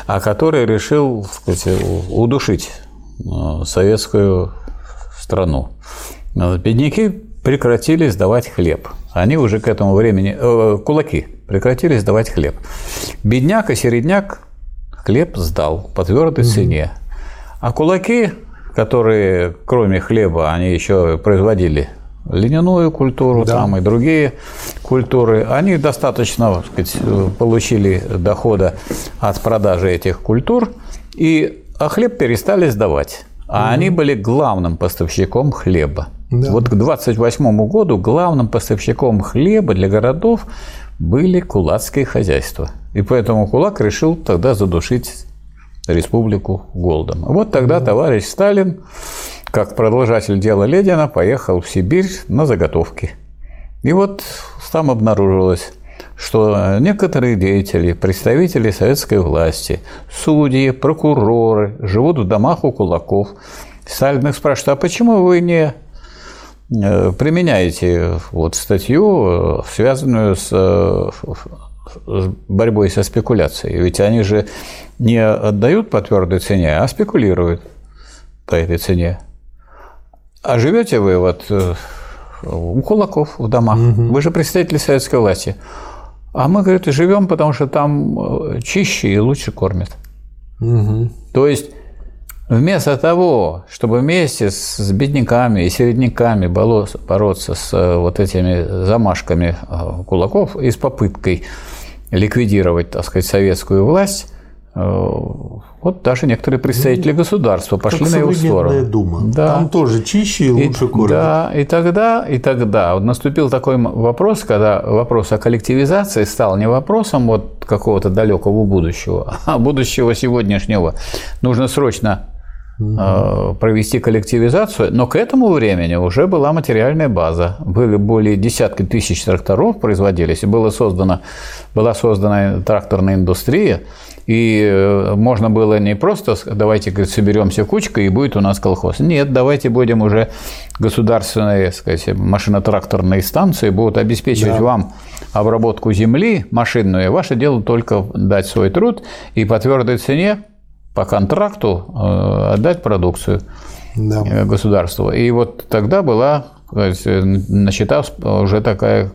а который решил сказать, удушить э, советскую страну. Бедняки прекратили сдавать хлеб. Они уже к этому времени, э, кулаки прекратили сдавать хлеб. Бедняк и середняк хлеб сдал по твердой угу. цене. А кулаки, которые кроме хлеба, они еще производили льняную культуру да. там и другие культуры, они достаточно так сказать, получили дохода от продажи этих культур, и, а хлеб перестали сдавать. А угу. они были главным поставщиком хлеба. Да. Вот к 28 году главным поставщиком хлеба для городов были кулацкие хозяйства. И поэтому кулак решил тогда задушить республику голодом. Вот тогда товарищ Сталин, как продолжатель дела Ленина, поехал в Сибирь на заготовки. И вот там обнаружилось, что некоторые деятели, представители советской власти, судьи, прокуроры живут в домах у кулаков. Сталин их спрашивает, а почему вы не применяете вот статью, э, связанную с, э, с борьбой со спекуляцией. Ведь они же не отдают по твердой цене, а спекулируют по этой цене. А живете вы вот у кулаков в домах. Угу. Вы же представители советской власти. А мы, говорит, живем, потому что там чище и лучше кормят. Угу. То есть Вместо того, чтобы вместе с бедняками и середняками бороться с э, вот этими замашками э, кулаков и с попыткой ликвидировать, так сказать, советскую власть, э, вот даже некоторые представители ну, государства пошли на его сторону. Дума. Да. Там тоже чище и лучше кормят. Да, и тогда, и тогда вот наступил такой вопрос, когда вопрос о коллективизации стал не вопросом вот какого-то далекого будущего, (laughs) а будущего сегодняшнего. Нужно срочно угу. провести коллективизацию, но к этому времени уже была материальная база. Были более десятки тысяч тракторов производились, и было создано, была создана тракторная индустрия, и э, можно было не просто давайте говорит, соберемся кучкой и будет у нас колхоз. Нет, давайте будем уже государственные сказать, машино-тракторные станции будут обеспечивать да. вам обработку земли машинную. Ваше дело только дать свой труд и по твердой цене по контракту э, отдать продукцию да. Э, государству. И вот тогда была начата уже такая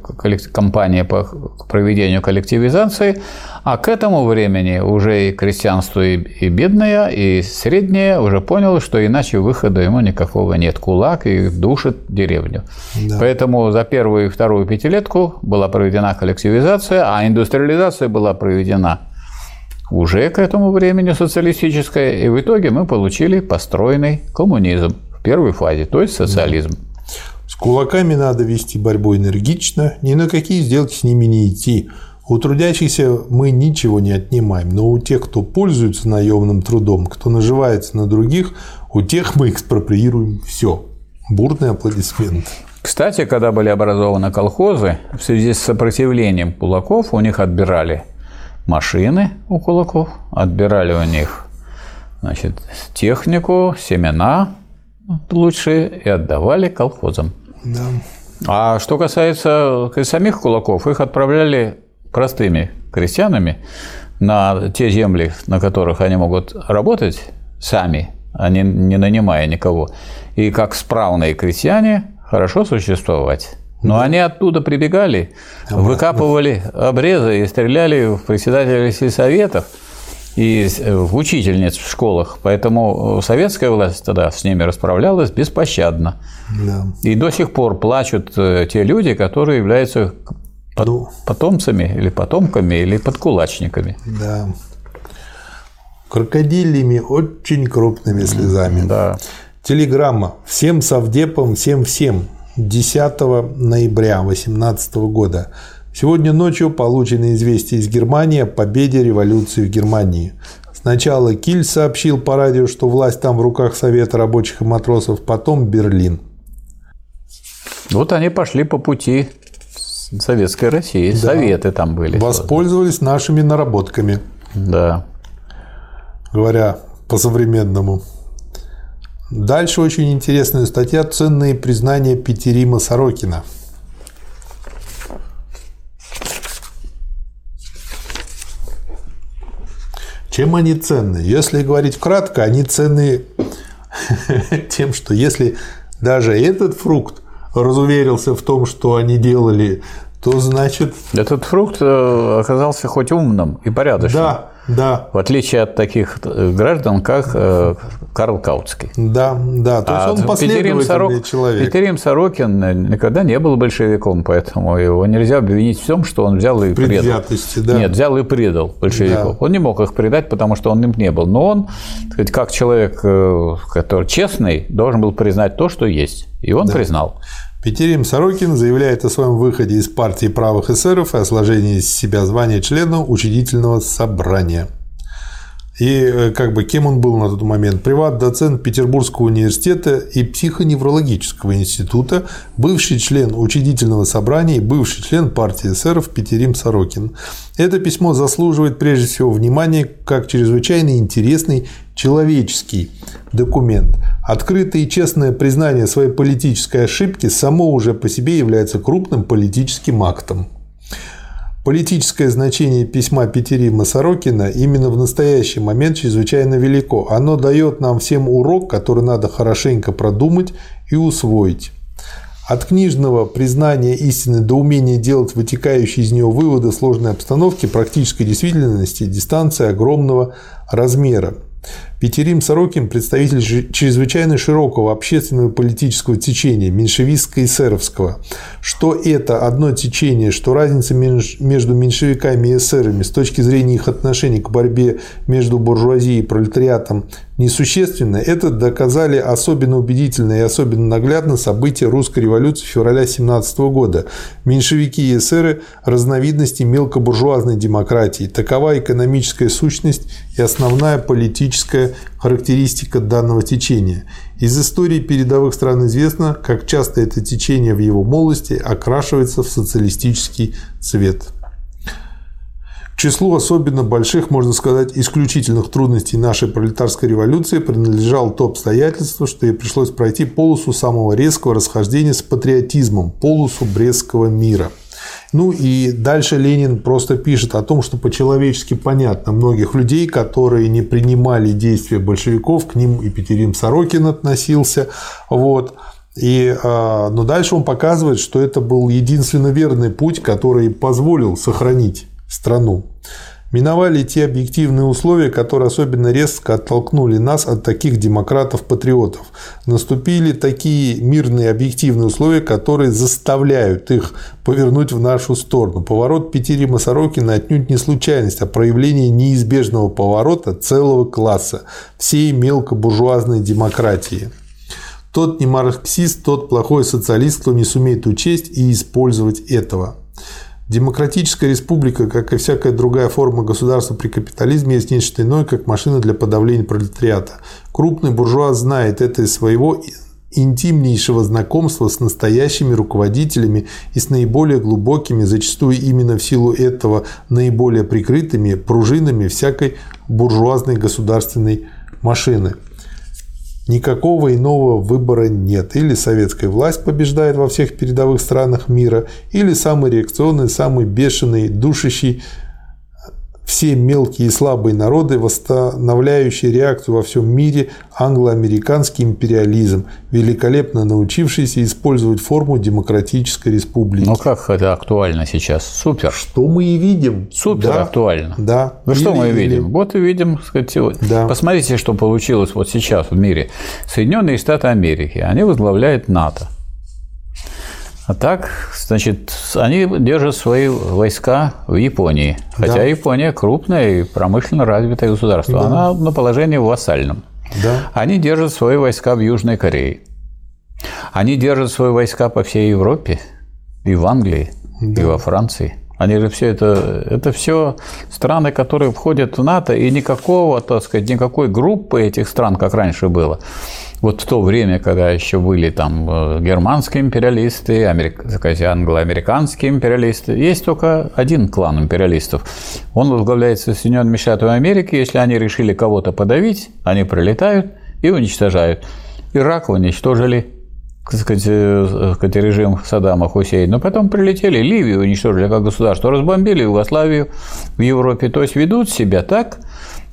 компания по проведению коллективизации, а к этому времени уже и крестьянство, и бедное, и среднее уже поняло, что иначе выхода ему никакого нет. Кулак и душит деревню. Да. Поэтому за первую и вторую пятилетку была проведена коллективизация, а индустриализация была проведена уже к этому времени социалистическое, и в итоге мы получили построенный коммунизм в первой фазе, то есть социализм. С кулаками надо вести борьбу энергично, ни на какие сделки с ними не идти. У трудящихся мы ничего не отнимаем, но у тех, кто пользуется наемным трудом, кто наживается на других, у тех мы экспроприируем все. Бурные аплодисменты. Кстати, когда были образованы колхозы, в связи с сопротивлением кулаков у них отбирали машины у кулаков, отбирали у них значит, технику, семена лучшие и отдавали колхозам. Да. А что касается самих кулаков, их отправляли простыми крестьянами на те земли, на которых они могут работать сами, а не, не нанимая никого. И как справные крестьяне хорошо существовать. Но да. они оттуда прибегали, Обратно. выкапывали обрезы и стреляли в председателей сельсоветов и в учительниц в школах. Поэтому советская власть тогда с ними расправлялась беспощадно. Да. И до сих пор плачут э, те люди, которые являются ну, потомцами или потомками или подкулачниками. Да. Крокодилями очень крупными слезами. Да. Телеграмма. Всем совдепам, всем-всем. 10 ноября 2018 года. Сегодня ночью получено известие из Германии о победе революции в Германии. Сначала Киль сообщил по радио, что власть там в руках Совета рабочих и матросов, потом Берлин. Вот они пошли по пути Советской России. Да. Советы там были. Воспользовались нашими наработками. Да. Говоря по-современному. Дальше очень интересная статья «Ценные признания Петерима Сорокина». Чем они ценны? Если говорить кратко, они ценны (laughs) тем, что если даже этот фрукт разуверился в том, что они делали, то значит... Этот фрукт э, оказался хоть умным и порядочным. Да, да. В отличие от таких э, граждан, как э, Карл Каутский. Да, да. То есть а он последовательный Сорок... человек. Петерим Сорокин никогда не был большевиком, поэтому его нельзя обвинить в том, что он взял и предал. да. Нет, взял и предал большевиков. Да. Он не мог их предать, потому что он им не был. Но он, сказать, как человек, э, который честный, должен был признать то, что есть. И он да. признал. Петерим Сорокин заявляет о своем выходе из партии правых эсеров и о сложении из себя звания члена учредительного собрания. И э, как бы кем он был на тот момент? Приват-доцент Петербургского университета и психоневрологического института, бывший член учредительного собрания и бывший член партии эсеров Петерим Сорокин. Это письмо заслуживает прежде всего внимания как чрезвычайно интересный человеческий документ. Открытое и честное признание своей политической ошибки само уже по себе является крупным политическим актом. Политическое значение письма Петерима Сорокина именно в настоящий момент чрезвычайно велико. Оно дает нам всем урок, который надо хорошенько продумать и усвоить. От книжного признания истины до умения делать вытекающие из нее выводы сложной обстановке практической действительности дистанция огромного размера. Петерим Сорокин – представитель чрезвычайно широкого общественного и политического течения, меньшевистско-эсеровского. Что это одно течение, что разница между меньшевиками и эсерами с точки зрения их отношений к борьбе между буржуазией и пролетариатом несущественно, это доказали особенно убедительно и особенно наглядно события русской революции февраля 17 года. Меньшевики и эсеры – разновидности мелкобуржуазной демократии. Такова экономическая сущность и основная политическая характеристика данного течения. Из истории передовых стран известно, как часто это течение в его молодости окрашивается в социалистический цвет числу особенно больших, можно сказать, исключительных трудностей нашей пролетарской революции принадлежал то обстоятельство, что ей пришлось пройти полосу самого резкого расхождения с патриотизмом, полосу Брестского мира. Ну и дальше Ленин просто пишет о том, что по-человечески понятно многих людей, которые не принимали действия большевиков, к ним и Петерим Сорокин относился. Вот. И, а, но дальше он показывает, что это был единственно верный путь, который позволил сохранить страну. Миновали те объективные условия, которые особенно резко оттолкнули нас от таких демократов-патриотов. Наступили такие мирные объективные условия, которые заставляют их повернуть в нашу сторону. Поворот Петерима Сорокина отнюдь не случайность, а проявление неизбежного поворота целого класса всей мелкобуржуазной демократии. Тот не марксист, тот плохой социалист, кто не сумеет учесть и использовать этого. Демократическая республика, как и всякая другая форма государства при капитализме, есть нечто иное, как машина для подавления пролетариата. Крупный буржуа знает это из своего интимнейшего знакомства с настоящими руководителями и с наиболее глубокими, зачастую именно в силу этого наиболее прикрытыми пружинами всякой буржуазной государственной машины. Никакого иного выбора нет. Или советская власть побеждает во всех передовых странах мира, или самый реакционный, самый бешеный, душащий все мелкие и слабые народы, восстанавливающие реакцию во всем мире англо-американский империализм, великолепно научившийся использовать форму демократической республики. Ну как это актуально сейчас? Супер. Что мы и видим. Супер да, актуально. Да. Ну что мы или... видим? Вот и видим, сказать, да. посмотрите, что получилось вот сейчас в мире. Соединенные Штаты Америки, они возглавляют НАТО. А так, значит, они держат свои войска в Японии. Хотя да. Япония крупное и промышленно развитое государство. Да. Она на положении вассальном. Да. Они держат свои войска в Южной Корее. Они держат свои войска по всей Европе, и в Англии, да. и во Франции. Они же все это, это все страны, которые входят в НАТО, и никакого, так сказать, никакой группы этих стран, как раньше было, вот в то время, когда еще были там э, германские империалисты, америк... англо-американские империалисты, есть только один клан империалистов. Он возглавляется Соединенными Штатами Америки. Если они решили кого-то подавить, они прилетают и уничтожают. Ирак уничтожили, сказать, э, сказать, режим Саддама Хусейна. Но потом прилетели, Ливию уничтожили как государство, разбомбили Югославию в Европе. То есть ведут себя так,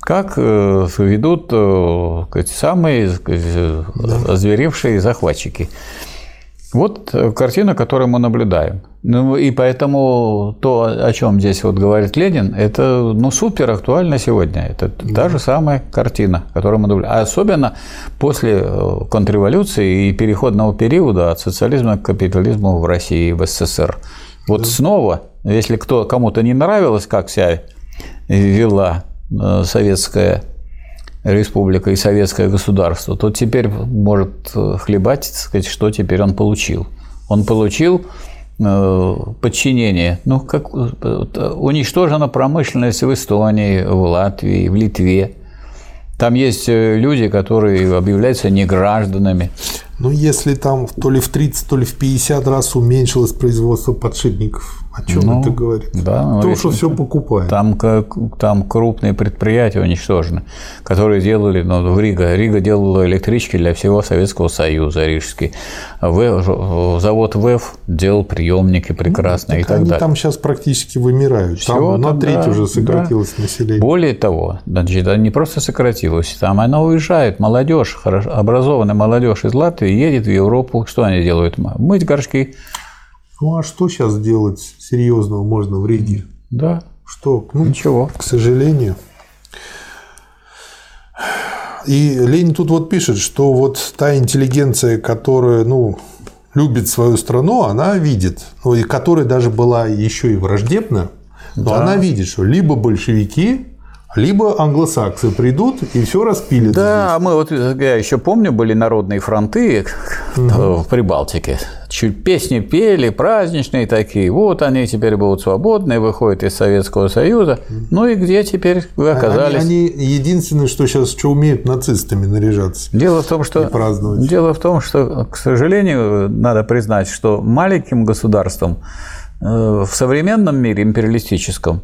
как э, ведут э, самые озверевшие захватчики. Вот картина, которую мы наблюдаем. Ну и поэтому то, о чем здесь вот говорит Ленин, это ну, супер актуально сегодня. Это да. та же самая картина, которую мы наблюдаем. А особенно после э, контрреволюции и переходного периода от социализма к капитализму в России и в СССР. Вот да. снова, если кто, кому-то не нравилось, как себя вела Э, советская республика и советское государство, то теперь может э, хлебать, сказать, что теперь он получил. Он получил э, подчинение. Ну, как уничтожена промышленность в Эстонии, в Латвии, в Литве. Там есть люди, которые объявляются негражданами. Ну, если там то ли в 30, то ли в 50 раз уменьшилось производство подшипников о чем ну, это говорит? Да, То, что все покупает. Там, там крупные предприятия уничтожены, которые делали, ну, в Рига. Рига делала электрички для всего Советского Союза, рижский. Завод ВЭФ делал приемники прекрасные ну, так и так они далее. там сейчас практически вымирают. Там Всего на треть да, уже сократилось да. население. Более того, значит, не просто сократилось, там она уезжает, молодежь, образованная молодежь из Латвии едет в Европу. Что они делают? Мыть горшки. Ну а что сейчас делать серьезного можно в Риге? Да. Что? Ну, Ничего. К сожалению. И Ленин тут вот пишет, что вот та интеллигенция, которая, ну, любит свою страну, она видит, ну, и которая даже была еще и враждебна, но да. она видит, что либо большевики либо англосаксы придут и все распилят. Да, здесь. мы вот я еще помню, были народные фронты угу. в Прибалтике. Чуть песни пели, праздничные такие. Вот они теперь будут свободны, выходят из Советского Союза. Ну и где теперь вы оказались? Они, они единственное, что сейчас что умеют нацистами наряжаться. Дело в том, что дело в том, что, к сожалению, надо признать, что маленьким государством э, в современном мире империалистическом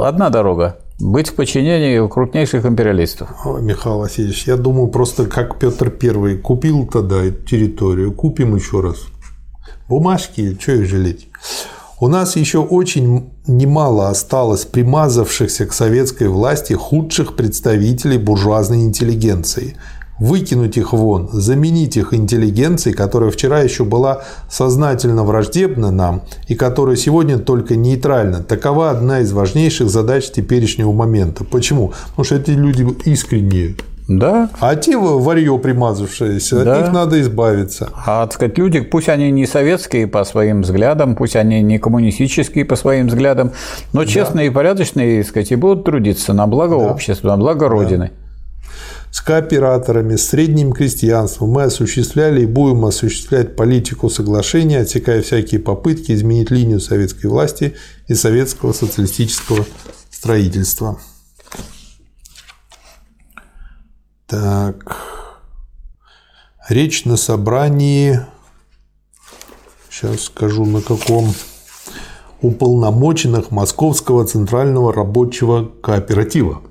одна дорога быть в подчинении у крупнейших империалистов. Михаил Васильевич, я думаю, просто как Петр Первый купил тогда территорию, купим еще раз. Бумажки, что их жалеть? У нас еще очень немало осталось примазавшихся к советской власти худших представителей буржуазной интеллигенции, выкинуть их вон, заменить их интеллигенцией, которая вчера еще была сознательно враждебна нам и которая сегодня только нейтральна. Такова одна из важнейших задач теперешнего момента. Почему? Потому что эти люди искренние. Да. А те варье примазавшиеся, да. от них надо избавиться. А, так сказать, люди, пусть они не советские по своим взглядам, пусть они не коммунистические по своим взглядам, но честные да. и порядочные, так сказать, и будут трудиться на благо да. общества, на благо Родины. Да с кооператорами, с средним крестьянством мы осуществляли и будем осуществлять политику соглашения, отсекая всякие попытки изменить линию советской власти и советского социалистического строительства. Так. Речь на собрании, сейчас скажу на каком, уполномоченных Московского центрального рабочего кооператива.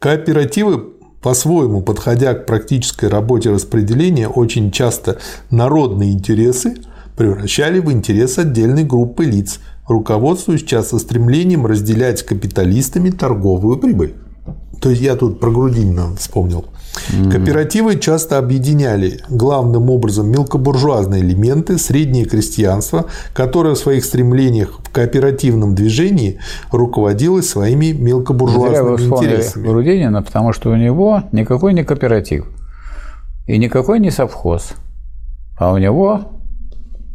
Кооперативы по-своему, подходя к практической работе распределения, очень часто народные интересы превращали в интерес отдельной группы лиц, руководствуясь часто стремлением разделять с капиталистами торговую прибыль. То есть я тут про Грудинина вспомнил. Кооперативы часто объединяли главным образом мелкобуржуазные элементы, среднее крестьянство, которое в своих стремлениях в кооперативном движении руководилось своими мелкобуржуазными Зря вы интересами. Грудинина, потому что у него никакой не кооператив и никакой не совхоз, а у него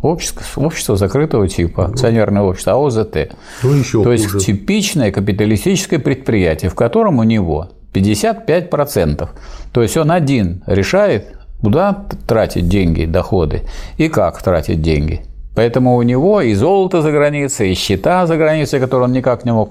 Общество, общество закрытого типа, акционерное общество, АОЗТ. Ну, еще То хуже. есть типичное капиталистическое предприятие, в котором у него 55%. То есть он один решает, куда тратить деньги, доходы и как тратить деньги. Поэтому у него и золото за границей, и счета за границей, которые он никак не мог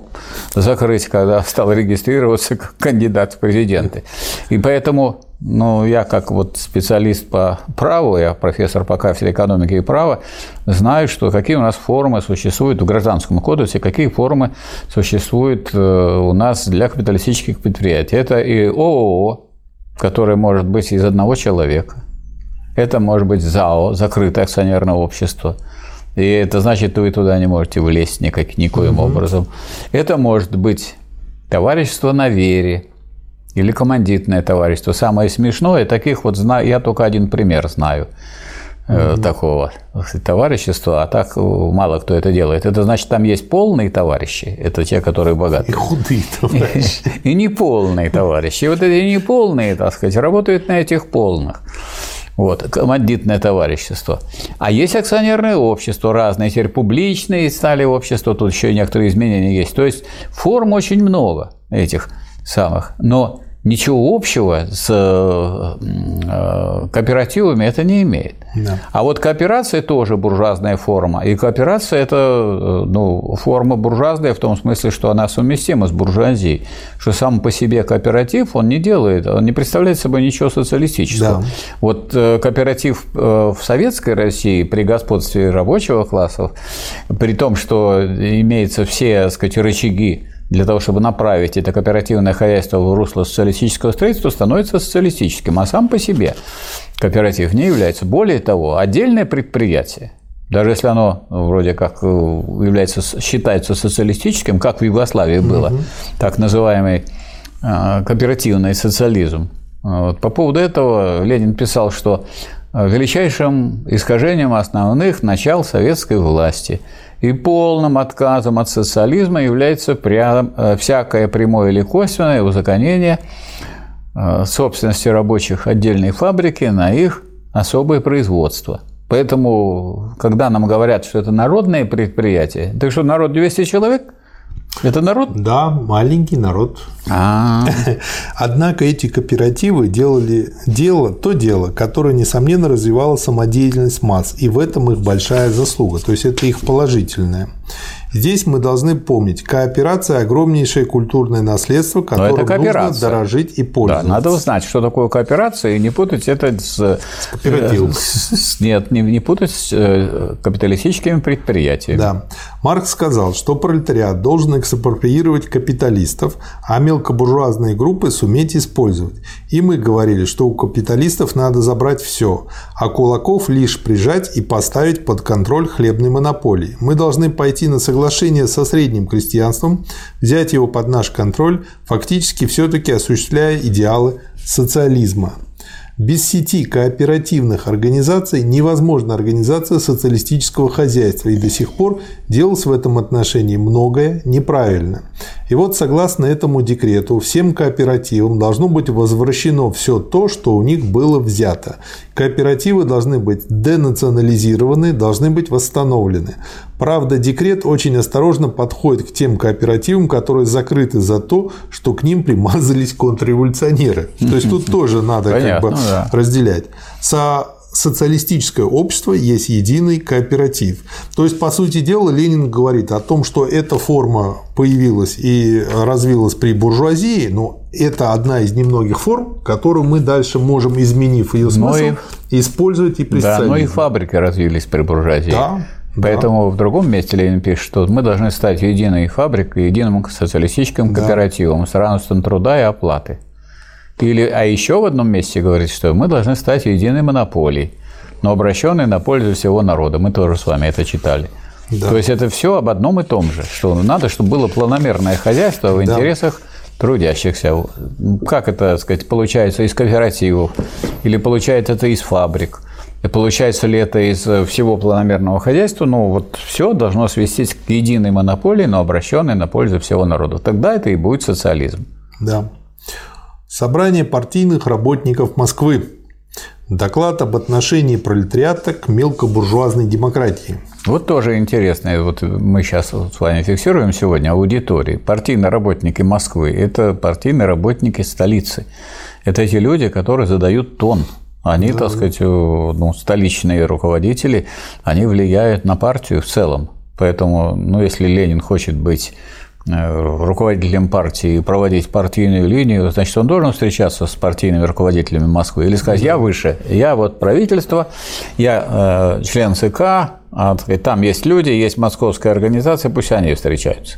закрыть, когда стал регистрироваться как кандидат в президенты. И поэтому ну, я как вот специалист по праву, я профессор по кафедре экономики и права, знаю, что какие у нас формы существуют в Гражданском кодексе, какие формы существуют э, у нас для капиталистических предприятий. Это и ООО, которое может быть из одного человека. Это может быть ЗАО, закрытое акционерное общество. И это значит, вы туда не можете влезть никак, никоим угу. образом. Это может быть товарищество на вере, или командитное товарищество. Самое смешное, таких вот знаю, я только один пример знаю mm-hmm. такого товарищества, а так мало кто это делает. Это значит, там есть полные товарищи, это те, которые богаты. И худые товарищи. (laughs) И неполные товарищи. И вот эти неполные, так сказать, работают на этих полных. Вот, командитное товарищество. А есть акционерное общество разные, теперь публичные стали общества, тут еще некоторые изменения есть. То есть форм очень много этих самых. Но ничего общего с э, кооперативами это не имеет. Да. А вот кооперация тоже буржуазная форма. И кооперация – это э, ну, форма буржуазная в том смысле, что она совместима с буржуазией. Что сам по себе кооператив, он не делает, он не представляет собой ничего социалистического. Да. Вот э, кооператив в Советской России при господстве рабочего класса, при том, что имеются все, так сказать, рычаги для того, чтобы направить это кооперативное хозяйство в русло социалистического строительства, становится социалистическим, а сам по себе кооператив не является. Более того, отдельное предприятие, даже если оно вроде как э, является, считается социалистическим, как в Югославии было, угу. так называемый э, кооперативный социализм. Вот. По поводу этого Ленин писал, что величайшим искажением основных начал советской власти – и полным отказом от социализма является прям, э, всякое прямое или косвенное узаконение э, собственности рабочих отдельной фабрики на их особое производство. Поэтому, когда нам говорят, что это народное предприятие, так что народ 200 человек – это народ? Да, маленький народ. А. (laughs) Однако эти кооперативы делали дело, то дело, которое, несомненно, развивало самодеятельность масс, и в этом их большая заслуга, то есть это их положительное. Здесь мы должны помнить, кооперация – огромнейшее культурное наследство, которым нужно дорожить и пользоваться. Да, надо узнать, что такое кооперация, и не путать это с, с кооперативом. С, нет, не, не путать с э, капиталистическими предприятиями. Да. Маркс сказал, что пролетариат должен экспроприировать капиталистов, а мелкобуржуазные группы суметь использовать. И мы говорили, что у капиталистов надо забрать все, а кулаков лишь прижать и поставить под контроль хлебной монополии. Мы должны пойти на соглашение соглашение со средним крестьянством, взять его под наш контроль, фактически все-таки осуществляя идеалы социализма. Без сети кооперативных организаций невозможна организация социалистического хозяйства, и до сих пор делалось в этом отношении многое неправильно. И вот согласно этому декрету всем кооперативам должно быть возвращено все то, что у них было взято. Кооперативы должны быть денационализированы, должны быть восстановлены. Правда, декрет очень осторожно подходит к тем кооперативам, которые закрыты за то, что к ним примазались контрреволюционеры. То есть тут тоже надо как бы разделять. Со социалистическое общество есть единый кооператив. То есть, по сути дела, Ленин говорит о том, что эта форма появилась и развилась при буржуазии, но это одна из немногих форм, которую мы дальше можем, изменив ее смысл, и, использовать и при Да, но и фабрики развились при буржуазии. Да, Поэтому да. в другом месте Ленин пишет, что мы должны стать единой фабрикой, единым социалистическим кооперативом с равенством труда и оплаты. Или, а еще в одном месте говорит, что мы должны стать единой монополией, но обращенной на пользу всего народа. Мы тоже с вами это читали. Да. То есть это все об одном и том же, что надо, чтобы было планомерное хозяйство в интересах трудящихся. Как это, так сказать, получается из кооперативов или получается это из фабрик? Получается ли это из всего планомерного хозяйства? Ну, вот все должно свестись к единой монополии, но обращенной на пользу всего народа. Тогда это и будет социализм. Да. Собрание партийных работников Москвы. Доклад об отношении пролетариата к мелкобуржуазной демократии. Вот тоже интересно. Вот мы сейчас с вами фиксируем сегодня аудитории. Партийные работники Москвы – это партийные работники столицы. Это те люди, которые задают тон. Они, так сказать, ну, столичные руководители, они влияют на партию в целом. Поэтому, ну, если Ленин хочет быть э, руководителем партии и проводить партийную линию, значит, он должен встречаться с партийными руководителями Москвы или сказать, я выше, я вот правительство, я э, член ЦК, а, там есть люди, есть московская организация, пусть они встречаются.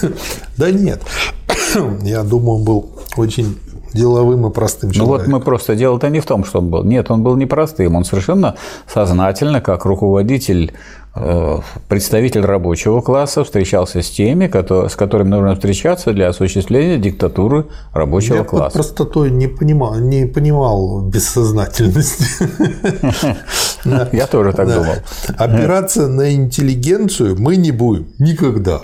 (coughs) Да нет, (coughs) я думаю, он был очень деловым и простым Ну человеком. вот мы просто дело-то не в том, что он был. Нет, он был непростым. Он совершенно сознательно, как руководитель, э, представитель рабочего класса, встречался с теми, с которыми нужно встречаться для осуществления диктатуры рабочего Я класса. простотой не понимал, не понимал бессознательности. (laughs) Я тоже так думал. Опираться на интеллигенцию мы не будем никогда.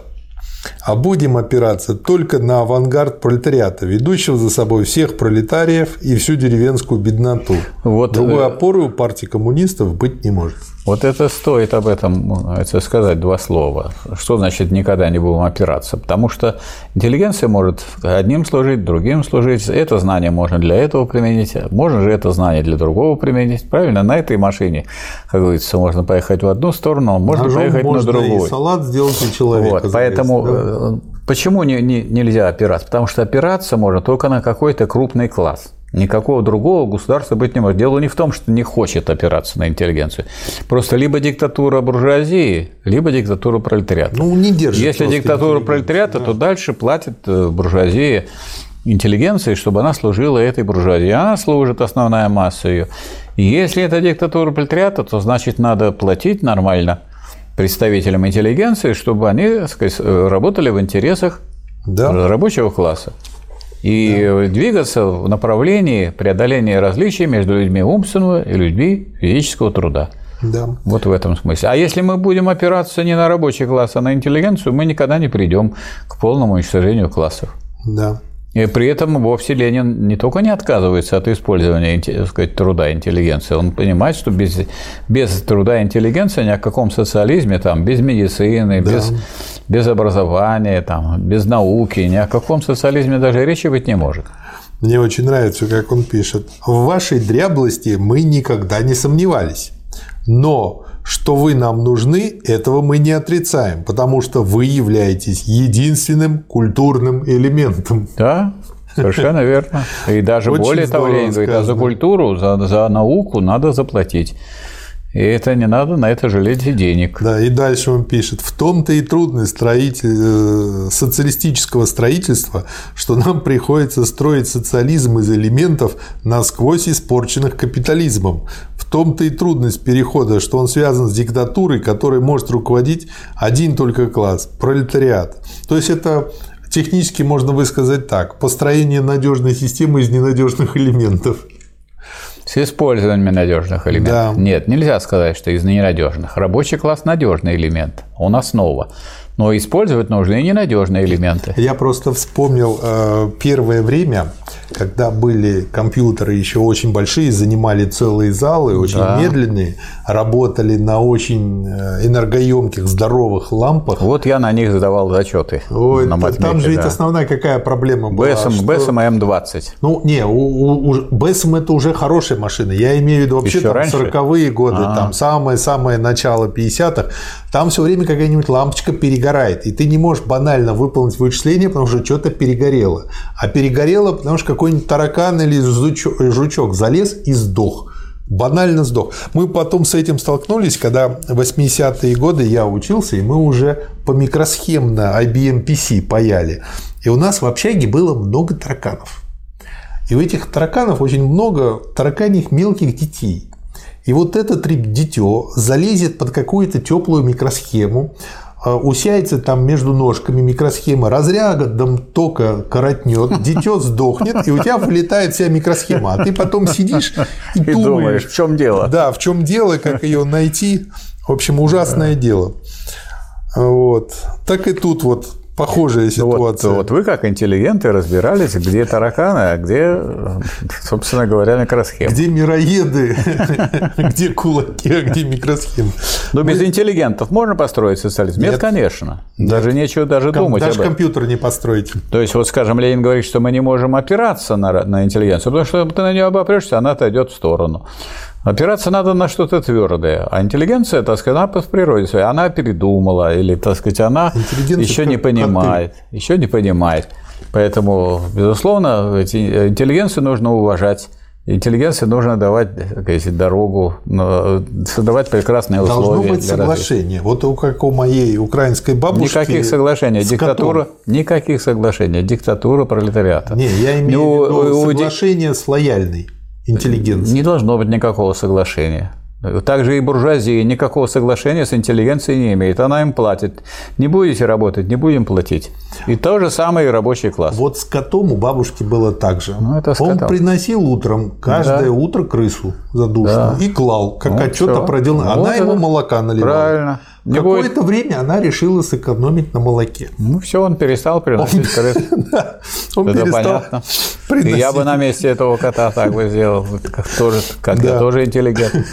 А будем опираться только на авангард пролетариата, ведущего за собой всех пролетариев и всю деревенскую бедноту. Вот, Другой э, опоры у партии коммунистов быть не может. Вот это стоит об этом это сказать два слова. Что значит никогда не будем опираться? Потому что интеллигенция может одним служить, другим служить. Это знание можно для этого применить, можно же это знание для другого применить. Правильно? На этой машине, как говорится, можно поехать в одну сторону, а можно Ножом поехать можно на другую. и салат сделать у человека. Вот, поэтому да. э, почему не, не- нельзя опираться? Потому что опираться можно только на какой-то крупный класс. Никакого другого государства быть не может. Дело не в том, что не хочет опираться на интеллигенцию. Просто либо диктатура буржуазии, либо диктатура пролетариата. Ну, не держит Если диктатура пролетариата, то дальше платит э, буржуазия интеллигенции, чтобы она служила этой буржуазии. Она служит, основная масса ее. И если это диктатура пролетариата, то значит надо платить нормально представителям интеллигенции, чтобы они сказать, э, работали в интересах Да. рабочего класса. И двигаться в направлении преодоления различий между людьми умственного и людьми физического труда. Да. Вот в этом смысле. А если мы будем опираться не на рабочий класс, а на интеллигенцию, мы никогда не придем к полному уничтожению классов. Да. И при этом вовсе Ленин не только не отказывается от использования так сказать, труда интеллигенции, он понимает, что без, без труда интеллигенции ни о каком социализме, там, без медицины, без, без образования, там, без науки, ни о каком социализме даже речи быть не может. Мне очень нравится, как он пишет. В вашей дряблости мы никогда не сомневались. Но что вы нам нужны, этого мы не отрицаем, потому что вы являетесь единственным культурным элементом. Да, совершенно верно. И даже Очень более того, здорово Ленин говорит, а за культуру, за, за науку надо заплатить. И это не надо на это жалеть денег. Да, и дальше он пишет, в том-то и трудность строитель... э, социалистического строительства, что нам приходится строить социализм из элементов, насквозь испорченных капитализмом. В том-то и трудность перехода, что он связан с диктатурой, которой может руководить один только класс – пролетариат. То есть это технически можно высказать так – построение надежной системы из ненадежных элементов. С использованием надежных элементов. Да. Нет, нельзя сказать, что из ненадежных. Рабочий класс надежный элемент. он основа. Но использовать нужны ненадежные элементы. Я просто вспомнил э, первое время, когда были компьютеры еще очень большие, занимали целые залы, очень да. медленные, работали на очень э, энергоемких, здоровых лампах. Вот я на них задавал зачеты. Ой, на матмете, там же да. ведь основная какая проблема была? BSM, что... BSM M20. Ну, не, у, у, у, BSM это уже хорошая машина. Я имею в виду вообще там 40-е годы, А-а-а. там самое-самое начало 50-х. Там все время какая-нибудь лампочка перегорает, и ты не можешь банально выполнить вычисление, потому что что-то перегорело. А перегорело, потому что какой-нибудь таракан или жучок залез и сдох банально сдох. Мы потом с этим столкнулись, когда в 80-е годы я учился, и мы уже по микросхемно IBM PC паяли. И у нас в общаге было много тараканов. И у этих тараканов очень много тараканьих мелких детей. И вот этот дитё залезет под какую-то теплую микросхему, усяется там между ножками микросхема, разрядом тока коротнет, дитё сдохнет, и у тебя вылетает вся микросхема. А ты потом сидишь и, (laughs) и думаешь, в чем дело. Да, в чем дело, как ее найти. В общем, ужасное дело. Вот. Так и тут вот похожая ситуация. Вот, вот вы как интеллигенты разбирались, где тараканы, а где, собственно говоря, микросхемы. Где мироеды, (laughs) где кулаки, а где микросхемы. Но без интеллигентов можно построить социализм? Нет, конечно. Даже нечего даже думать Даже компьютер не построить. То есть, вот, скажем, Ленин говорит, что мы не можем опираться на, на интеллигенцию, потому что ты на нее обопрешься, она отойдет в сторону. Опираться надо на что-то твердое. А интеллигенция, так сказать, она по природе своей, она передумала, или, так сказать, она еще не понимает. Еще не понимает. Поэтому, безусловно, интеллигенцию нужно уважать. Интеллигенции нужно давать сказать, дорогу, создавать прекрасные условия. Должно быть соглашение. Вот у, как у моей украинской бабушки. Никаких соглашений. Диктатура. Котом. Никаких соглашений. Диктатура пролетариата. Не, я имею ну, в виду соглашение с лояльной интеллигенции. Не должно быть никакого соглашения. Также и буржуазия никакого соглашения с интеллигенцией не имеет. Она им платит. Не будете работать, не будем платить. И то же самое и рабочий класс. Вот с котом у бабушки было так же. Ну, это Он приносил утром каждое да. утро крысу задушенную да. и клал, как ну, отчет о проделанном. Она вот ему молока наливала. Правильно. Какое-то будет... время она решила сэкономить на молоке. Ну, все, он перестал приносить крыс. Он (laughs) понятно. И я бы на месте этого кота так бы сделал. Тоже, как я тоже интеллигент. (laughs)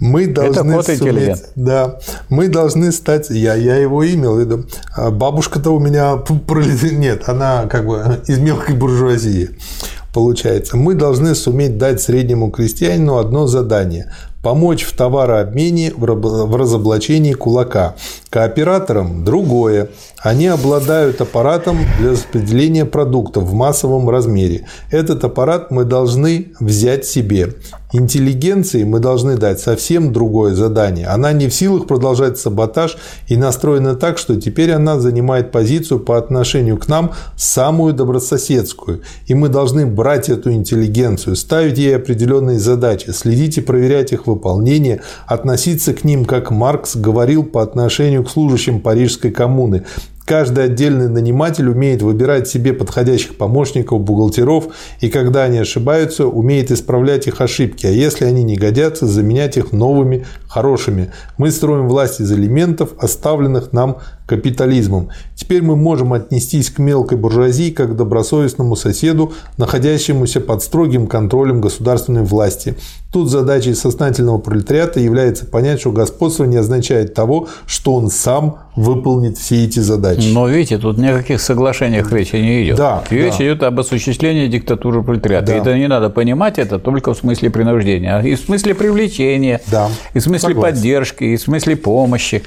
Мы должны Это кот суметь, да, мы должны стать, я, я его имел в виду, а бабушка-то у меня (laughs) нет, она как бы из мелкой буржуазии получается. Мы должны суметь дать среднему крестьянину одно задание помочь в товарообмене в разоблачении кулака. Кооператорам другое. Они обладают аппаратом для распределения продуктов в массовом размере. Этот аппарат мы должны взять себе. Интеллигенции мы должны дать совсем другое задание. Она не в силах продолжать саботаж и настроена так, что теперь она занимает позицию по отношению к нам самую добрососедскую. И мы должны брать эту интеллигенцию, ставить ей определенные задачи, следить и проверять их выполнение, относиться к ним, как Маркс говорил по отношению к служащим Парижской коммуны, Каждый отдельный наниматель умеет выбирать себе подходящих помощников, бухгалтеров, и когда они ошибаются, умеет исправлять их ошибки, а если они не годятся, заменять их новыми, хорошими. Мы строим власть из элементов, оставленных нам капитализмом. Теперь мы можем отнестись к мелкой буржуазии как к добросовестному соседу, находящемуся под строгим контролем государственной власти. Тут задачей сознательного пролетариата является понять, что господство не означает того, что он сам выполнит все эти задачи. Но видите, тут ни о каких соглашениях речи не идет. Да, Речь да. идет об осуществлении диктатуры пролетариата. Да. Это не надо понимать это только в смысле принуждения, а и в смысле привлечения, да. и в смысле Согласен. поддержки, и в смысле помощи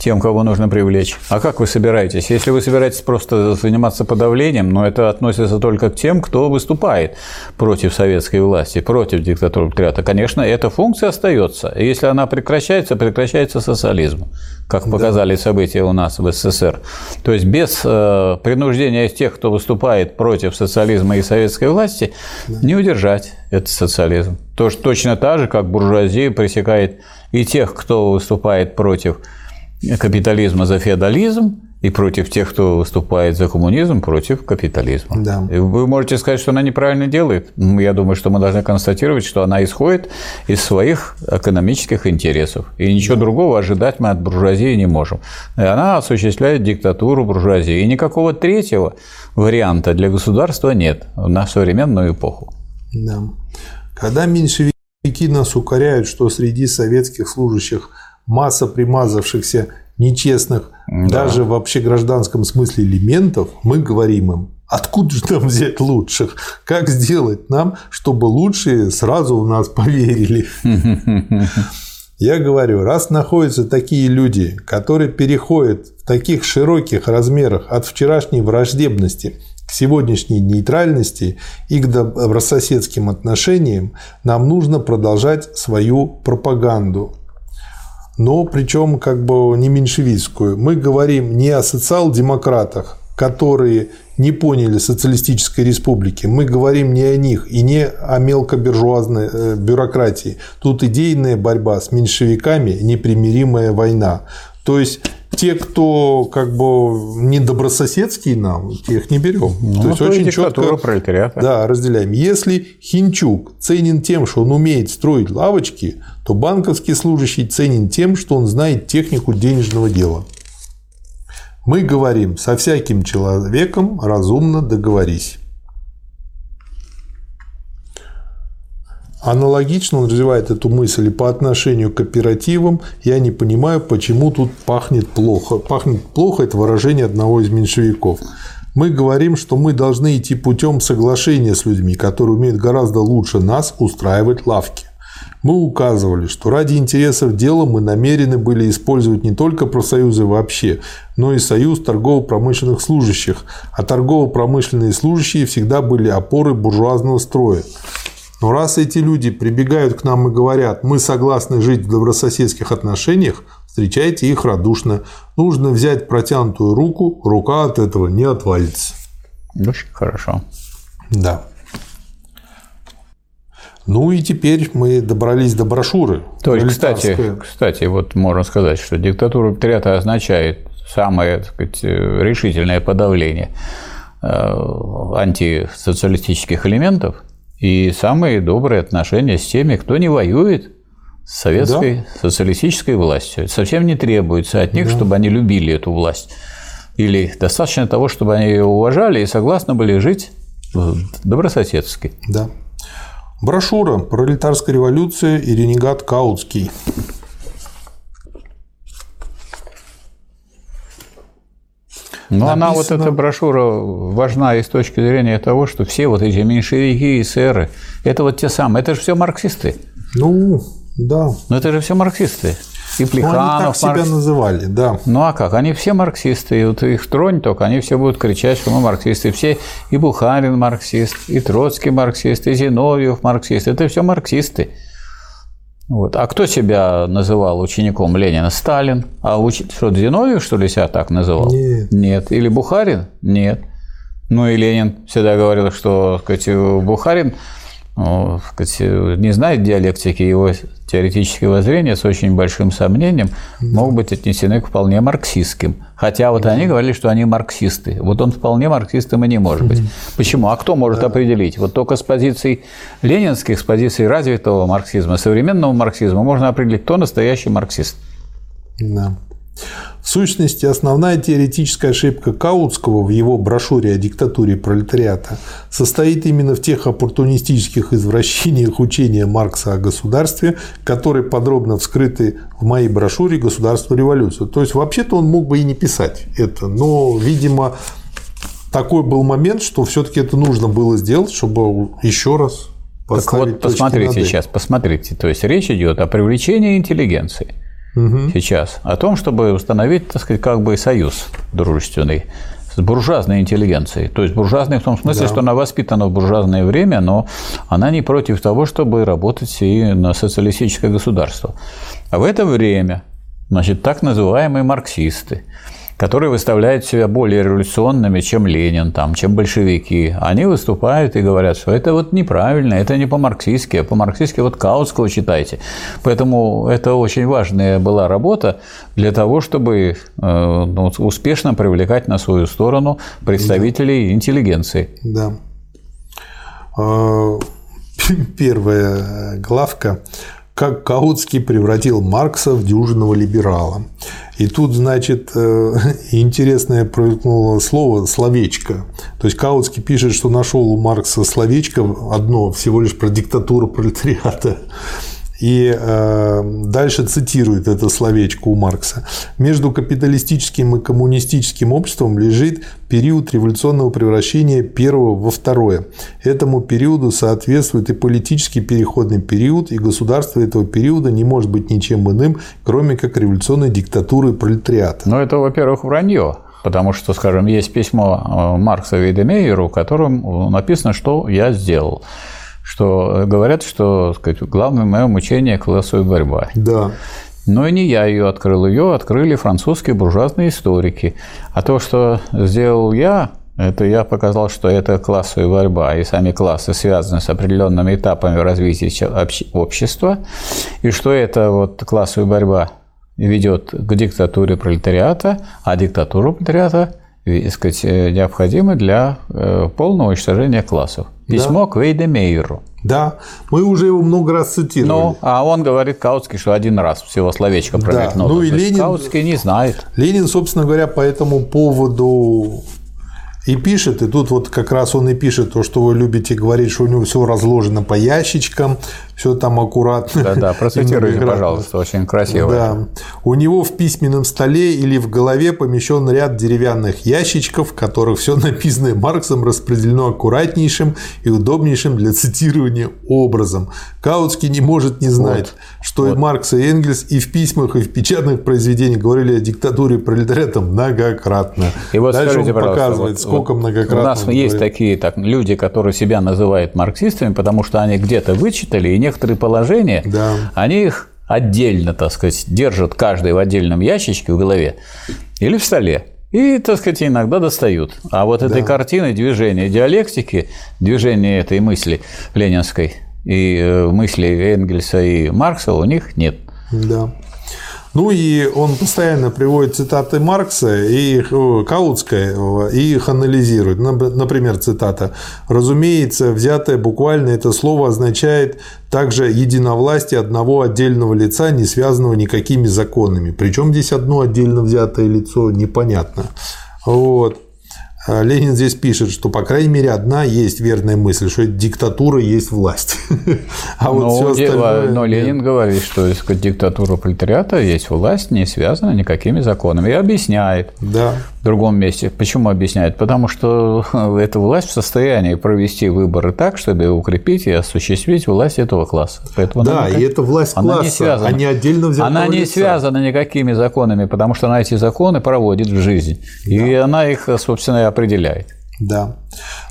тем, кого нужно привлечь. А как вы собираетесь? Если вы собираетесь просто заниматься подавлением, но это относится только к тем, кто выступает против советской власти, против диктатуры пролетариата, конечно, эта функция остается. И если она прекращается, прекращается социализм, как показали да. события у нас в СССР. То есть без э, принуждения тех, кто выступает против социализма и советской власти, да. не удержать этот социализм. То, что точно так же, как буржуазия пресекает и тех, кто выступает против капитализма за феодализм, и против тех, кто выступает за коммунизм, против капитализма. Да. И вы можете сказать, что она неправильно делает. Я думаю, что мы должны констатировать, что она исходит из своих экономических интересов. И ничего да. другого ожидать мы от буржуазии не можем. И она осуществляет диктатуру буржуазии. И никакого третьего варианта для государства нет на современную эпоху. Да. Когда меньшевики нас укоряют, что среди советских служащих масса примазавшихся нечестных, да. даже в общегражданском смысле элементов, мы говорим им, откуда же нам взять лучших? Как сделать нам, чтобы лучшие сразу в нас поверили? (laughs) Я говорю, раз находятся такие люди, которые переходят в таких широких размерах от вчерашней враждебности к сегодняшней нейтральности и к добрососедским отношениям, нам нужно продолжать свою пропаганду но причем как бы не меньшевистскую. Мы говорим не о социал-демократах, которые не поняли социалистической республики. Мы говорим не о них и не о мелкобуржуазной э, бюрократии. Тут идейная борьба с меньшевиками, непримиримая война. То есть те, кто как бы не добрососедские нам, тех не берем. Ну, то есть очень четко пролетариата. Да, разделяем. Если Хинчук ценен тем, что он умеет строить лавочки, то банковский служащий ценен тем, что он знает технику денежного дела. Мы говорим, со всяким человеком разумно договорись. Аналогично он развивает эту мысль и по отношению к кооперативам. Я не понимаю, почему тут пахнет плохо. Пахнет плохо – это выражение одного из меньшевиков. Мы говорим, что мы должны идти путем соглашения с людьми, которые умеют гораздо лучше нас устраивать лавки. Мы указывали, что ради интересов дела мы намерены были использовать не только профсоюзы вообще, но и союз торгово-промышленных служащих, а торгово-промышленные служащие всегда были опорой буржуазного строя. Но раз эти люди прибегают к нам и говорят, мы согласны жить в добрососедских отношениях, встречайте их радушно. Нужно взять протянутую руку, рука от этого не отвалится. Очень хорошо. Да. Ну и теперь мы добрались до брошюры. То есть, кстати, кстати, вот можно сказать, что диктатура пролетариата означает самое так сказать, решительное подавление э, антисоциалистических элементов и самые добрые отношения с теми, кто не воюет с советской да. социалистической властью. Совсем не требуется от них, да. чтобы они любили эту власть. Или достаточно того, чтобы они ее уважали и согласны были жить добрососедски. Да. Брошюра «Пролетарская революция» и ренегат Каутский. Но написано... она, вот эта брошюра, важна и с точки зрения того, что все вот эти меньшевики и сэры, это вот те самые, это же все марксисты. Ну, да. Но это же все марксисты. И Плеханов. Ну, они так себя марк... называли, да. Ну а как? Они все марксисты. И вот их тронь только, они все будут кричать, что мы марксисты. Все и Бухарин марксист, и Троцкий марксист, и Зиновьев марксист. Это все марксисты. Вот. А кто себя называл учеником Ленина? Сталин. А уч... что, Зиновьев, что ли, себя так называл? Нет. Нет. Или Бухарин? Нет. Ну и Ленин всегда говорил, что сказать, Бухарин сказать, не знает диалектики, его теоретические воззрения с очень большим сомнением могут быть отнесены к вполне марксистским. Хотя вот они говорили, что они марксисты. Вот он вполне марксистом и не может быть. Почему? А кто может определить? Вот только с позиций ленинских, с позиций развитого марксизма, современного марксизма можно определить, кто настоящий марксист. Да. В сущности, основная теоретическая ошибка Каутского в его брошюре о диктатуре пролетариата состоит именно в тех оппортунистических извращениях учения Маркса о государстве, которые подробно вскрыты в моей брошюре «Государство революцию». То есть, вообще-то он мог бы и не писать это, но, видимо, такой был момент, что все-таки это нужно было сделать, чтобы еще раз Так вот, посмотрите сейчас, посмотрите. То есть, речь идет о привлечении интеллигенции – угу. сейчас, о том, чтобы установить, так сказать, как бы союз дружественный с буржуазной интеллигенцией. То есть буржуазной в том смысле, да. что она воспитана в буржуазное время, но она не против того, чтобы работать и на социалистическое государство. А в это время, значит, так называемые марксисты, которые выставляют себя более революционными, чем Ленин, там, чем большевики. Они выступают и говорят, что это вот неправильно, это не по-марксистски, а по-марксистски вот Каутского читайте. Поэтому это очень важная была работа для того, чтобы э, ну, успешно привлекать на свою сторону представителей да. интеллигенции. Да. А, (laughs) первая главка как Каутский превратил Маркса в дюжинного либерала. И тут, значит, э, интересное промелькнуло слово «словечко». То есть Каутский пишет, что нашел у Маркса словечко одно, всего лишь про диктатуру пролетариата. И э, дальше цитирует это словечко у Маркса. Между капиталистическим и коммунистическим обществом лежит период революционного превращения первого во второе. Этому периоду соответствует и политический переходный период, и государство этого периода не может быть ничем иным, кроме как революционной диктатуры пролетариата. Ну, это, во-первых, вранье. Потому что, скажем, есть письмо э, Маркса Вейдемейеру, в котором написано, что я сделал что говорят, что сказать, главное мое мучение – классовая борьба. Да. Но и не я ее открыл, ее открыли французские буржуазные историки. А то, что сделал я, это я показал, что это классовая борьба, и сами классы связаны с определенными этапами развития общества, и что это вот классовая борьба ведет к диктатуре пролетариата, а диктатура пролетариата сказать, необходима для э, полного уничтожения классов. Письмо да. к Вейдемейеру. Да, мы уже его много раз цитировали. Ну, а он говорит Каутский, что один раз всего словечко промелькнуло. Да. Ну и Ленин, Каутский не знает. Ленин, собственно говоря, по этому поводу и пишет, и тут вот как раз он и пишет то, что вы любите говорить, что у него все разложено по ящичкам, все там аккуратно. Да-да, (laughs) процитируйте, пожалуйста, очень красиво. Да. У него в письменном столе или в голове помещен ряд деревянных ящичков, в которых все написанное Марксом распределено аккуратнейшим и удобнейшим для цитирования образом. Каутский не может не знать, вот. что вот. и Маркс, и Энгельс и в письмах, и в печатных произведениях говорили о диктатуре пролетариата многократно. И вот Дальше скажите, он показывает, вот, сколько вот многократно. У нас есть такие так, люди, которые себя называют марксистами, потому что они где-то вычитали и не некоторые положения, да. они их отдельно, так сказать, держат каждый в отдельном ящичке в голове или в столе. И, так сказать, иногда достают. А вот этой да. картины движения диалектики, движения этой мысли ленинской и э, мысли Энгельса и Маркса у них нет. Да. Ну и он постоянно приводит цитаты Маркса и Каутского и их анализирует. Например, цитата. «Разумеется, взятое буквально это слово означает также единовластие одного отдельного лица, не связанного никакими законами. Причем здесь одно отдельно взятое лицо, непонятно. Вот. А Ленин здесь пишет, что, по крайней мере, одна есть верная мысль, что диктатура есть власть. (laughs) а вот но, все остальное... Но Ленин говорит, что сказать, диктатура пролетариата есть власть, не связана никакими законами. И объясняет да. в другом месте. Почему объясняет? Потому что (laughs) эта власть в состоянии провести выборы так, чтобы укрепить и осуществить власть этого класса. Поэтому да, она, и это власть она класса, не связана, а не отдельно взятого Она не лица. связана никакими законами, потому что она эти законы проводит в жизнь. Да. И она их, собственно, определяет. Да.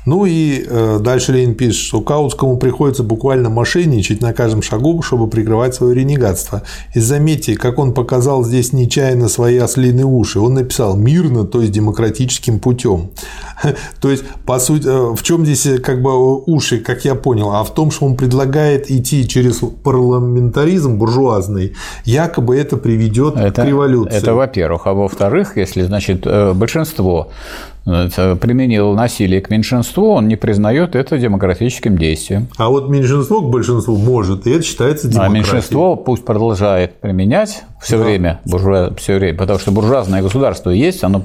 Ну и э, дальше Ленин пишет, что Каутскому приходится буквально мошенничать на каждом шагу, чтобы прикрывать свое ренегатство. И заметьте, как он показал здесь нечаянно свои ослиные уши. Он написал мирно, то есть демократическим путем. (laughs) то есть, по сути, э, в чем здесь э, как бы уши, как я понял, а в том, что он предлагает идти через парламентаризм буржуазный, якобы это приведет это, к революции. Это во-первых. А во-вторых, если, значит, большинство применил насилие к меньшинству, он не признает это демократическим действием. А вот меньшинство к большинству может, и это считается а демократией. А меньшинство пусть продолжает применять все да. время, буржуа, все время, потому что буржуазное государство есть, оно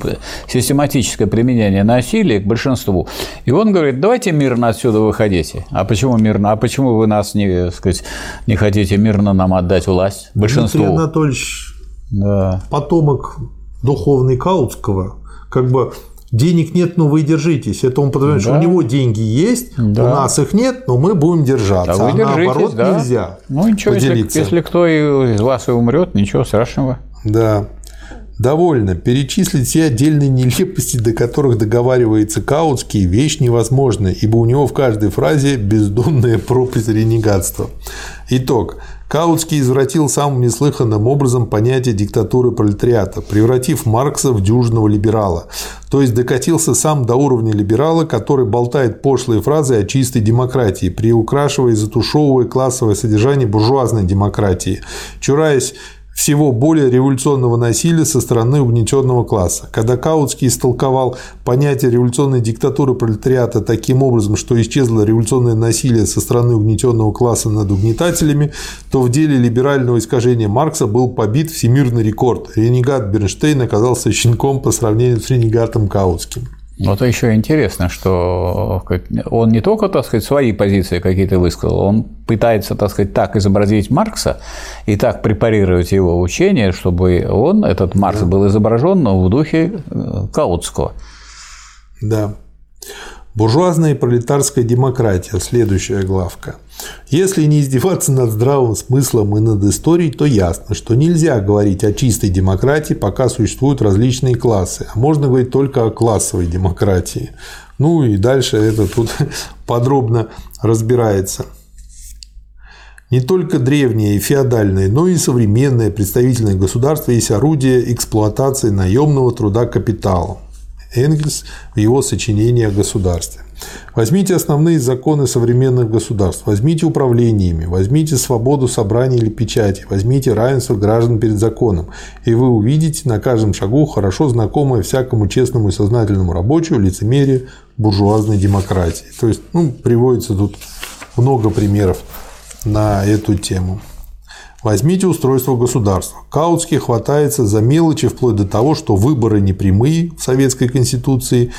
систематическое применение насилия к большинству. И он говорит, давайте мирно отсюда выходите. А почему мирно? А почему вы нас не, сказать, не хотите мирно нам отдать власть? Большинству. Дмитрий Анатольевич, да. потомок духовный Каутского, как бы денег нет, но вы держитесь. Это он потому, да. что у него деньги есть, да. у нас их нет, но мы будем держаться. А, вы а наоборот да. нельзя. Ну ничего, поделиться. Если, если кто из вас и умрет, ничего страшного. Да. Довольно. Перечислить все отдельные нелепости, до которых договаривается Каутский, вещь невозможна, ибо у него в каждой фразе бездонная пропасть ренегатства. Итог. Каутский извратил самым неслыханным образом понятие диктатуры пролетариата, превратив Маркса в дюжного либерала. То есть докатился сам до уровня либерала, который болтает пошлые фразы о чистой демократии, приукрашивая и затушевывая классовое содержание буржуазной демократии, чураясь всего более революционного насилия со стороны угнетенного класса. Когда Каутский истолковал понятие революционной диктатуры пролетариата таким образом, что исчезло революционное насилие со стороны угнетенного класса над угнетателями, то в деле либерального искажения Маркса был побит всемирный рекорд. Ренегат Бернштейн оказался щенком по сравнению с ренегатом Каутским. Вот еще интересно, что он не только, так сказать, свои позиции какие-то высказал, он пытается, так сказать, так изобразить Маркса и так препарировать его учение, чтобы он, этот Маркс, был изображен в духе э, Каутского. Да. Буржуазная и пролетарская демократия. Следующая главка. Если не издеваться над здравым смыслом и над историей, то ясно, что нельзя говорить о чистой демократии, пока существуют различные классы, а можно говорить только о классовой демократии. Ну и дальше это тут (laughs) подробно разбирается. Не только древнее и феодальное, но и современное представительное государство есть орудие эксплуатации наемного труда капитала. Энгельс в его сочинении о государстве. Возьмите основные законы современных государств, возьмите управление ими, возьмите свободу собрания или печати, возьмите равенство граждан перед законом, и вы увидите на каждом шагу хорошо знакомое всякому честному и сознательному рабочему лицемерие буржуазной демократии. То есть, ну, приводится тут много примеров на эту тему. Возьмите устройство государства. Каутский хватается за мелочи вплоть до того, что выборы не прямые в Советской Конституции,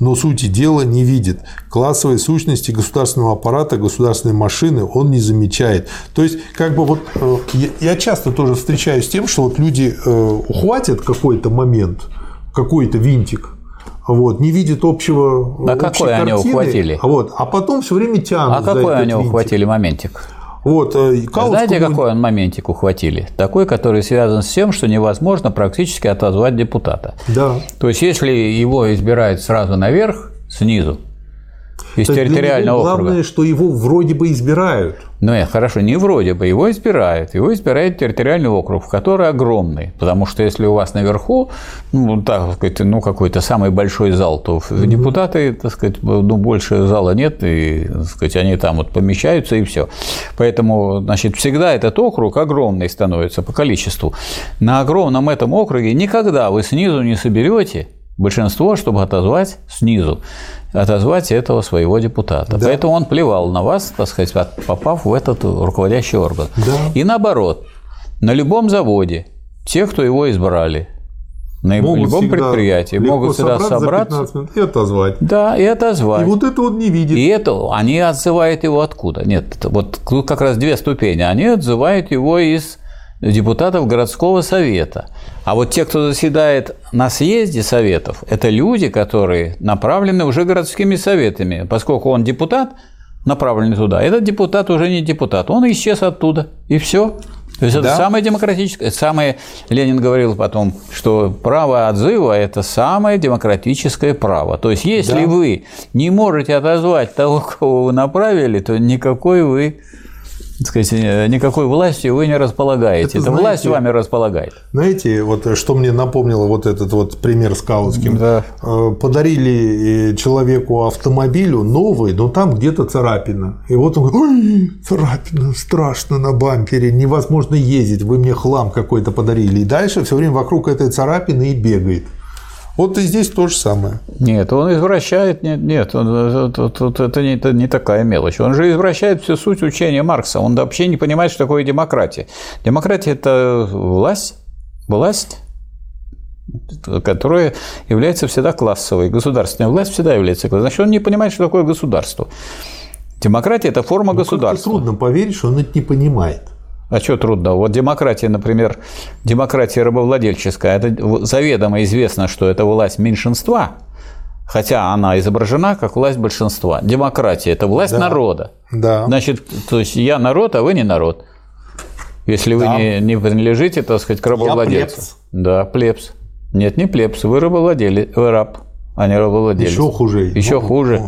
но сути дела не видит. Классовой сущности государственного аппарата, государственной машины он не замечает. То есть, как бы вот э, я часто тоже встречаюсь с тем, что вот люди э, ухватят какой-то момент, какой-то винтик, вот, не видит общего А какой картины, они ухватили? Вот, а потом все время тянут. А какой они винтик. ухватили моментик? Вот, э, Знаете, какой он моментик ухватили? Такой, который связан с тем, что невозможно практически отозвать депутата. Да. То есть, если его избирают сразу наверх, снизу, из То территориального округа. Главное, что его вроде бы избирают. Ну, нет, хорошо, не вроде бы, его избирают. Его избирает территориальный округ, который огромный. Потому что если у вас наверху, ну, так сказать, ну, какой-то самый большой зал, то mm-hmm. депутаты, так сказать, ну, больше зала нет, и, так сказать, они там вот помещаются, и все. Поэтому, значит, всегда этот округ огромный становится по количеству. На огромном этом округе никогда вы снизу не соберете большинство, чтобы отозвать снизу отозвать этого своего депутата. Да. Поэтому он плевал на вас, так сказать, попав в этот руководящий орган. Да. И наоборот, на любом заводе те, кто его избрали, на могут любом предприятии могут всегда собраться и отозвать. Да, и отозвать. И вот это он не видит. И это они отзывают его откуда? Нет, вот тут как раз две ступени. Они отзывают его из депутатов городского совета. А вот те, кто заседает на съезде советов, это люди, которые направлены уже городскими советами. Поскольку он депутат, направленный туда, этот депутат уже не депутат, он исчез оттуда, и все. То есть да. это самое демократическое, самое, Ленин говорил потом, что право отзыва – это самое демократическое право. То есть если да. вы не можете отозвать того, кого вы направили, то никакой вы так сказать, э, никакой властью вы не располагаете. Это, знаете, власть вами располагает. Знаете, вот э, что мне напомнило вот этот вот пример с Каутским. Да. Э, подарили человеку автомобилю новый, но там где-то царапина. И вот он говорит, ой, царапина, страшно на бампере, невозможно ездить, вы мне хлам какой-то подарили. И дальше все время вокруг этой царапины и бегает. Вот и здесь то же самое. Нет, он извращает, нет, нет, он, это, это, это, не, это не такая мелочь. Он же извращает всю суть учения Маркса. Он вообще не понимает, что такое демократия. Демократия – это власть, власть, которая является всегда классовой. Государственная власть всегда является классовой. Значит, он не понимает, что такое государство. Демократия – это форма ну, государства. Трудно поверить, что он это не понимает. А что трудно? Вот демократия, например, демократия рабовладельческая, это заведомо известно, что это власть меньшинства, хотя она изображена как власть большинства. Демократия – это власть да. народа. Да. Значит, то есть я народ, а вы не народ. Если вы да. не, не принадлежите, так сказать, к рабовладельцу. Я плебс. Да, плебс. Нет, не плебс, вы рабовладелец, вы раб, а не рабовладелец. Еще хуже. Еще хуже.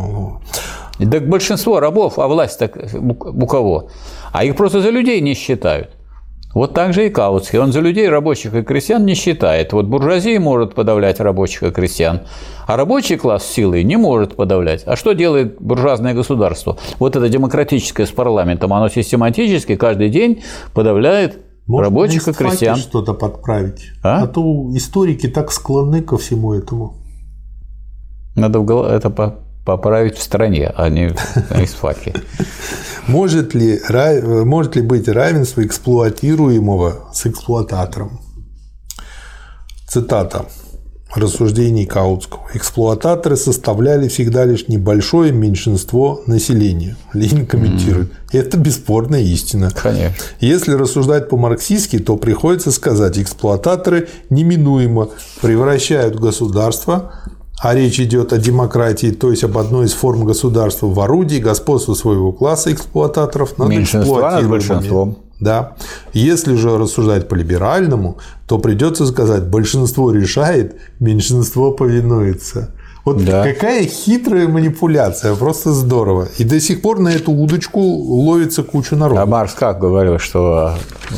Так большинство рабов, а власть так у кого? А их просто за людей не считают. Вот так же и Каутский. Он за людей, рабочих и крестьян не считает. Вот буржуазия может подавлять рабочих и крестьян, а рабочий класс силой не может подавлять. А что делает буржуазное государство? Вот это демократическое с парламентом, оно систематически каждый день подавляет может, рабочих и крестьян. что-то подправить. А? а то историки так склонны ко всему этому. Надо это поправить в стране, а не на (laughs) исфаке. Может ли, может ли быть равенство эксплуатируемого с эксплуататором? Цитата рассуждений Каутского. Эксплуататоры составляли всегда лишь небольшое меньшинство населения. Ленин комментирует. Mm. Это бесспорная истина. Конечно. Если рассуждать по-марксистски, то приходится сказать, эксплуататоры неминуемо превращают государство а речь идет о демократии, то есть об одной из форм государства в орудии господства своего класса эксплуататоров над над большинством. Да. Если же рассуждать по-либеральному, то придется сказать, большинство решает, меньшинство повинуется. Вот да. какая хитрая манипуляция, просто здорово. И до сих пор на эту удочку ловится куча народа. А Маркс как говорил, что э,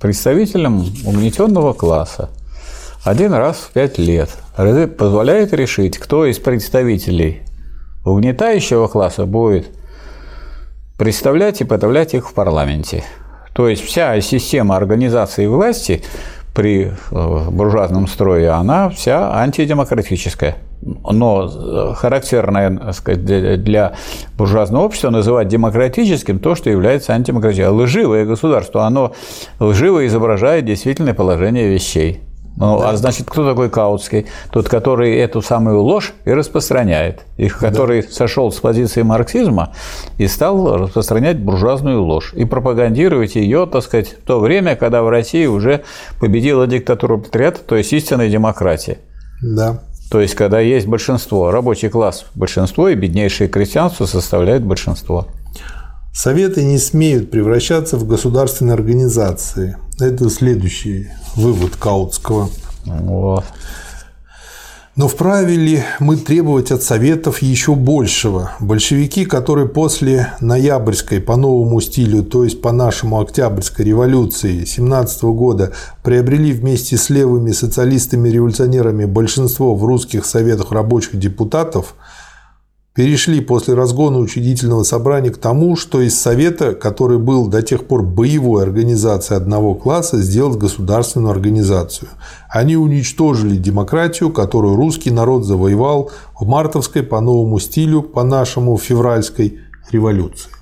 представителям угнетенного класса один раз в пять лет позволяет решить, кто из представителей угнетающего класса будет представлять и подавлять их в парламенте. То есть вся система организации власти при э, буржуазном строе, она вся антидемократическая. Но э, характерное сказать, для буржуазного общества называть демократическим то, что является антидемократическим. Лживое государство, оно лживо изображает действительное положение вещей. Ну, да. а значит, кто такой Каутский? Тот, который эту самую ложь и распространяет. И который да. сошел с позиции марксизма и стал распространять буржуазную ложь. И пропагандировать ее, так сказать, в то время, когда в России уже победила диктатура патриата, то есть истинная демократия. Да. То есть, когда есть большинство, рабочий класс – большинство, и беднейшее крестьянство составляет большинство. Советы не смеют превращаться в государственные организации. Это следующий вывод Каутского. Вот. Но вправе ли мы требовать от Советов еще большего? Большевики, которые после ноябрьской по новому стилю, то есть по нашему Октябрьской революции 17 года приобрели вместе с левыми социалистами-революционерами большинство в русских советах рабочих депутатов – перешли после разгона учредительного собрания к тому, что из Совета, который был до тех пор боевой организацией одного класса, сделать государственную организацию. Они уничтожили демократию, которую русский народ завоевал в мартовской по новому стилю, по нашему февральской революции.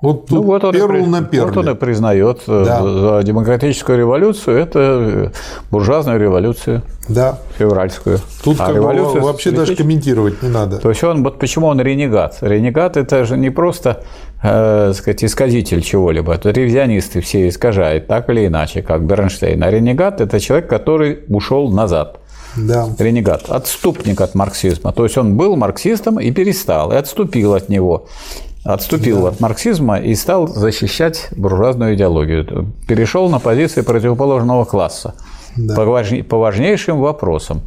Вот ну, вот он перл на перле. Вот он и признает э, да. за демократическую революцию это буржуазную революцию. Да. Февральскую. Тут а революцию вообще даже комментировать не надо. То есть он вот почему он ренегат? Ренегат это же не просто э, сказать, исказитель чего-либо. Это ревизионисты все искажают так или иначе, как Бернштейн. А ренегат это человек, который ушел назад. Да. Ренегат, отступник от марксизма. То есть он был марксистом и перестал, и отступил от него отступил да. от марксизма и стал защищать буржуазную идеологию. Перешел на позиции противоположного класса да. по, по важнейшим вопросам.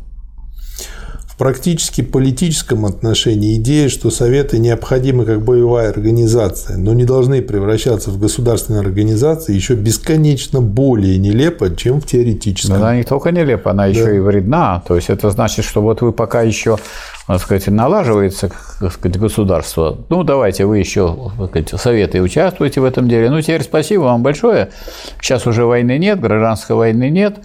В практически политическом отношении идея, что Советы необходимы как боевая организация, но не должны превращаться в государственные организации, еще бесконечно более нелепа, чем в теоретическом. Но она не только нелепа, она да. еще и вредна. То есть это значит, что вот вы пока еще так сказать, налаживается так сказать, государство, ну, давайте вы еще так сказать, советы участвуете в этом деле. Ну, теперь спасибо вам большое. Сейчас уже войны нет, гражданской войны нет.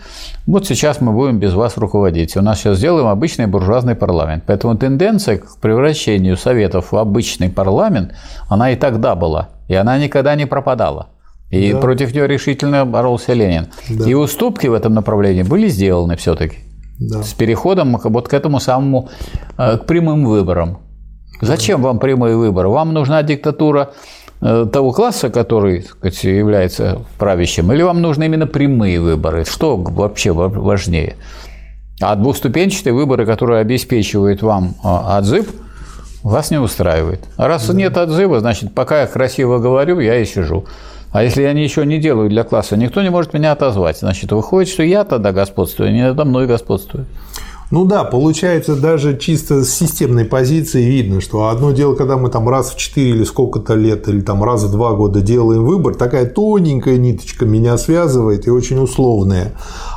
Вот сейчас мы будем без вас руководить. У нас сейчас сделаем обычный буржуазный парламент. Поэтому тенденция к превращению советов в обычный парламент, она и тогда была. И она никогда не пропадала. И да. против нее решительно боролся Ленин. Да. И уступки в этом направлении были сделаны все-таки да. с переходом вот к этому самому, э, к прямым выборам. Зачем вам прямые выборы? Вам нужна диктатура э, того класса, который сказать, является правящим, или вам нужны именно прямые выборы? Что вообще важнее? А двухступенчатые выборы, которые обеспечивают вам э, отзыв, вас не устраивает. А раз да. нет отзыва, значит, пока я красиво говорю, я и сижу. А если я ничего не делаю для класса, никто не может меня отозвать. Значит, выходит, что я тогда господствую, не надо мной господствую. Ну да, получается, даже чисто с системной позиции видно, что одно дело, когда мы там раз в 4 или сколько-то лет, или там раз в 2 года делаем выбор, такая тоненькая ниточка меня связывает и очень условная.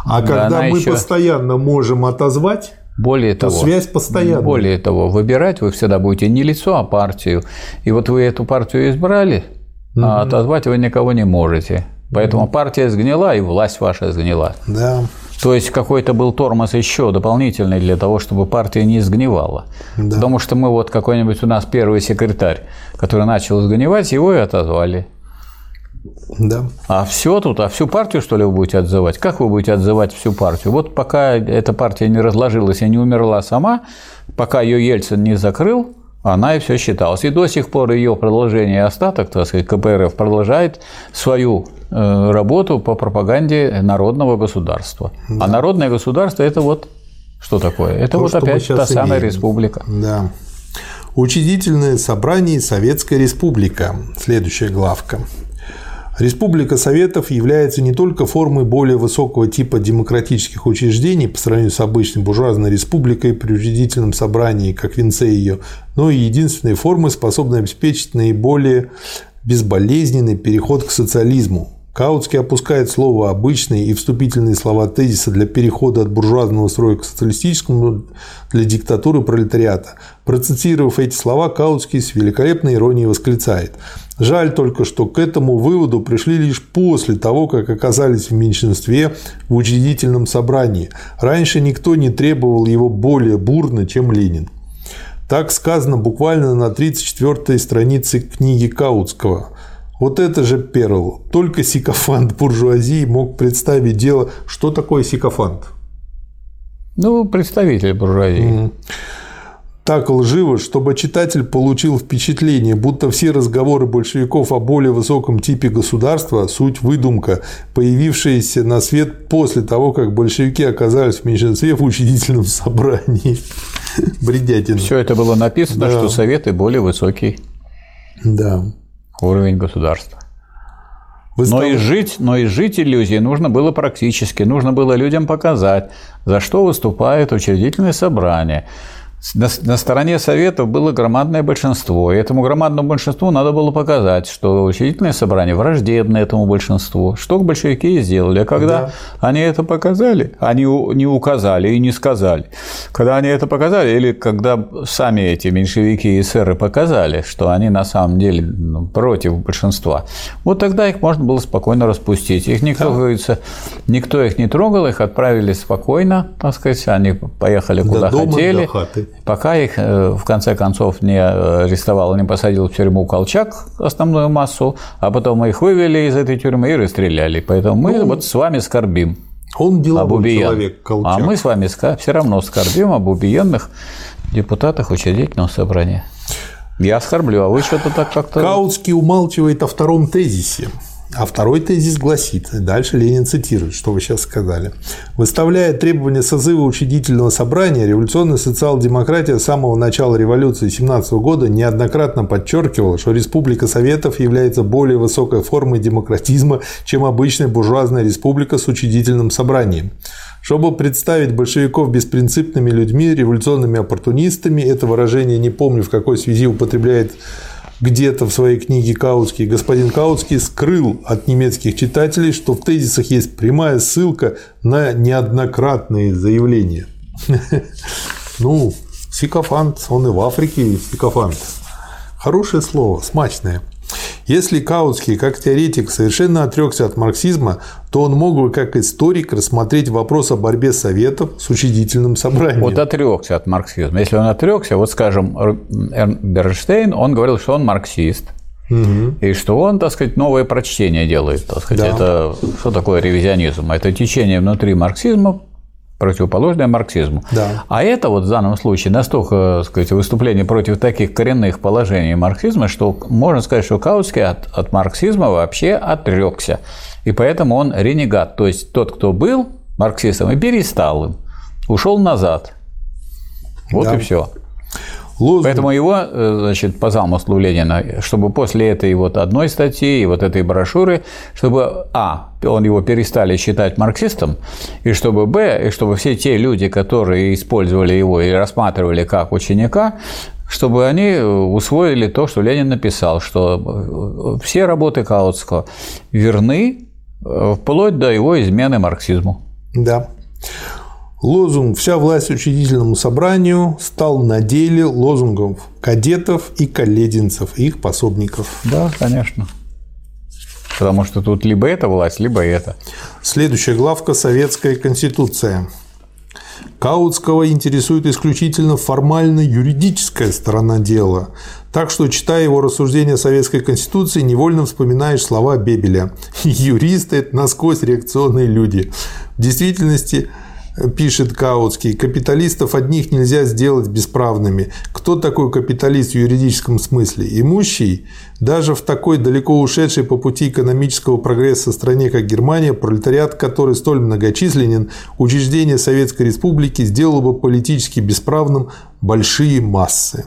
А да, когда мы еще... постоянно можем отозвать, более то того, связь постоянная. Более того, выбирать вы всегда будете не лицо, а партию. И вот вы эту партию избрали, угу. а отозвать вы никого не можете. Поэтому угу. партия сгнила, и власть ваша сгнила. Да. То есть какой-то был тормоз еще дополнительный для того, чтобы партия не сгнивала. Да. Потому что мы вот какой-нибудь у нас первый секретарь, который начал сгнивать, его и отозвали. Да. А все тут, а всю партию, что ли, вы будете отзывать? Как вы будете отзывать всю партию? Вот пока эта партия не разложилась и не умерла сама, пока ее Ельцин не закрыл, она и все считалась. И до сих пор ее продолжение остаток, так сказать, КПРФ продолжает свою э, работу по пропаганде народного государства. Да. А народное государство – это вот что такое? Это То, вот опять та имеем. самая республика. Да. Учредительное собрание Советская Республика. Следующая главка. Республика Советов является не только формой более высокого типа демократических учреждений по сравнению с обычной буржуазной республикой при учредительном собрании, как венце ее, но и единственной формой, способной обеспечить наиболее безболезненный переход к социализму, Каутский опускает слово «обычные» и вступительные слова тезиса для перехода от буржуазного строя к социалистическому для диктатуры пролетариата. Процитировав эти слова, Каутский с великолепной иронией восклицает «Жаль только, что к этому выводу пришли лишь после того, как оказались в меньшинстве в учредительном собрании. Раньше никто не требовал его более бурно, чем Ленин». Так сказано буквально на 34-й странице книги Каутского – вот это же перл. Только сикофант буржуазии мог представить дело. Что такое сикофант? Ну, представитель буржуазии. Mm. Так лживо, чтобы читатель получил впечатление, будто все разговоры большевиков о более высоком типе государства – суть выдумка, появившаяся на свет после того, как большевики оказались в меньшинстве в учредительном собрании. (laughs) Бредятина. Все это было написано, да. что советы более высокий. Да уровень государства. Вы но, и жить, но и жить иллюзией нужно было практически. Нужно было людям показать, за что выступает учредительное собрание, на, на стороне Советов было громадное большинство, и этому громадному большинству надо было показать, что учредительное собрание враждебно этому большинству, что большевики и сделали. А когда да. они это показали, они не указали и не сказали, когда они это показали, или когда сами эти меньшевики и эсеры показали, что они на самом деле ну, против большинства, вот тогда их можно было спокойно распустить. Их никто, да. говорится, никто их не трогал, их отправили спокойно, так сказать, они поехали куда до дома, хотели. До хаты пока их э, в конце концов не арестовал, не посадил в тюрьму Колчак основную массу, а потом мы их вывели из этой тюрьмы и расстреляли. Поэтому мы ну, вот с вами скорбим. Он деловой об человек, Колчак. А мы с вами все равно скорбим об убиенных депутатах учредительного собрания. Я оскорблю, а вы что-то так как-то... Каутский умалчивает о втором тезисе. А второй тезис гласит, дальше Ленин цитирует, что вы сейчас сказали. Выставляя требования созыва учредительного собрания, революционная социал-демократия с самого начала революции 17 года неоднократно подчеркивала, что Республика Советов является более высокой формой демократизма, чем обычная буржуазная республика с учредительным собранием. Чтобы представить большевиков беспринципными людьми, революционными оппортунистами, это выражение не помню в какой связи употребляет где-то в своей книге Каутский господин Каутский скрыл от немецких читателей, что в тезисах есть прямая ссылка на неоднократные заявления. (laughs) Ну, сикофант, он и в Африке сикофант. Хорошее слово, смачное. Если Каутский, как теоретик, совершенно отрекся от марксизма, то он мог бы, как историк, рассмотреть вопрос о борьбе Советов с учредительным собранием. Вот отрекся от марксизма. Если он отрекся, вот скажем, Бернштейн, он говорил, что он марксист. Угу. И что он, так сказать, новое прочтение делает. Так сказать, да. Это что такое ревизионизм? Это течение внутри марксизма, противоположное марксизму. Да. А это вот в данном случае настолько, так сказать, выступление против таких коренных положений марксизма, что можно сказать, что Каутский от, от марксизма вообще отрекся. И поэтому он ренегат, то есть тот, кто был марксистом и перестал им, ушел назад. Вот да. и все. Лозунг... Поэтому его, э, значит, по замыслу Ленина, чтобы после этой вот одной статьи и вот этой брошюры, чтобы, а, он его перестали считать марксистом, и чтобы, б, и чтобы все те люди, которые использовали его и рассматривали как ученика, чтобы они усвоили то, что Ленин написал, что все работы Каутского верны э, вплоть до его измены марксизму. Да. Лозунг «Вся власть учредительному собранию» стал на деле лозунгом кадетов и коллединцев, и их пособников. Да, конечно. Потому что тут либо эта власть, либо это. Следующая главка – Советская Конституция. Каутского интересует исключительно формально-юридическая сторона дела. Так что, читая его рассуждения о Советской Конституции, невольно вспоминаешь слова Бебеля. Юристы – это насквозь реакционные люди. В действительности, пишет Каутский, капиталистов одних нельзя сделать бесправными. Кто такой капиталист в юридическом смысле? Имущий? Даже в такой далеко ушедшей по пути экономического прогресса стране, как Германия, пролетариат, который столь многочисленен, учреждение Советской Республики сделало бы политически бесправным большие массы.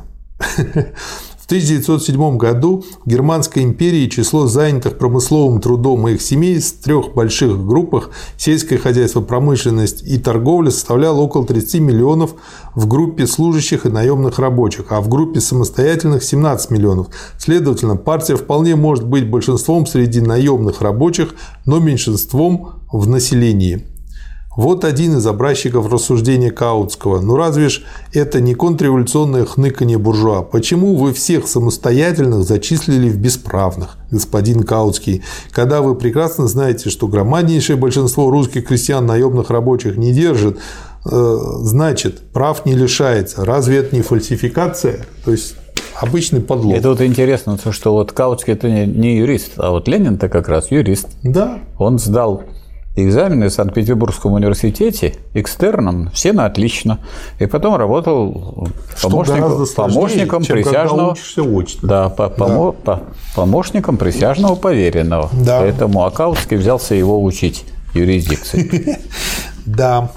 (laughs) В 1907 году в Германской империи число занятых промысловым трудом и их семей в трех больших группах сельское хозяйство, промышленность и торговля составляло около 30 миллионов в группе служащих и наемных рабочих, а в группе самостоятельных 17 миллионов. Следовательно, партия вполне может быть большинством среди наемных рабочих, но меньшинством в населении. Вот один из образчиков рассуждения Каутского. Ну разве ж это не контрреволюционное хныканье буржуа? Почему вы всех самостоятельных зачислили в бесправных, господин Каутский, когда вы прекрасно знаете, что громаднейшее большинство русских крестьян наемных рабочих не держит, э, значит, прав не лишается. Разве это не фальсификация? То есть обычный подлог. Это вот интересно, то, что вот Каутский это не юрист, а вот Ленин-то как раз юрист. Да. Он сдал экзамены в Санкт-Петербургском университете экстерном, все на отлично. И потом работал помощником, помощником присяжного. Очно. Да, по, помо, да. По, помощником присяжного поверенного. Да. Поэтому Акаутский взялся его учить юрисдикции. (laughs) Да.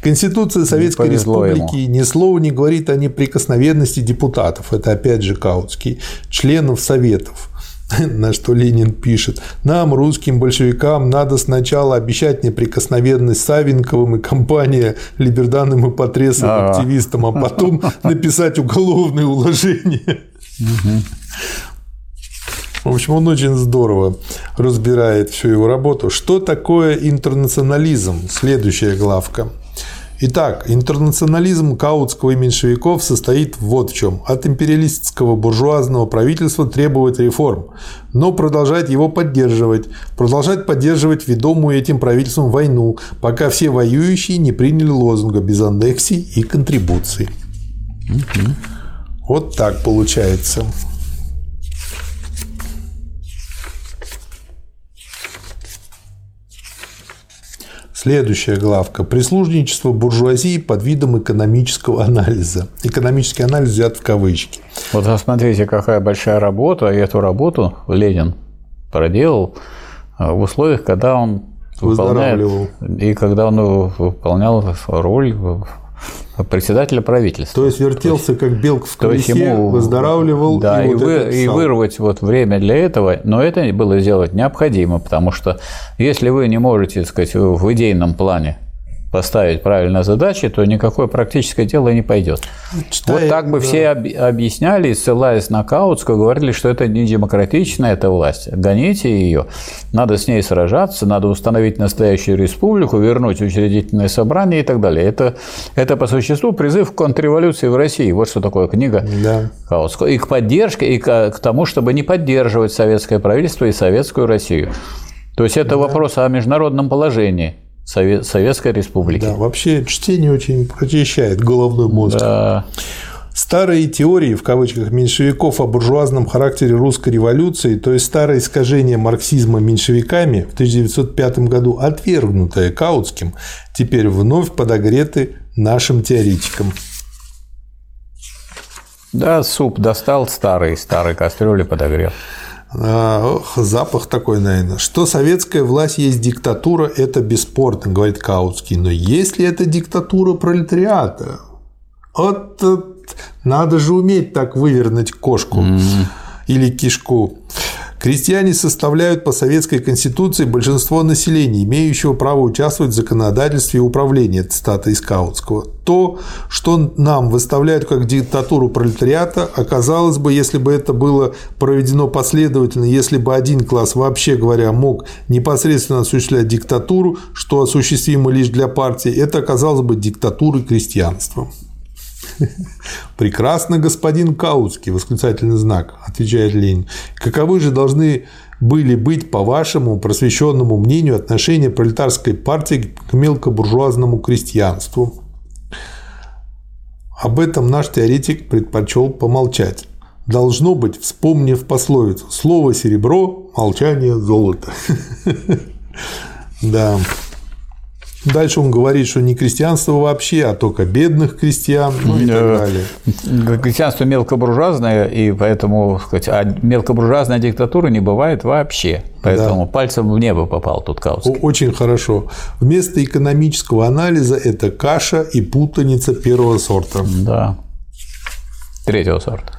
Конституция Советской Республики ему. ни слова не говорит о неприкосновенности депутатов. Это опять же Каутский, членов Советов. (laughs) на что Ленин пишет, нам, русским большевикам, надо сначала обещать неприкосновенность Савенковым и компания Либерданым и Потресовым активистам, а потом (laughs) написать уголовное уложение. В общем, он очень здорово разбирает всю его работу. Что такое интернационализм? Следующая главка. Итак, интернационализм Каутского и меньшевиков состоит вот в чем. От империалистского буржуазного правительства требовать реформ, но продолжать его поддерживать, продолжать поддерживать ведомую этим правительством войну, пока все воюющие не приняли лозунга без аннексий и контрибуций. Вот так получается. Следующая главка. Прислужничество буржуазии под видом экономического анализа. Экономический анализ взят в кавычки. Вот посмотрите, какая большая работа. И эту работу Ленин проделал в условиях, когда он выполняет, и когда он выполнял роль председателя правительства. То есть вертелся как белка в колесе, ему, выздоравливал. Да, и, и, вот вы, и вырвать вот время для этого, но это было сделать необходимо, потому что если вы не можете, так сказать, в идейном плане поставить правильно задачи, то никакое практическое дело не пойдет. Читая, вот так бы да. все объясняли, ссылаясь на Каутскую, говорили, что это не демократичная эта власть. Гоните ее, надо с ней сражаться, надо установить настоящую республику, вернуть учредительное собрание и так далее. Это, это по существу призыв к контрреволюции в России. Вот что такое книга да. Каутского. И к поддержке, и к, к тому, чтобы не поддерживать советское правительство и советскую Россию. То есть это да. вопрос о международном положении. Советской Республики. Да, вообще чтение очень прочищает головной мозг. Да. Старые теории, в кавычках, меньшевиков о буржуазном характере русской революции, то есть старое искажение марксизма меньшевиками в 1905 году, отвергнутое Каутским, теперь вновь подогреты нашим теоретикам. Да, суп достал старый, старый кастрюли подогрел. Ох, запах такой, наверное. Что советская власть есть диктатура, это бесспорно, говорит Каутский. Но есть ли это диктатура пролетариата? Вот надо же уметь так вывернуть кошку mm-hmm. или кишку. Крестьяне составляют по советской конституции большинство населения, имеющего право участвовать в законодательстве и управлении. Цитата из Каутского. То, что нам выставляют как диктатуру пролетариата, оказалось бы, если бы это было проведено последовательно, если бы один класс, вообще говоря, мог непосредственно осуществлять диктатуру, что осуществимо лишь для партии, это оказалось бы диктатурой крестьянства. (laughs) Прекрасно, господин Каутский, восклицательный знак, отвечает Ленин. Каковы же должны были быть, по вашему просвещенному мнению, отношения пролетарской партии к мелкобуржуазному крестьянству? Об этом наш теоретик предпочел помолчать. Должно быть, вспомнив пословицу «Слово серебро, молчание золото». (laughs) Да. Дальше он говорит, что не крестьянство вообще, а только бедных крестьян ну и так далее. Крестьянство мелкобуржуазное, и поэтому, сказать, а мелкобуржуазная диктатура не бывает вообще. Поэтому да. пальцем в небо попал тут Каутский. Очень хорошо. Вместо экономического анализа это каша и путаница первого сорта. Да. Третьего сорта.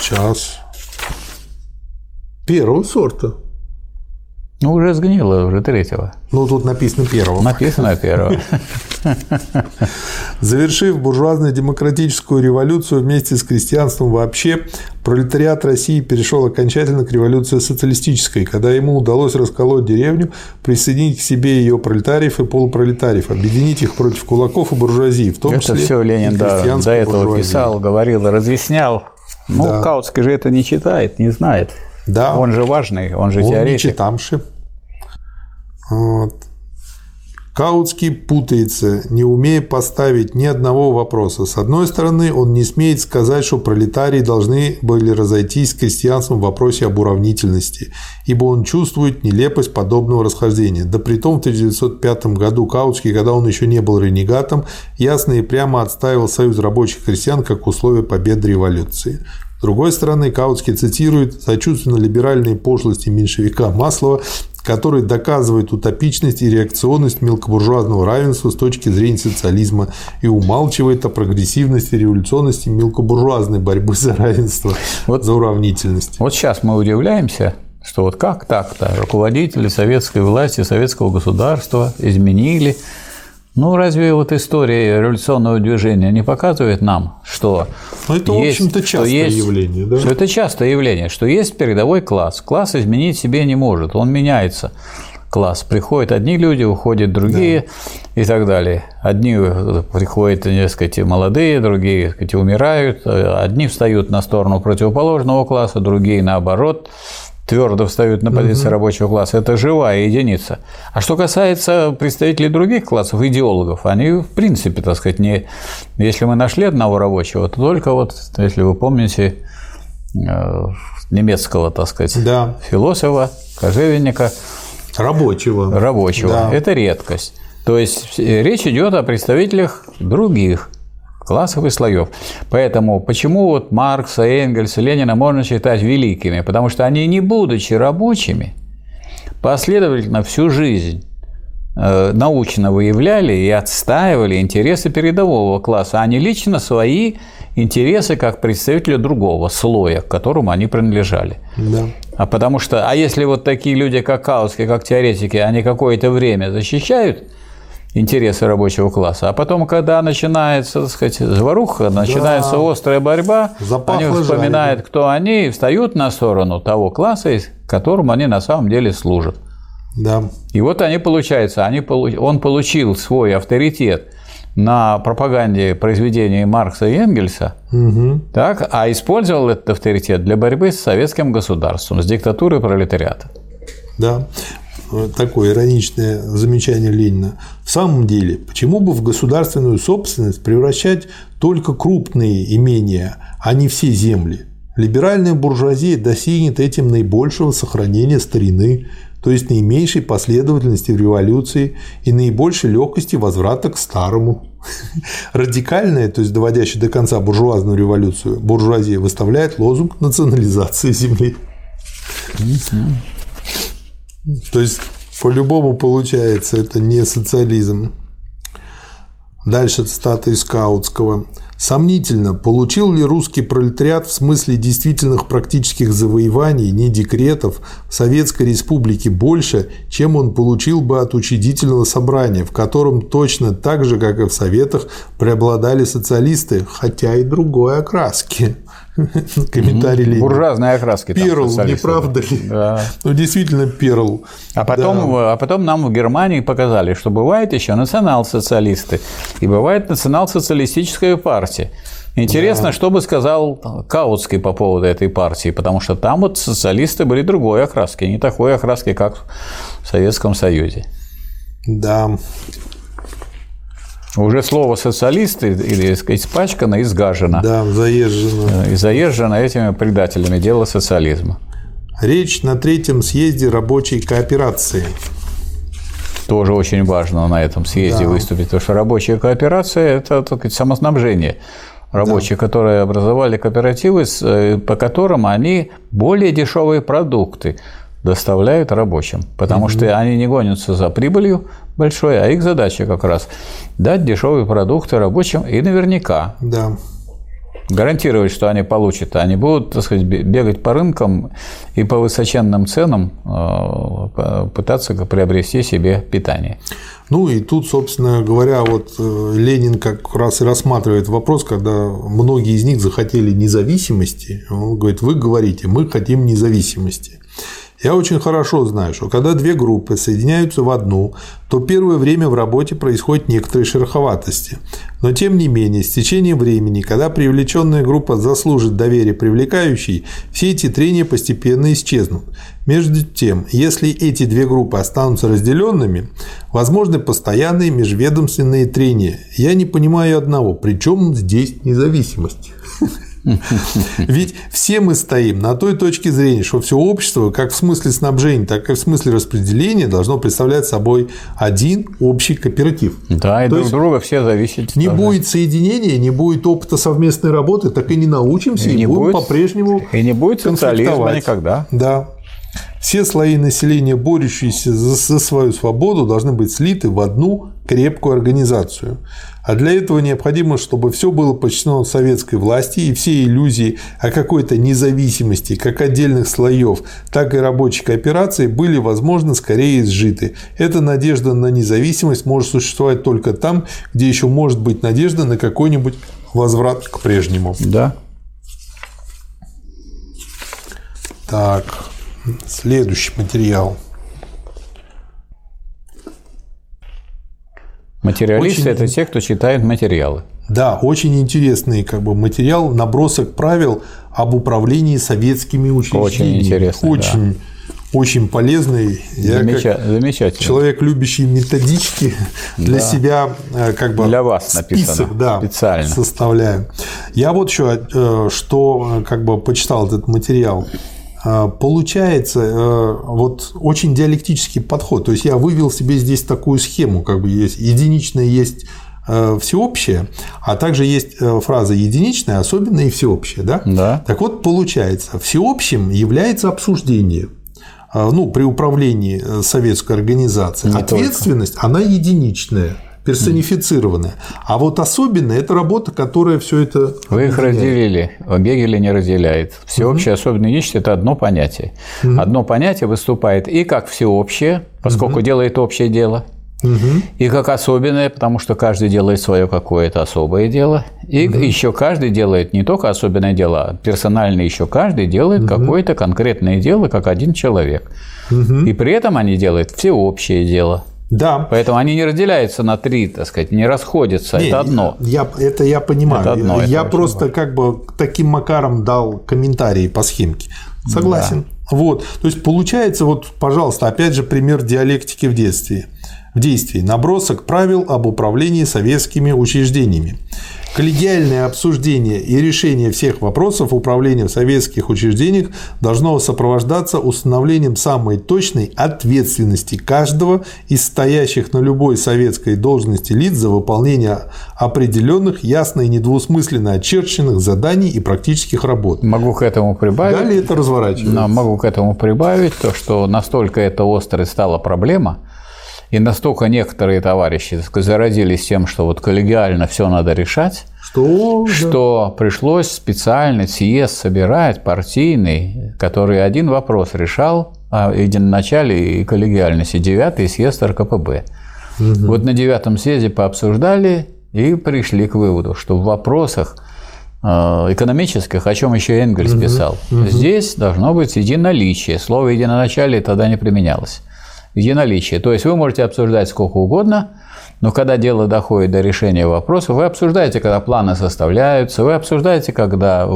Сейчас. Первого сорта. Ну, уже сгнило, уже третьего. Ну, тут написано первого. Написано первого. (laughs) Завершив буржуазно-демократическую революцию вместе с крестьянством вообще, пролетариат России перешел окончательно к революции социалистической, когда ему удалось расколоть деревню, присоединить к себе ее пролетариев и полупролетариев, объединить их против кулаков и буржуазии, в том это числе Это все Ленин да, до этого буржуазии. писал, говорил, разъяснял. Ну, да. Каутский же это не читает, не знает. Да. Он же важный, он же он теоретик. Не читамши. Вот. Каутский путается, не умея поставить ни одного вопроса. С одной стороны, он не смеет сказать, что пролетарии должны были разойтись с крестьянством в вопросе об уравнительности, ибо он чувствует нелепость подобного расхождения. Да при том в 1905 году Каутский, когда он еще не был ренегатом, ясно и прямо отстаивал союз рабочих крестьян как условие победы революции. С другой стороны, Каутский цитирует сочувственно-либеральные пошлости меньшевика Маслова, который доказывает утопичность и реакционность мелкобуржуазного равенства с точки зрения социализма и умалчивает о прогрессивности и революционности мелкобуржуазной борьбы за равенство, вот, за уравнительность. Вот сейчас мы удивляемся, что вот как так-то руководители советской власти, советского государства изменили ну, разве вот история революционного движения не показывает нам, что Но ну, это, есть, в общем-то, частое есть, явление, да? Что это частое явление, что есть передовой класс. Класс изменить себе не может, он меняется. Класс. Приходят одни люди, уходят другие да. и так далее. Одни приходят, несколько молодые, другие так сказать, умирают, одни встают на сторону противоположного класса, другие наоборот твердо встают на позиции угу. рабочего класса, это живая единица. А что касается представителей других классов, идеологов, они в принципе, так сказать, не... Если мы нашли одного рабочего, то только вот, если вы помните, э, немецкого, так сказать, да. философа, кожевенника. Рабочего. Рабочего. Да. Это редкость. То есть речь идет о представителях других классов и слоев. Поэтому почему вот Маркса, Энгельса, Ленина можно считать великими? Потому что они, не будучи рабочими, последовательно всю жизнь э, научно выявляли и отстаивали интересы передового класса, а не лично свои интересы как представители другого слоя, к которому они принадлежали. Да. А потому что, а если вот такие люди, как Каутский, как теоретики, они какое-то время защищают интересы рабочего класса. А потом, когда начинается, так сказать, заваруха, начинается да. острая борьба, Запахло они вспоминают, жареным. кто они, и встают на сторону того класса, которому они на самом деле служат. Да. И вот они, получается, они, он получил свой авторитет на пропаганде произведений Маркса и Энгельса, угу. так, а использовал этот авторитет для борьбы с советским государством, с диктатурой пролетариата. Да такое ироничное замечание Ленина. В самом деле, почему бы в государственную собственность превращать только крупные имения, а не все земли? Либеральная буржуазия достигнет этим наибольшего сохранения старины, то есть наименьшей последовательности в революции и наибольшей легкости возврата к старому. (laughs) Радикальная, то есть доводящая до конца буржуазную революцию, буржуазия выставляет лозунг национализации земли. То есть, по-любому получается, это не социализм. Дальше цитата из Каутского. Сомнительно, получил ли русский пролетариат в смысле действительных практических завоеваний, не декретов, в Советской Республике больше, чем он получил бы от учредительного собрания, в котором точно так же, как и в Советах, преобладали социалисты, хотя и другой окраски. (laughs) Комментарий Ленина. Буржуазные окраски. Перл, не правда ли? Да. Ну, действительно, перл. А потом, да. а потом нам в Германии показали, что бывает еще национал-социалисты и бывает национал-социалистическая партия. Интересно, да. что бы сказал Каутский по поводу этой партии, потому что там вот социалисты были другой окраски, не такой окраски, как в Советском Союзе. Да. Уже слово социалисты или испачкано и сгажено. Да, заезжено. И заезжено этими предателями дела социализма. Речь на третьем съезде рабочей кооперации. Тоже очень важно на этом съезде да. выступить, потому что рабочая кооперация – это так сказать, самоснабжение рабочих, да. которые образовали кооперативы, э, по которым они более дешевые продукты доставляют рабочим, потому угу. что они не гонятся за прибылью большой, а их задача как раз дать дешевые продукты рабочим и наверняка да. гарантировать, что они получат, они будут, так сказать, бегать по рынкам и по высоченным ценам э, пытаться приобрести себе питание. Ну и тут, собственно говоря, вот э, Ленин как раз и рассматривает вопрос, когда многие из них захотели независимости. Он говорит, вы говорите, мы хотим независимости. Я очень хорошо знаю, что когда две группы соединяются в одну, то первое время в работе происходят некоторые шероховатости. Но тем не менее, с течением времени, когда привлеченная группа заслужит доверие привлекающей, все эти трения постепенно исчезнут. Между тем, если эти две группы останутся разделенными, возможны постоянные межведомственные трения. Я не понимаю одного, при чем здесь независимость? (laughs) (laughs) Ведь все мы стоим на той точке зрения, что все общество, как в смысле снабжения, так и в смысле распределения, должно представлять собой один общий кооператив. Да, и То друг друга все зависят. Не тоже. будет соединения, не будет опыта совместной работы, так и не научимся, и, и не будем по-прежнему И не будет социализма никогда. Да. Все слои населения, борющиеся за свою свободу, должны быть слиты в одну крепкую организацию. А для этого необходимо, чтобы все было подчинено советской власти и все иллюзии о какой-то независимости как отдельных слоев, так и рабочей кооперации были, возможно, скорее сжиты. Эта надежда на независимость может существовать только там, где еще может быть надежда на какой-нибудь возврат к прежнему. Да. Так, следующий материал. Материалисты очень... – это те, кто читает материалы. Да, очень интересный как бы, материал, набросок правил об управлении советскими учреждениями. Очень интересный, Очень, да. очень полезный. Замеча... Я Замечательно. Человек, любящий методички, для да. себя э, как бы для вас список, написано да, специально. составляю. Я вот еще, э, что э, как бы почитал этот материал. А, получается э, вот очень диалектический подход. То есть я вывел себе здесь такую схему, как бы есть единичное есть э, всеобщее, а также есть э, фраза единичная, особенная и всеобщее. Да? Да. Так вот, получается, всеобщим является обсуждение ну, при управлении советской организацией. Не Ответственность, только. она единичная персонифицированная. А вот особенно это работа, которая все это. Вы их разделили. Гегель не разделяет. Всеобщее, угу. особенное нечто – это одно понятие. Угу. Одно понятие выступает и как всеобщее, поскольку угу. делает общее дело, угу. и как особенное, потому что каждый делает свое какое-то особое дело, и угу. еще каждый делает не только особенное дело, а персонально еще каждый делает угу. какое-то конкретное дело, как один человек. Угу. И при этом они делают всеобщее дело. Да. Поэтому они не разделяются на три, так сказать, не расходятся. Не, это одно. Я, это я понимаю. Это одно, я это просто важно. как бы таким макаром дал комментарии по схемке. Согласен. Да. Вот. То есть получается, вот, пожалуйста, опять же пример диалектики в детстве. В действии. Набросок правил об управлении советскими учреждениями. Коллегиальное обсуждение и решение всех вопросов управления в советских учреждениях должно сопровождаться установлением самой точной ответственности каждого из стоящих на любой советской должности лиц за выполнение определенных, ясно и недвусмысленно очерченных заданий и практических работ. Могу к этому прибавить. Далее это разворачивается. Могу к этому прибавить то, что настолько это острой стала проблема, и настолько некоторые товарищи заразились тем, что вот коллегиально все надо решать, Что? Что пришлось специальный съезд собирать, партийный, который один вопрос решал о единоначале и коллегиальности. Девятый съезд РКПБ. Угу. Вот на девятом съезде пообсуждали и пришли к выводу, что в вопросах э, экономических, о чем еще Энгельс угу. писал, угу. здесь должно быть единоналичие. Слово единоначалие тогда не применялось. Единаличие. То есть вы можете обсуждать сколько угодно, но когда дело доходит до решения вопроса, вы обсуждаете, когда планы составляются, вы обсуждаете, когда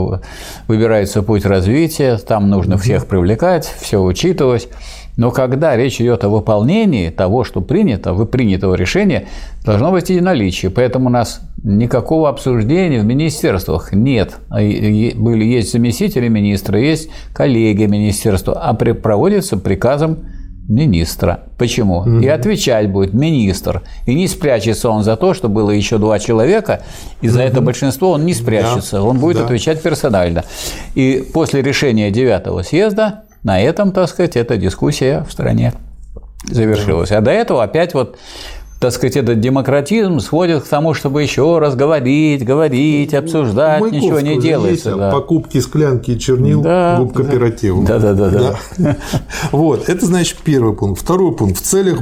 выбирается путь развития, там нужно всех привлекать, все учитывать. Но когда речь идет о выполнении того, что принято, вы принятого решения, должно быть единоличие. Поэтому у нас никакого обсуждения в министерствах нет. А были, есть заместители министра, есть коллеги министерства, а проводится приказом министра. Почему? Mm-hmm. И отвечать будет министр. И не спрячется он за то, что было еще два человека, и за mm-hmm. это большинство он не спрячется. Да. Он будет да. отвечать персонально. И после решения девятого съезда на этом, так сказать, эта дискуссия в стране завершилась. А до этого опять вот так сказать, этот демократизм сводит к тому, чтобы еще раз говорить, говорить, обсуждать, ничего не делается. Есть, да. Покупки склянки чернил да, в кооперативу. Да, да, да, да. да. Вот, это значит первый пункт. Второй пункт. В целях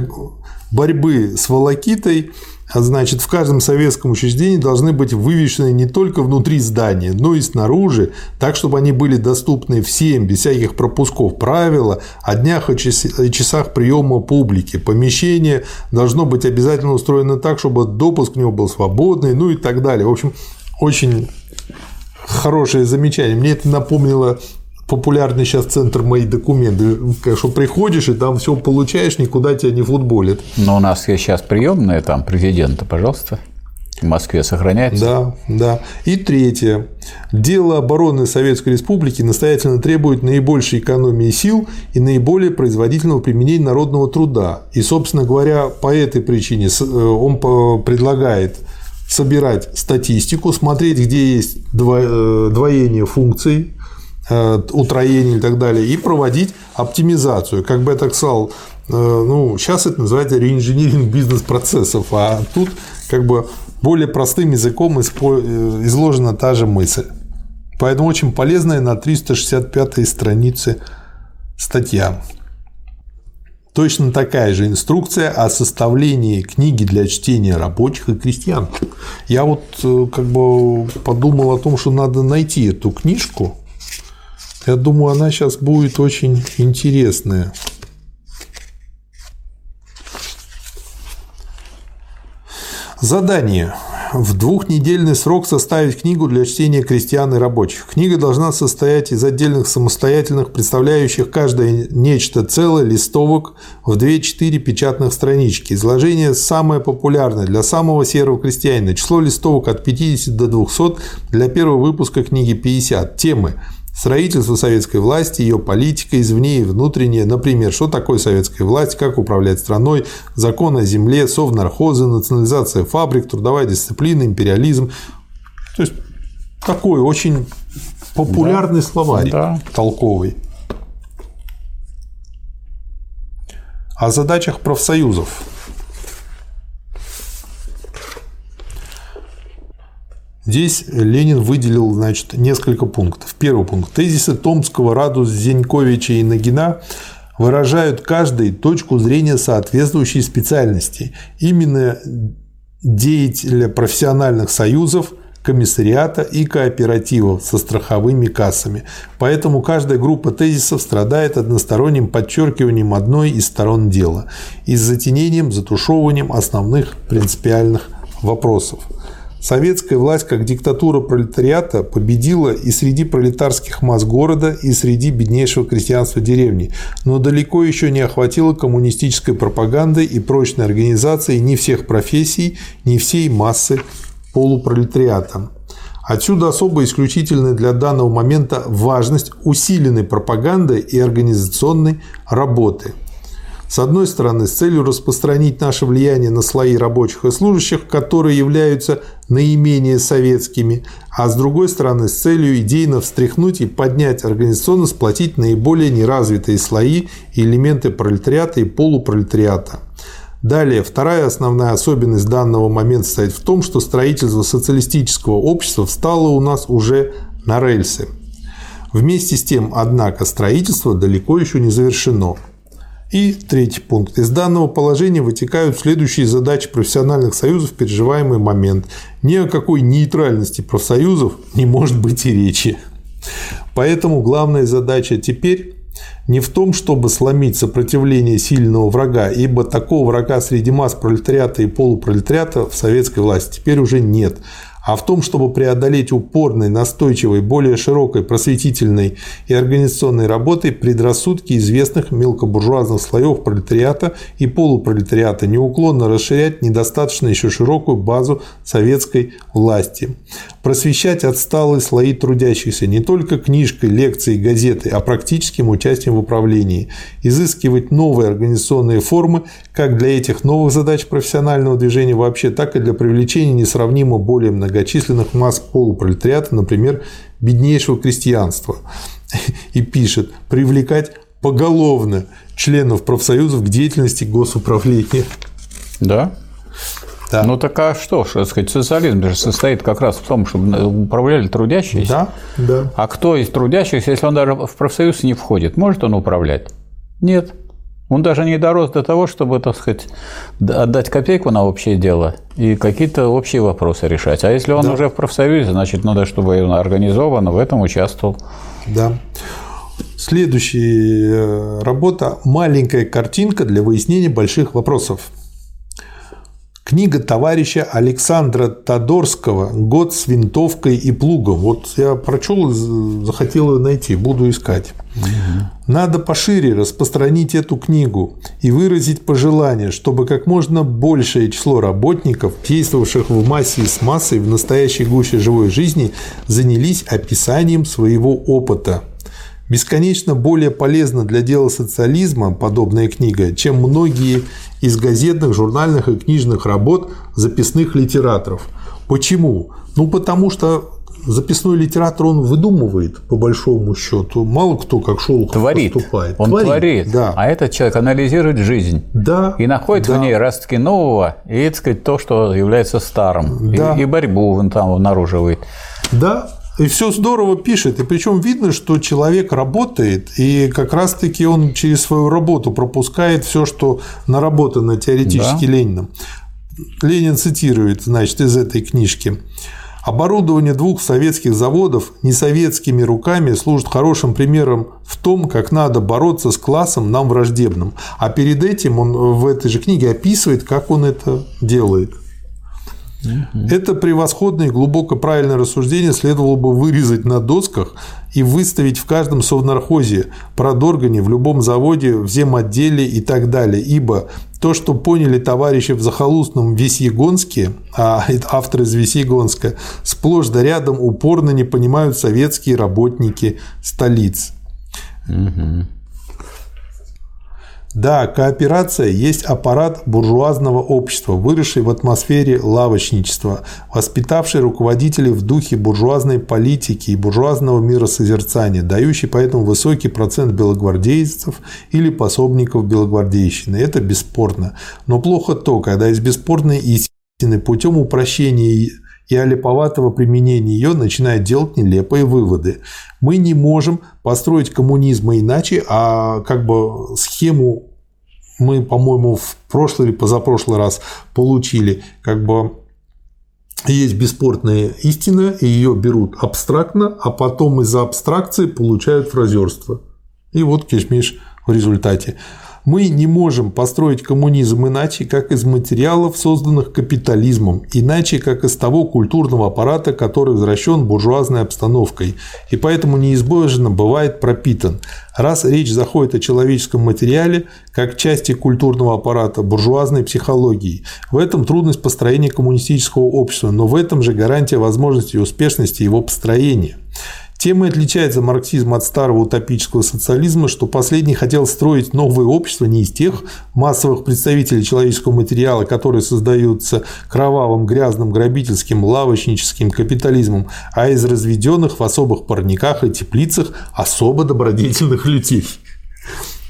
борьбы с волокитой значит, в каждом советском учреждении должны быть вывешены не только внутри здания, но и снаружи, так, чтобы они были доступны всем, без всяких пропусков. Правила о днях и часах приема публики. Помещение должно быть обязательно устроено так, чтобы допуск в него был свободный, ну и так далее. В общем, очень хорошее замечание. Мне это напомнило популярный сейчас центр «Мои документы», что приходишь и там все получаешь, никуда тебя не футболит. Но у нас сейчас приемная там президента, пожалуйста. В Москве сохраняется. Да, да. И третье. Дело обороны Советской Республики настоятельно требует наибольшей экономии сил и наиболее производительного применения народного труда. И, собственно говоря, по этой причине э, он предлагает собирать статистику, смотреть, где есть э, двоение функций, утроение и так далее, и проводить оптимизацию. Как бы я так сказал, э, ну, сейчас это называется реинжиниринг бизнес-процессов, а тут как бы более простым языком э, изложена та же мысль. Поэтому очень полезная на 365 странице статья. Точно такая же инструкция о составлении книги для чтения рабочих и крестьян. Я вот как бы подумал о том, что надо найти эту книжку, я думаю, она сейчас будет очень интересная. Задание. В двухнедельный срок составить книгу для чтения крестьян и рабочих. Книга должна состоять из отдельных самостоятельных, представляющих каждое нечто целое, листовок в 2-4 печатных странички. Изложение самое популярное для самого серого крестьянина. Число листовок от 50 до 200, для первого выпуска книги 50. Темы Строительство советской власти, ее политика извне и внутренняя, например, что такое советская власть, как управлять страной, закон о земле, совнархозы, национализация фабрик, трудовая дисциплина, империализм. То есть такой очень популярный да, словарь, да. толковый. О задачах профсоюзов. Здесь Ленин выделил значит, несколько пунктов. Первый пункт. Тезисы Томского, Радус, Зеньковича и Нагина выражают каждой точку зрения соответствующей специальности. Именно деятеля профессиональных союзов, комиссариата и кооперативов со страховыми кассами. Поэтому каждая группа тезисов страдает односторонним подчеркиванием одной из сторон дела и затенением, затушевыванием основных принципиальных вопросов. Советская власть, как диктатура пролетариата, победила и среди пролетарских масс города, и среди беднейшего крестьянства деревни, но далеко еще не охватила коммунистической пропагандой и прочной организацией ни всех профессий, ни всей массы полупролетариата. Отсюда особо исключительная для данного момента важность усиленной пропаганды и организационной работы – с одной стороны, с целью распространить наше влияние на слои рабочих и служащих, которые являются наименее советскими, а с другой стороны, с целью идейно встряхнуть и поднять организационно, сплотить наиболее неразвитые слои и элементы пролетариата и полупролетариата. Далее, вторая основная особенность данного момента состоит в том, что строительство социалистического общества встало у нас уже на рельсы. Вместе с тем, однако, строительство далеко еще не завершено. И третий пункт. Из данного положения вытекают следующие задачи профессиональных союзов в переживаемый момент. Ни о какой нейтральности профсоюзов не может быть и речи. Поэтому главная задача теперь не в том, чтобы сломить сопротивление сильного врага, ибо такого врага среди масс пролетариата и полупролетариата в советской власти теперь уже нет, а в том, чтобы преодолеть упорной, настойчивой, более широкой просветительной и организационной работой предрассудки известных мелкобуржуазных слоев пролетариата и полупролетариата, неуклонно расширять недостаточно еще широкую базу советской власти. Просвещать отсталые слои трудящихся не только книжкой, лекцией, газетой, а практическим участием в управлении. Изыскивать новые организационные формы как для этих новых задач профессионального движения вообще, так и для привлечения несравнимо более многочисленных масс полупролетариата, например, беднейшего крестьянства. И пишет, привлекать поголовно членов профсоюзов к деятельности госуправления. Да. Да. Ну так а что ж, сказать, социализм же состоит как раз в том, чтобы управляли трудящиеся. Да, да. А кто из трудящихся, если он даже в профсоюз не входит, может он управлять? Нет. Он даже не дорос до того, чтобы, так сказать, отдать копейку на общее дело и какие-то общие вопросы решать. А если он да. уже в профсоюзе, значит, надо, чтобы он организованно в этом участвовал. Да. Следующая э, работа – маленькая картинка для выяснения больших вопросов. Книга товарища Александра Тодорского «Год с винтовкой и плугом». Вот я прочел захотел ее найти, буду искать. Надо пошире распространить эту книгу и выразить пожелание, чтобы как можно большее число работников, действовавших в массе и с массой в настоящей гуще живой жизни, занялись описанием своего опыта. Бесконечно более полезна для дела социализма подобная книга, чем многие из газетных, журнальных и книжных работ записных литераторов. Почему? Ну, потому что записной литератор, он выдумывает, по большому счету. Мало кто, как Шолохов, творит. поступает. Он творит, творит. Да. А этот человек анализирует жизнь. Да. И находит да. в ней ростки нового и, так сказать, то, что является старым. Да. И, и борьбу он там обнаруживает. Да, и все здорово пишет. И причем видно, что человек работает, и как раз-таки он через свою работу пропускает все, что наработано теоретически да. Лениным. Ленин цитирует, значит, из этой книжки. Оборудование двух советских заводов несоветскими руками служит хорошим примером в том, как надо бороться с классом нам враждебным. А перед этим он в этой же книге описывает, как он это делает. Это превосходное и глубоко правильное рассуждение следовало бы вырезать на досках и выставить в каждом совнархозе, продоргане, в любом заводе, в земотделе и так далее. Ибо то, что поняли товарищи в захолустном Весьегонске, а автор из Весьегонска, сплошь да рядом упорно не понимают советские работники столиц. Угу. Да, кооперация есть аппарат буржуазного общества, выросший в атмосфере лавочничества, воспитавший руководителей в духе буржуазной политики и буржуазного миросозерцания, дающий поэтому высокий процент белогвардейцев или пособников белогвардейщины. Это бесспорно. Но плохо то, когда из бесспорной истины путем упрощения и олиповатого применения ее начинает делать нелепые выводы. Мы не можем построить коммунизм иначе, а как бы схему мы, по-моему, в прошлый или позапрошлый раз получили, как бы есть бесспорная истина, и ее берут абстрактно, а потом из-за абстракции получают фразерство. И вот кишмиш в результате. Мы не можем построить коммунизм иначе, как из материалов, созданных капитализмом, иначе, как из того культурного аппарата, который возвращен буржуазной обстановкой, и поэтому неизбежно бывает пропитан. Раз речь заходит о человеческом материале, как части культурного аппарата буржуазной психологии, в этом трудность построения коммунистического общества, но в этом же гарантия возможности и успешности его построения. Тем и отличается марксизм от старого утопического социализма, что последний хотел строить новое общество не из тех массовых представителей человеческого материала, которые создаются кровавым, грязным, грабительским, лавочническим капитализмом, а из разведенных в особых парниках и теплицах особо добродетельных людей.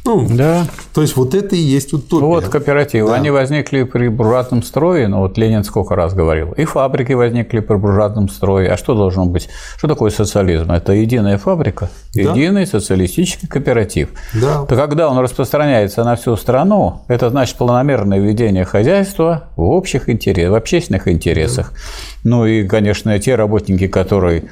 Ну, да. То есть вот это и есть утопия. Вот кооперативы. Да. Они возникли при буржуазном строе, но вот Ленин сколько раз говорил. И фабрики возникли при буржуазном строе. А что должно быть? Что такое социализм? Это единая фабрика, да. единый социалистический кооператив. Да. То когда он распространяется на всю страну, это значит планомерное ведение хозяйства в общих интересах, в общественных интересах. Да. Ну и, конечно, те работники, которые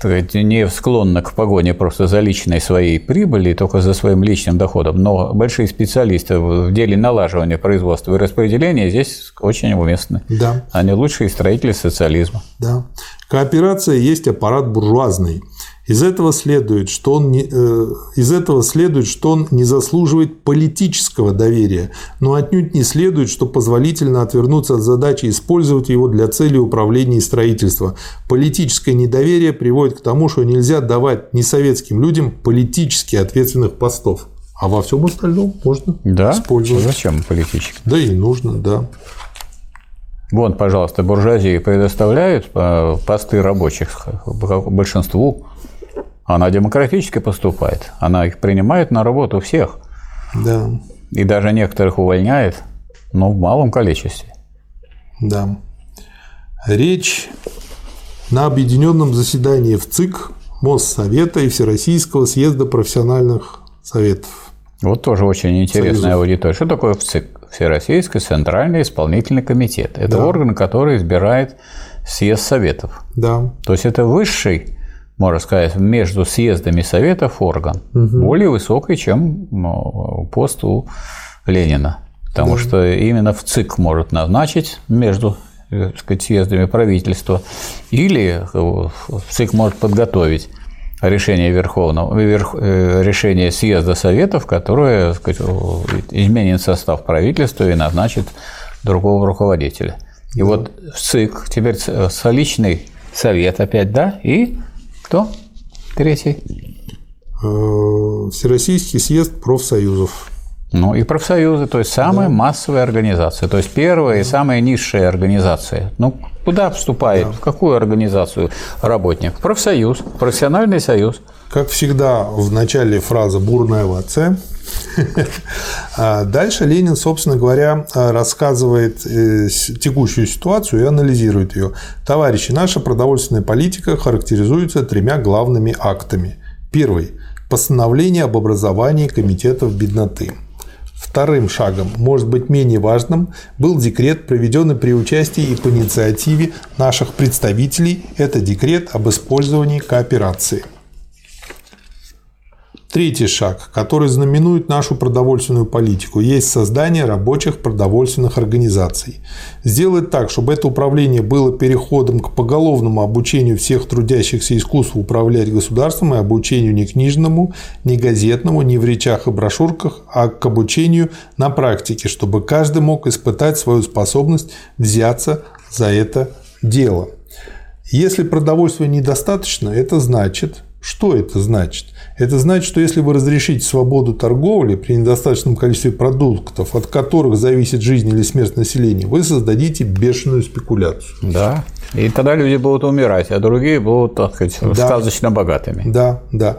сказать, не склонна к погоне просто за личной своей прибыли, только за своим личным доходом, но большие специалисты в деле налаживания производства и распределения здесь очень уместны. Да. Они лучшие строители социализма. Да. Кооперация есть аппарат буржуазный. Из этого следует, что он не, э, из этого следует, что он не заслуживает политического доверия, но отнюдь не следует, что позволительно отвернуться от задачи использовать его для цели управления и строительства. Политическое недоверие приводит к тому, что нельзя давать несоветским людям политически ответственных постов. А во всем остальном можно да? использовать. Зачем политически? Да и нужно, да. Вон, пожалуйста, буржуазии предоставляют э, посты рабочих большинству она демократически поступает. Она их принимает на работу всех. Да. И даже некоторых увольняет, но в малом количестве. Да. Речь на объединенном заседании в ЦИК, Моссовета и Всероссийского съезда профессиональных советов. Вот тоже очень интересная Союзов. аудитория. Что такое ВЦИК? Всероссийский Центральный исполнительный комитет. Это да. орган, который избирает съезд советов. Да. То есть это высший можно сказать, между съездами советов орган угу. более высокий, чем ну, пост у Ленина. Потому да. что именно в ЦИК может назначить между так сказать, съездами правительства, или ЦИК может подготовить решение Верховного, верх, э, решение съезда Советов, которое сказать, изменит состав правительства и назначит другого руководителя. И да. вот в ЦИК теперь столичный совет опять, да, и кто? Третий? Э, Всероссийский съезд профсоюзов. Ну и профсоюзы, то есть самая да. массовая организация, то есть первая да. и самая низшая организация. Ну, куда вступает, да. в какую организацию работник? Профсоюз, профессиональный союз. Как всегда, в начале фраза «бурная овация». А дальше Ленин, собственно говоря, рассказывает э, текущую ситуацию и анализирует ее. Товарищи, наша продовольственная политика характеризуется тремя главными актами. Первый – постановление об образовании комитетов бедноты. Вторым шагом, может быть менее важным, был декрет, проведенный при участии и по инициативе наших представителей. Это декрет об использовании кооперации. Третий шаг, который знаменует нашу продовольственную политику, есть создание рабочих продовольственных организаций. Сделать так, чтобы это управление было переходом к поголовному обучению всех трудящихся искусству управлять государством и обучению не книжному, не газетному, не в речах и брошюрках, а к обучению на практике, чтобы каждый мог испытать свою способность взяться за это дело. Если продовольствия недостаточно, это значит, что это значит? Это значит, что если вы разрешите свободу торговли при недостаточном количестве продуктов, от которых зависит жизнь или смерть населения, вы создадите бешеную спекуляцию. Да. И тогда люди будут умирать, а другие будут, так сказать, да. сказочно богатыми. Да, да.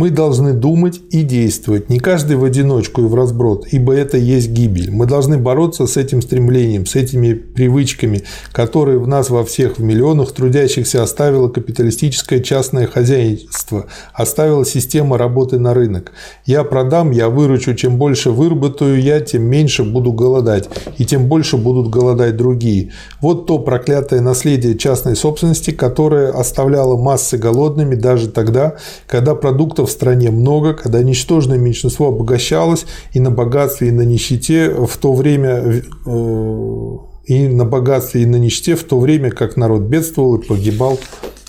Мы должны думать и действовать, не каждый в одиночку и в разброд, ибо это есть гибель. Мы должны бороться с этим стремлением, с этими привычками, которые в нас во всех в миллионах трудящихся оставило капиталистическое частное хозяйство, оставила система работы на рынок. Я продам, я выручу, чем больше выработаю я, тем меньше буду голодать, и тем больше будут голодать другие. Вот то проклятое наследие частной собственности, которое оставляло массы голодными даже тогда, когда продукты в стране много, когда ничтожное меньшинство обогащалось и на богатстве, и на нищете в то время э, и на богатстве, и на нищете в то время, как народ бедствовал и погибал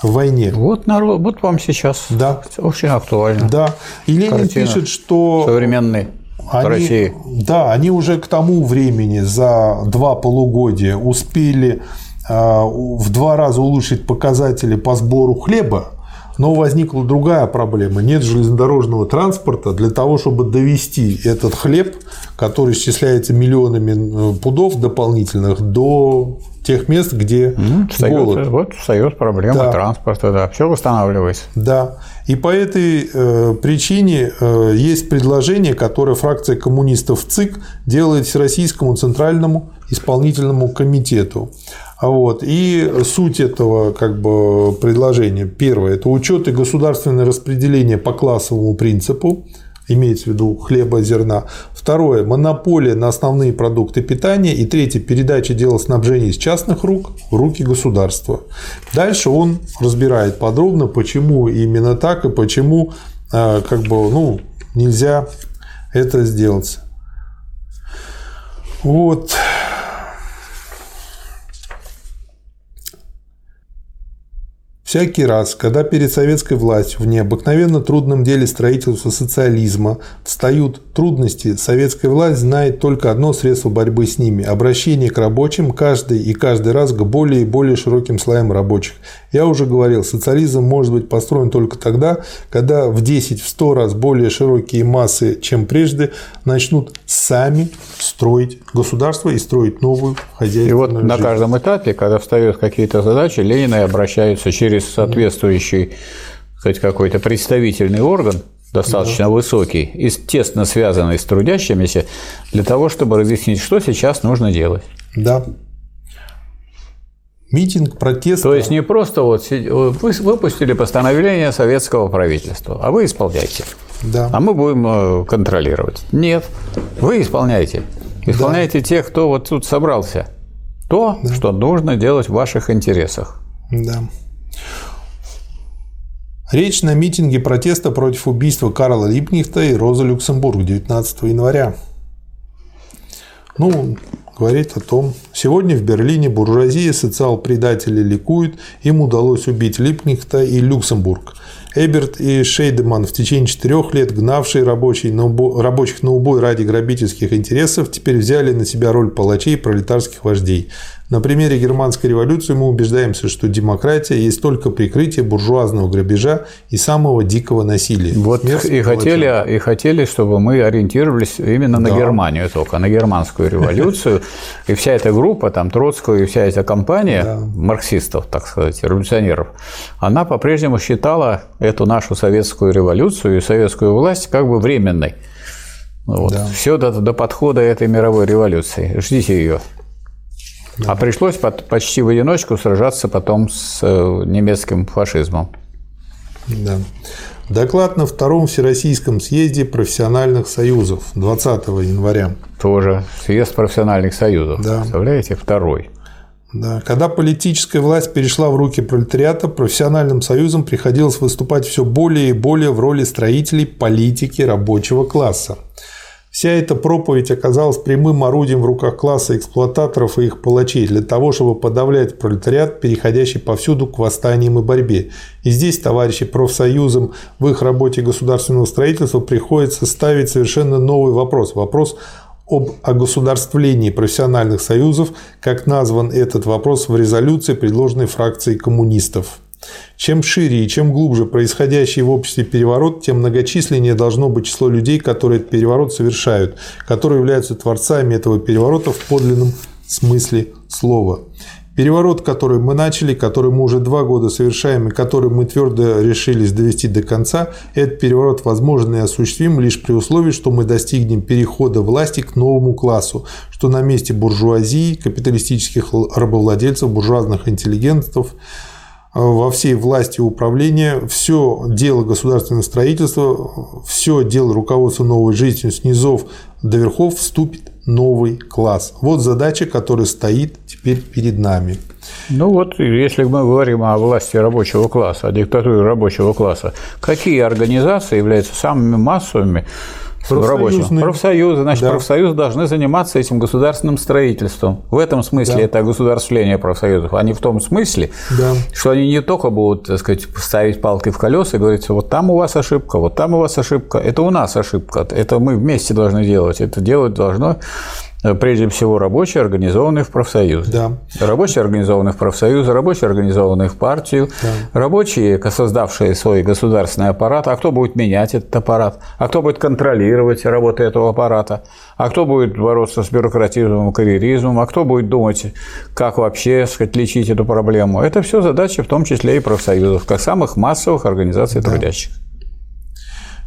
в войне. Вот народ, вот вам сейчас. Да. Очень актуально. Да. И Ленин пишет, что современный они, России. Да, они уже к тому времени за два полугодия успели э, в два раза улучшить показатели по сбору хлеба но возникла другая проблема. Нет железнодорожного транспорта для того, чтобы довести этот хлеб, который исчисляется миллионами э, пудов дополнительных, до тех мест, где Ну, встает, голод. вот встает проблема Да. транспорта, да, все восстанавливается. Да. И по этой э, причине э, есть предложение, которое фракция коммунистов ЦИК делает Всероссийскому Центральному исполнительному комитету. А Вот. И суть этого как бы, предложения. Первое – это учет и государственное распределение по классовому принципу, имеется в виду хлеба, зерна. Второе – монополия на основные продукты питания. И третье – передача дела снабжения из частных рук в руки государства. Дальше он разбирает подробно, почему именно так и почему э, как бы, ну, нельзя это сделать. Вот. Всякий раз, когда перед советской властью в необыкновенно трудном деле строительства социализма встают трудности, советская власть знает только одно средство борьбы с ними – обращение к рабочим каждый и каждый раз к более и более широким слоям рабочих. Я уже говорил, социализм может быть построен только тогда, когда в 10-100 раз более широкие массы, чем прежде, начнут сами строить государство и строить новую хозяйственную И вот на жизнь. каждом этапе, когда встают какие-то задачи, Ленины обращаются через соответствующий сказать, какой-то представительный орган, достаточно высокий и тесно связанный с трудящимися, для того, чтобы разъяснить, что сейчас нужно делать. Да. Митинг протеста. То есть не просто вот вы выпустили постановление советского правительства, а вы исполняйте, Да. а мы будем э, контролировать. Нет, вы исполняйте. Исполняйте тех, кто вот тут собрался. То, что нужно делать в ваших интересах. Да. Речь на митинге протеста против убийства Карла Липнихта и Розы Люксембург 19 января. Ну, говорит о том, сегодня в Берлине буржуазия, социал-предатели ликуют, им удалось убить Липнихта и Люксембург. Эберт и Шейдеман, в течение четырех лет гнавшие рабочие на убо- рабочих на убой ради грабительских интересов, теперь взяли на себя роль палачей и пролетарских вождей. На примере германской революции мы убеждаемся, что демократия есть только прикрытие буржуазного грабежа и самого дикого насилия. Вот Смерть и хотели, и хотели, чтобы мы ориентировались именно на Да. Германию только, на германскую революцию. И вся эта группа, там Троцкого и вся эта компания Да. марксистов, так сказать, революционеров, она по-прежнему считала эту нашу советскую революцию и советскую власть как бы временной. Вот. Да. Все до, до подхода этой мировой революции. Ждите ее. А пришлось под- почти в одиночку сражаться потом с э, немецким фашизмом. Да. Доклад на втором Всероссийском съезде профессиональных союзов 20 января. Тоже съезд профессиональных союзов. Да. Представляете, второй. Да. Когда политическая власть перешла в руки пролетариата, профессиональным союзам приходилось выступать все более и более в роли строителей политики рабочего класса. Вся эта проповедь оказалась прямым орудием в руках класса эксплуататоров и их палачей для того, чтобы подавлять пролетариат, переходящий повсюду к восстаниям и борьбе. И здесь товарищи профсоюзам в их работе государственного строительства приходится ставить совершенно новый вопрос. Вопрос об огосударствлении профессиональных союзов, как назван этот вопрос в резолюции, предложенной фракцией коммунистов. Чем шире и чем глубже происходящий в обществе переворот, тем многочисленнее должно быть число людей, которые этот переворот совершают, которые являются творцами этого переворота в подлинном смысле слова. Переворот, который мы начали, который мы уже два года совершаем и который мы твердо решились довести до конца, этот переворот возможен и осуществим лишь при условии, что мы достигнем перехода власти к новому классу, что на месте буржуазии, капиталистических рабовладельцев, буржуазных интеллигентов, во всей власти управления, все дело государственного строительства, все дело руководства новой жизнью с низов до верхов вступит новый класс. Вот задача, которая стоит теперь перед нами. Ну вот, если мы говорим о власти рабочего класса, о диктатуре рабочего класса, какие организации являются самыми массовыми рабочих? Профсоюзы. Значит, Да. профсоюзы должны заниматься этим государственным строительством. В этом смысле Да. это огосударствление профсоюзов, а не в том смысле, Да. что они не только будут, так сказать, ставить палки в колеса и говорить, вот там у вас ошибка, вот там у вас ошибка, это у нас ошибка, это мы вместе должны делать, это делать должно прежде всего рабочие, организованные в профсоюзы. Да. Рабочие, организованные в профсоюзы, рабочие, организованные в партию, да. рабочие, создавшие свой государственный аппарат. А кто будет менять этот аппарат? А кто будет контролировать работу этого аппарата? А кто будет бороться с бюрократизмом карьеризмом? А кто будет думать, как вообще сказать, лечить эту проблему? Это все задачи, в том числе и профсоюзов, как самых массовых организаций да. трудящих.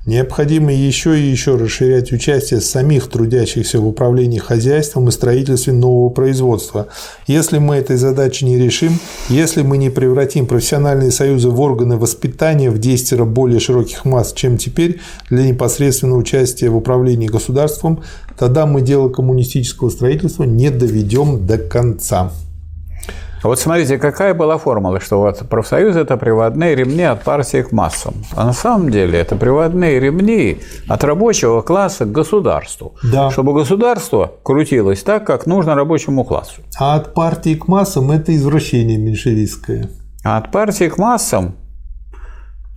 Необходимо еще и еще расширять участие самих трудящихся в управлении хозяйством и строительстве нового производства. Если мы этой задачи не решим, если мы не превратим профессиональные союзы в органы воспитания в 10 раз более широких масс, чем теперь, для непосредственного участия в управлении государством, тогда мы дело коммунистического строительства не доведем до конца. Вот смотрите, какая была формула, что вот профсоюзы – это приводные ремни от партии к массам. А на самом деле это приводные ремни от рабочего класса к государству. Да. Чтобы государство крутилось так, как нужно рабочему классу. А от партии к массам – это извращение меньшевистское. А от партии к массам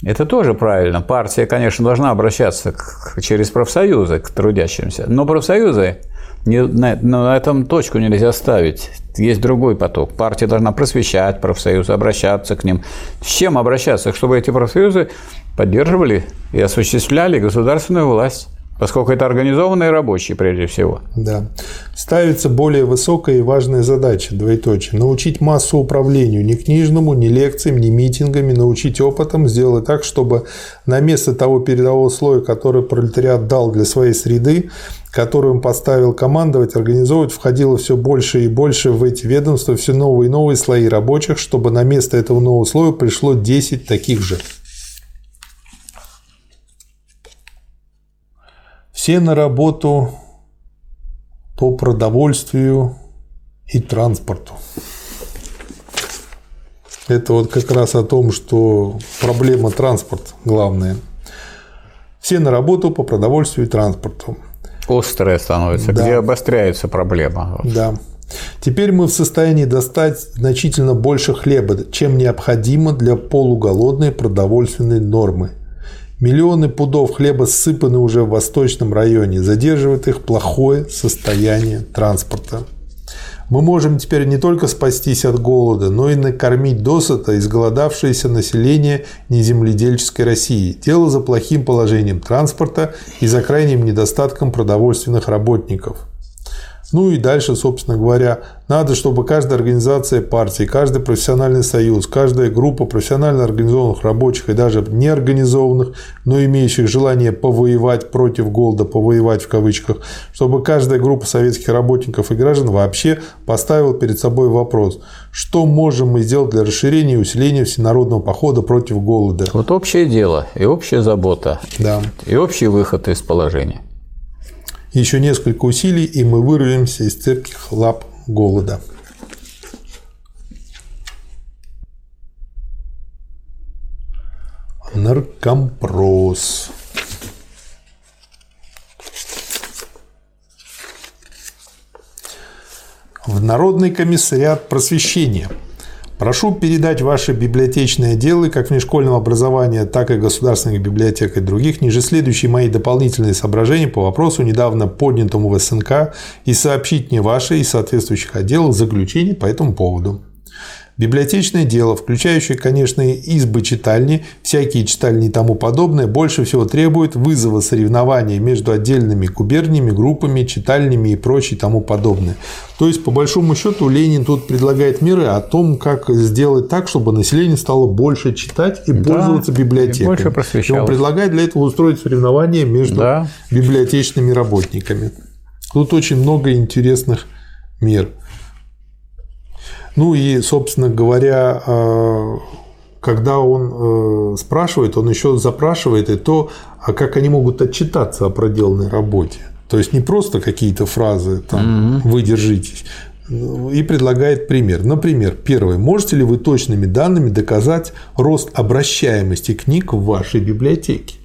это тоже правильно. Партия, конечно, должна обращаться к, через профсоюзы к трудящимся, но профсоюзы на, на этом точку нельзя ставить. Есть другой поток. Партия должна просвещать профсоюзы, обращаться к ним. С чем обращаться? Чтобы эти профсоюзы поддерживали и осуществляли государственную власть. Поскольку это организованные рабочие, прежде всего. Да. Ставится более высокая и важная задача, двоеточие. Научить массу управлению, ни книжному, ни лекциям, ни митингами, научить опытом, сделать так, чтобы на место того передового слоя, который пролетариат дал для своей среды, который он поставил командовать, организовывать, входило все больше и больше в эти ведомства, все новые и новые слои рабочих, чтобы на место этого нового слоя пришло 10 таких же. Все на работу по продовольствию и транспорту. Это вот как раз о том, что проблема транспорт главная. Все на работу по продовольствию и транспорту. Острая становится, да. где обостряется проблема. Да. Теперь мы в состоянии достать значительно больше хлеба, чем необходимо для полуголодной продовольственной нормы. Миллионы пудов хлеба ссыпаны уже в восточном районе, задерживает их плохое состояние транспорта. Мы можем теперь не только спастись от голода, но и накормить досыта изголодавшееся население неземледельческой России. Дело за плохим положением транспорта и за крайним недостатком продовольственных работников – ну и дальше, собственно говоря, надо, чтобы каждая организация партии, каждый профессиональный союз, каждая группа профессионально организованных рабочих и даже неорганизованных, но имеющих желание повоевать против голода, повоевать в кавычках, чтобы каждая группа советских работников и граждан вообще поставила перед собой вопрос, что можем мы сделать для расширения и усиления всенародного похода против голода. Вот общее дело и общая забота, да. и общий выход из положения. Еще несколько усилий, и мы вырвемся из цепких лап голода. Наркомпрос. В Народный комиссариат просвещения – Прошу передать ваше библиотечное дело как внешкольного образования, так и государственных библиотек и других ниже следующие мои дополнительные соображения по вопросу, недавно поднятому в СНК, и сообщить мне ваши и соответствующих отделов заключение по этому поводу. Библиотечное дело, включающее, конечно, избы читальни, всякие читальни и тому подобное, больше всего требует вызова соревнования между отдельными губерниями, группами, читальнями и прочее тому подобное. То есть, по большому счету, Ленин тут предлагает меры о том, как сделать так, чтобы население стало больше читать и да, пользоваться библиотекой. И. И он предлагает для этого устроить соревнования между да. библиотечными работниками. Тут очень много интересных мер. Ну и, собственно говоря, э, когда он э, спрашивает, он еще запрашивает и то, а как они могут отчитаться о проделанной работе. То есть не просто какие-то фразы там угу. вы держитесь, и предлагает пример. Например, первый. Можете ли вы точными данными доказать рост обращаемости книг в вашей библиотеке?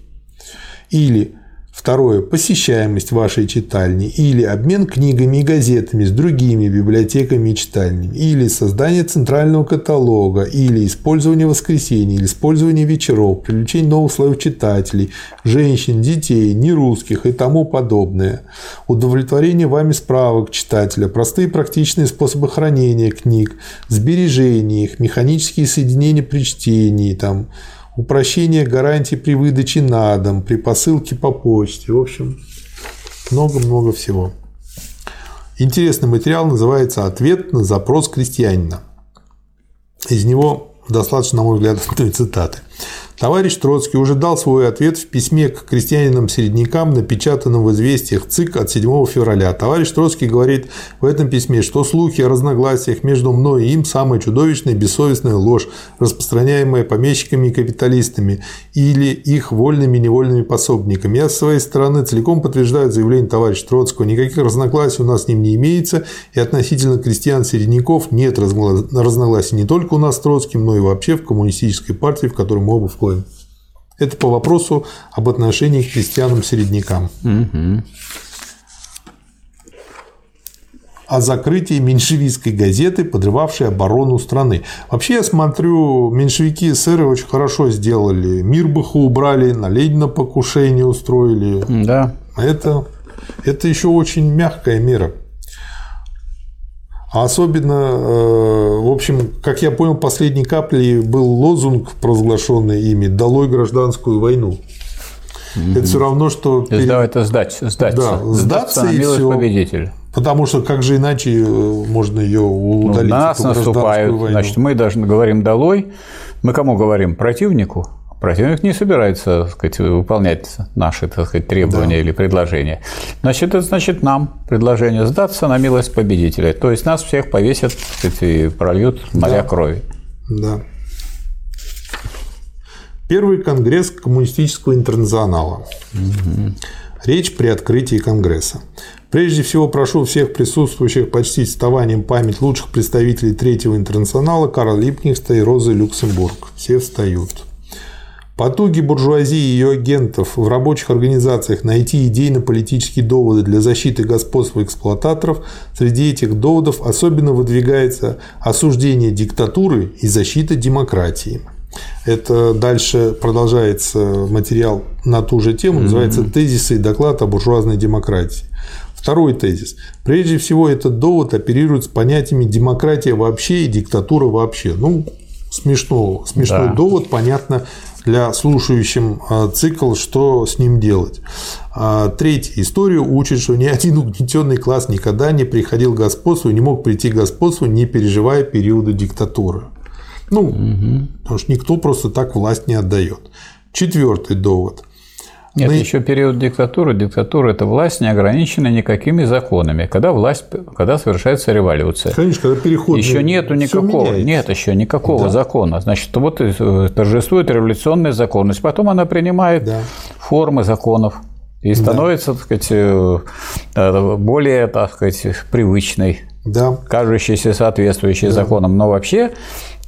Или Второе. Посещаемость вашей читальни или обмен книгами и газетами с другими библиотеками и читальнями. Или создание центрального каталога. Или использование воскресений. Или использование вечеров. Привлечение новых слоев читателей. Женщин, детей, нерусских и тому подобное. Удовлетворение вами справок читателя. Простые практичные способы хранения книг. Сбережения их. Механические соединения при чтении. Там, упрощение гарантий при выдаче на дом, при посылке по почте. В общем, много-много всего. Интересный материал называется «Ответ на запрос крестьянина». Из него достаточно, на мой взгляд, (laughs) одной цитаты. Товарищ Троцкий уже дал свой ответ в письме к крестьянинам-середнякам, напечатанном в известиях ЦИК от 7 февраля. Товарищ Троцкий говорит в этом письме, что слухи о разногласиях между мной и им – самая чудовищная и бессовестная ложь, распространяемая помещиками и капиталистами или их вольными и невольными пособниками. Я, с своей стороны, целиком подтверждаю заявление товарища Троцкого. Никаких разногласий у нас с ним не имеется, и относительно крестьян-середняков нет разногласий не только у нас с Троцким, но и вообще в коммунистической партии, в которой мы оба входим. Это по вопросу об отношении к крестьянам-середнякам. Угу. О закрытии меньшевистской газеты, подрывавшей оборону страны. Вообще, я смотрю, меньшевики и очень хорошо сделали. Мирбаха убрали, на Ленина покушение устроили. Да. Это, это еще очень мягкая мера. А особенно, э, в общем, как я понял, последней каплей был лозунг, провозглашенный ими «Долой гражданскую войну». Mm-hmm. Это все равно, что... Перед... Да, это сдать, сдаться. Да, сдаться, сдаться и все. победитель. Потому что как же иначе э, можно ее ну, удалить? Ну, нас наступают, войну? значит, мы даже говорим «долой». Мы кому говорим? Противнику? Противник не собирается так сказать, выполнять наши так сказать, требования да. или предложения. Значит, это значит нам предложение сдаться на милость победителя. То есть нас всех повесят так сказать, и прольют моря да. крови. Да. Первый конгресс коммунистического интернационала. Угу. Речь при открытии конгресса. Прежде всего прошу всех присутствующих почтить вставанием память лучших представителей Третьего интернационала Карла Липкнехта и Розы Люксембург. Все встают. Потуги буржуазии и ее агентов в рабочих организациях найти идейно-политические доводы для защиты господства эксплуататоров, среди этих доводов особенно выдвигается осуждение диктатуры и защита демократии. Это дальше продолжается материал на ту же тему, называется «Тезисы и доклад о буржуазной демократии». Второй тезис. Прежде всего, этот довод оперирует с понятиями демократия вообще и диктатура вообще. Ну, смешно, смешной да. довод, понятно, для слушающим а, цикл, что с ним делать. А, третье. Историю учит, что ни один угнетенный класс никогда не приходил к господству не мог прийти к господству, не переживая периода диктатуры. Ну, угу. потому что никто просто так власть не отдает. Четвертый довод. Нет, Мы... еще период диктатуры. Диктатура – это власть, не ограниченная никакими законами. Когда власть, когда совершается революция. Конечно, когда переход. Еще нету никакого, нет еще никакого да. закона. Значит, вот торжествует революционная законность. Потом она принимает да. формы законов и становится, да. так сказать, э, э, более, так сказать, привычной, да. кажущейся соответствующей да. законам. Но вообще Э,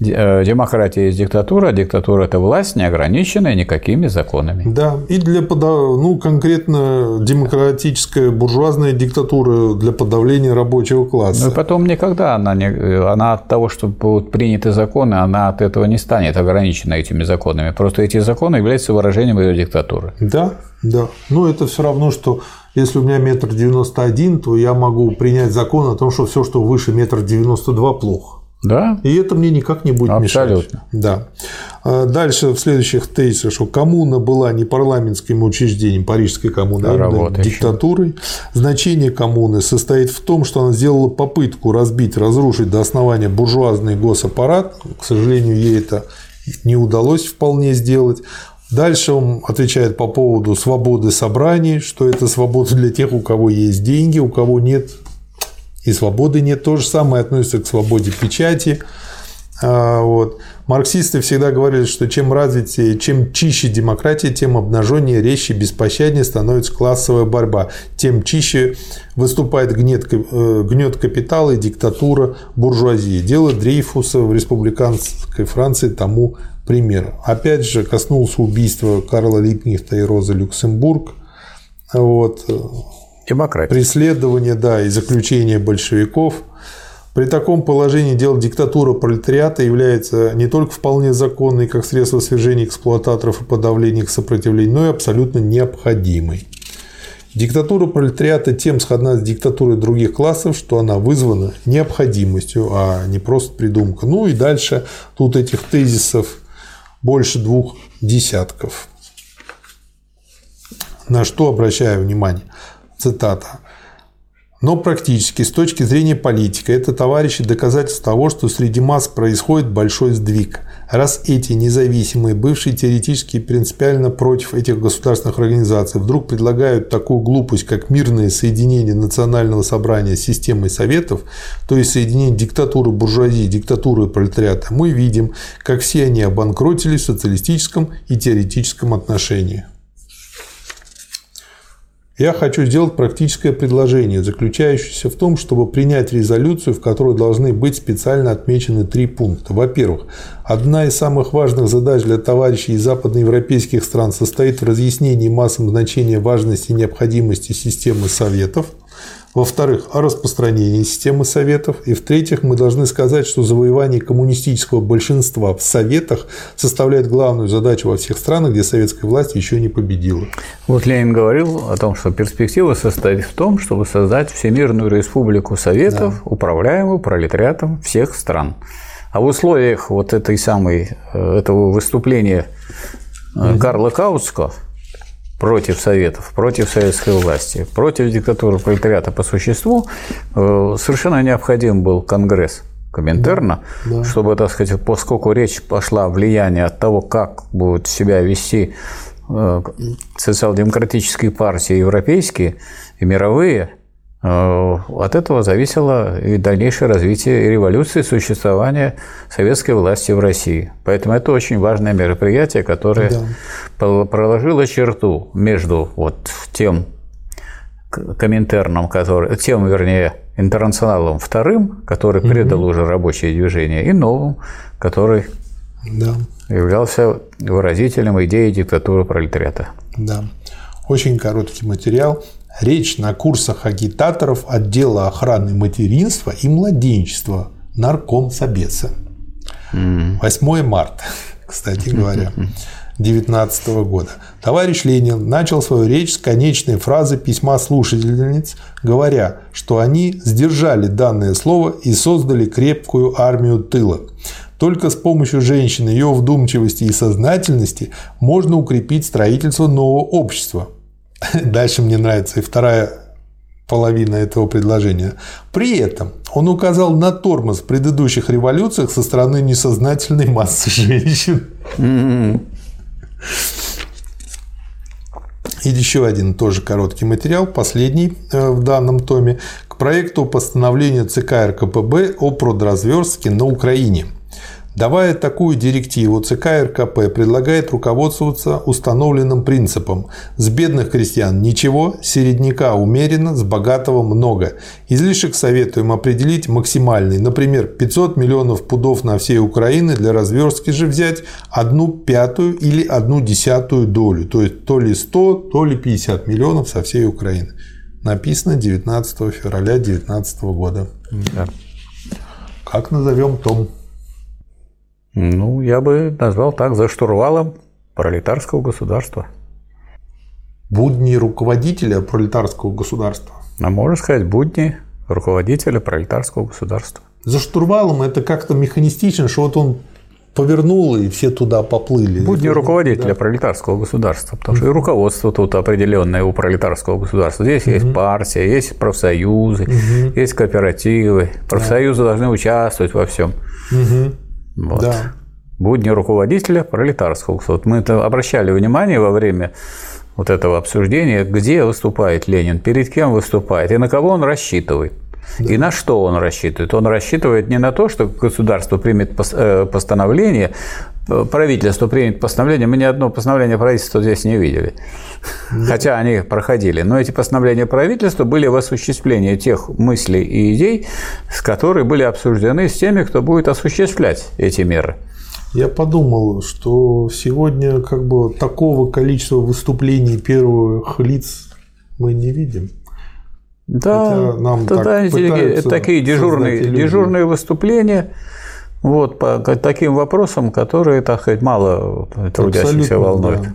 демократия есть диктатура, а диктатура – это власть, не ограниченная никакими законами. Да, и для ну, конкретно демократическая буржуазная диктатура для подавления рабочего класса. Ну и потом никогда она, не, она от того, что будут приняты законы, она от этого не станет ограничена этими законами. Просто эти законы являются выражением ее диктатуры. Да, да. Но это все равно, что если у меня метр девяносто один, то я могу принять закон о том, что все, что выше метр девяносто два, плохо. Да. И это мне никак не будет Абсолютно. мешать. Да. А дальше в следующих тезисах, что коммуна была не парламентским учреждением, Парижской коммуны, а именно диктатурой. Значение коммуны состоит в том, что она сделала попытку разбить, разрушить до основания буржуазный госаппарат. К сожалению, ей это не удалось вполне сделать. Дальше он отвечает по поводу свободы собраний, что это свобода для тех, у кого есть деньги, у кого нет и свободы нет. То же самое относится к свободе печати. А, вот. Марксисты всегда говорили, что чем развитие, чем чище демократия, тем обнаженнее, резче, беспощаднее становится классовая борьба, тем чище выступает гнет, э, гнет капитала и диктатура буржуазии. Дело Дрейфуса в республиканской Франции тому пример. Опять же, коснулся убийства Карла Липкнехта и Розы Люксембург. вот, Демократия. преследование да, и заключение большевиков. При таком положении дел диктатура пролетариата является не только вполне законной как средство свержения эксплуататоров и подавления их сопротивления, но и абсолютно необходимой. Диктатура пролетариата тем сходна с диктатурой других классов, что она вызвана необходимостью, а не просто придумка. Ну и дальше тут этих тезисов больше двух десятков. На что обращаю внимание? Цитата. Но практически, с точки зрения политика, это, товарищи, доказательство того, что среди масс происходит большой сдвиг. Раз эти независимые, бывшие теоретически принципиально против этих государственных организаций, вдруг предлагают такую глупость, как мирное соединение национального собрания с системой советов, то есть соединение диктатуры буржуазии, диктатуры пролетариата, мы видим, как все они обанкротились в социалистическом и теоретическом отношении. Я хочу сделать практическое предложение, заключающееся в том, чтобы принять резолюцию, в которой должны быть специально отмечены три пункта. Во-первых, одна из самых важных задач для товарищей из западноевропейских стран состоит в разъяснении массам значения важности и необходимости системы советов – во-вторых, о распространении системы советов. И в-третьих, мы должны сказать, что завоевание коммунистического большинства в советах составляет главную задачу во всех странах, где советская власть еще не победила. Вот Ленин говорил о том, что перспектива состоит в том, чтобы создать Всемирную республику советов, да. управляемую пролетариатом всех стран. А в условиях вот этой самой, э, этого выступления угу. Карла Каутского против Советов, против советской власти, против диктатуры пролетариата по существу, э, совершенно необходим был Конгресс Коминтерна, да, да. чтобы, так сказать, поскольку речь пошла влияние от того, как будут себя вести э, социал-демократические партии европейские и мировые – от этого зависело и дальнейшее развитие революции, существования советской власти в России. Поэтому это очень важное мероприятие, которое да. проложило черту между вот тем Коминтерном, который, тем, вернее, интернационалом вторым, который угу. предал уже рабочее движение, и новым, который да. являлся выразителем идеи диктатуры пролетариата. Да. Очень короткий материал. Речь на курсах агитаторов отдела охраны материнства и младенчества нарком Собеса. 8 марта, (laughs) кстати говоря. 2019 года. Товарищ Ленин начал свою речь с конечной фразы письма слушательниц, говоря, что они сдержали данное слово и создали крепкую армию тыла. Только с помощью женщины, ее вдумчивости и сознательности можно укрепить строительство нового общества. (laughs) Дальше мне нравится и вторая половина этого предложения. При этом он указал на тормоз в предыдущих революциях со стороны несознательной массы женщин. (laughs) И еще один тоже короткий материал, последний э, в данном томе, к проекту постановления ЦК РКПБ о продразверстке на Украине – Давая такую директиву, ЦК РКП предлагает руководствоваться установленным принципом «с бедных крестьян ничего, середняка умеренно, с богатого много». Излишек советуем определить максимальный, например, 500 миллионов пудов на всей Украине, для разверстки же взять одну пятую или одну десятую долю, то есть то ли 100, то ли 50 миллионов со всей Украины. Написано 19 февраля 2019 года. Да. Как назовем том? Ну, я бы назвал так, за штурвалом пролетарского государства. Будни руководителя пролетарского государства. А можно сказать, будни руководителя пролетарского государства. За штурвалом это как-то механистично, что вот он повернул, и все туда поплыли. Будни руководителя да. пролетарского государства, потому что и руководство тут определенное у пролетарского государства. Здесь угу. есть партия, есть профсоюзы, угу. есть кооперативы. Профсоюзы да. должны участвовать во всем. Угу. Вот. Да. Будни руководителя пролетарского Вот мы это обращали внимание во время вот этого обсуждения, где выступает Ленин, перед кем выступает и на кого он рассчитывает. Да. И на что он рассчитывает? Он рассчитывает не на то, что государство примет э, постановление, э, правительство примет постановление. Мы ни одно постановление правительства здесь не видели. Да. Хотя они проходили. Но эти постановления правительства были в осуществлении тех мыслей и идей, с которые были обсуждены с теми, кто будет осуществлять эти меры. Я подумал, что сегодня как бы такого количества выступлений первых лиц мы не видим. Да, Хотя нам тогда так эти- пытаются такие дежурные, дежурные выступления вот, по таким вопросам, которые, так сказать, мало трудящихся Абсолютно, волнуют. да.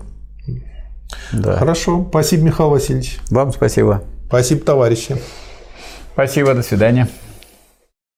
Да. Хорошо. Спасибо, Михаил Васильевич. Вам спасибо. Спасибо, товарищи. Спасибо, до свидания.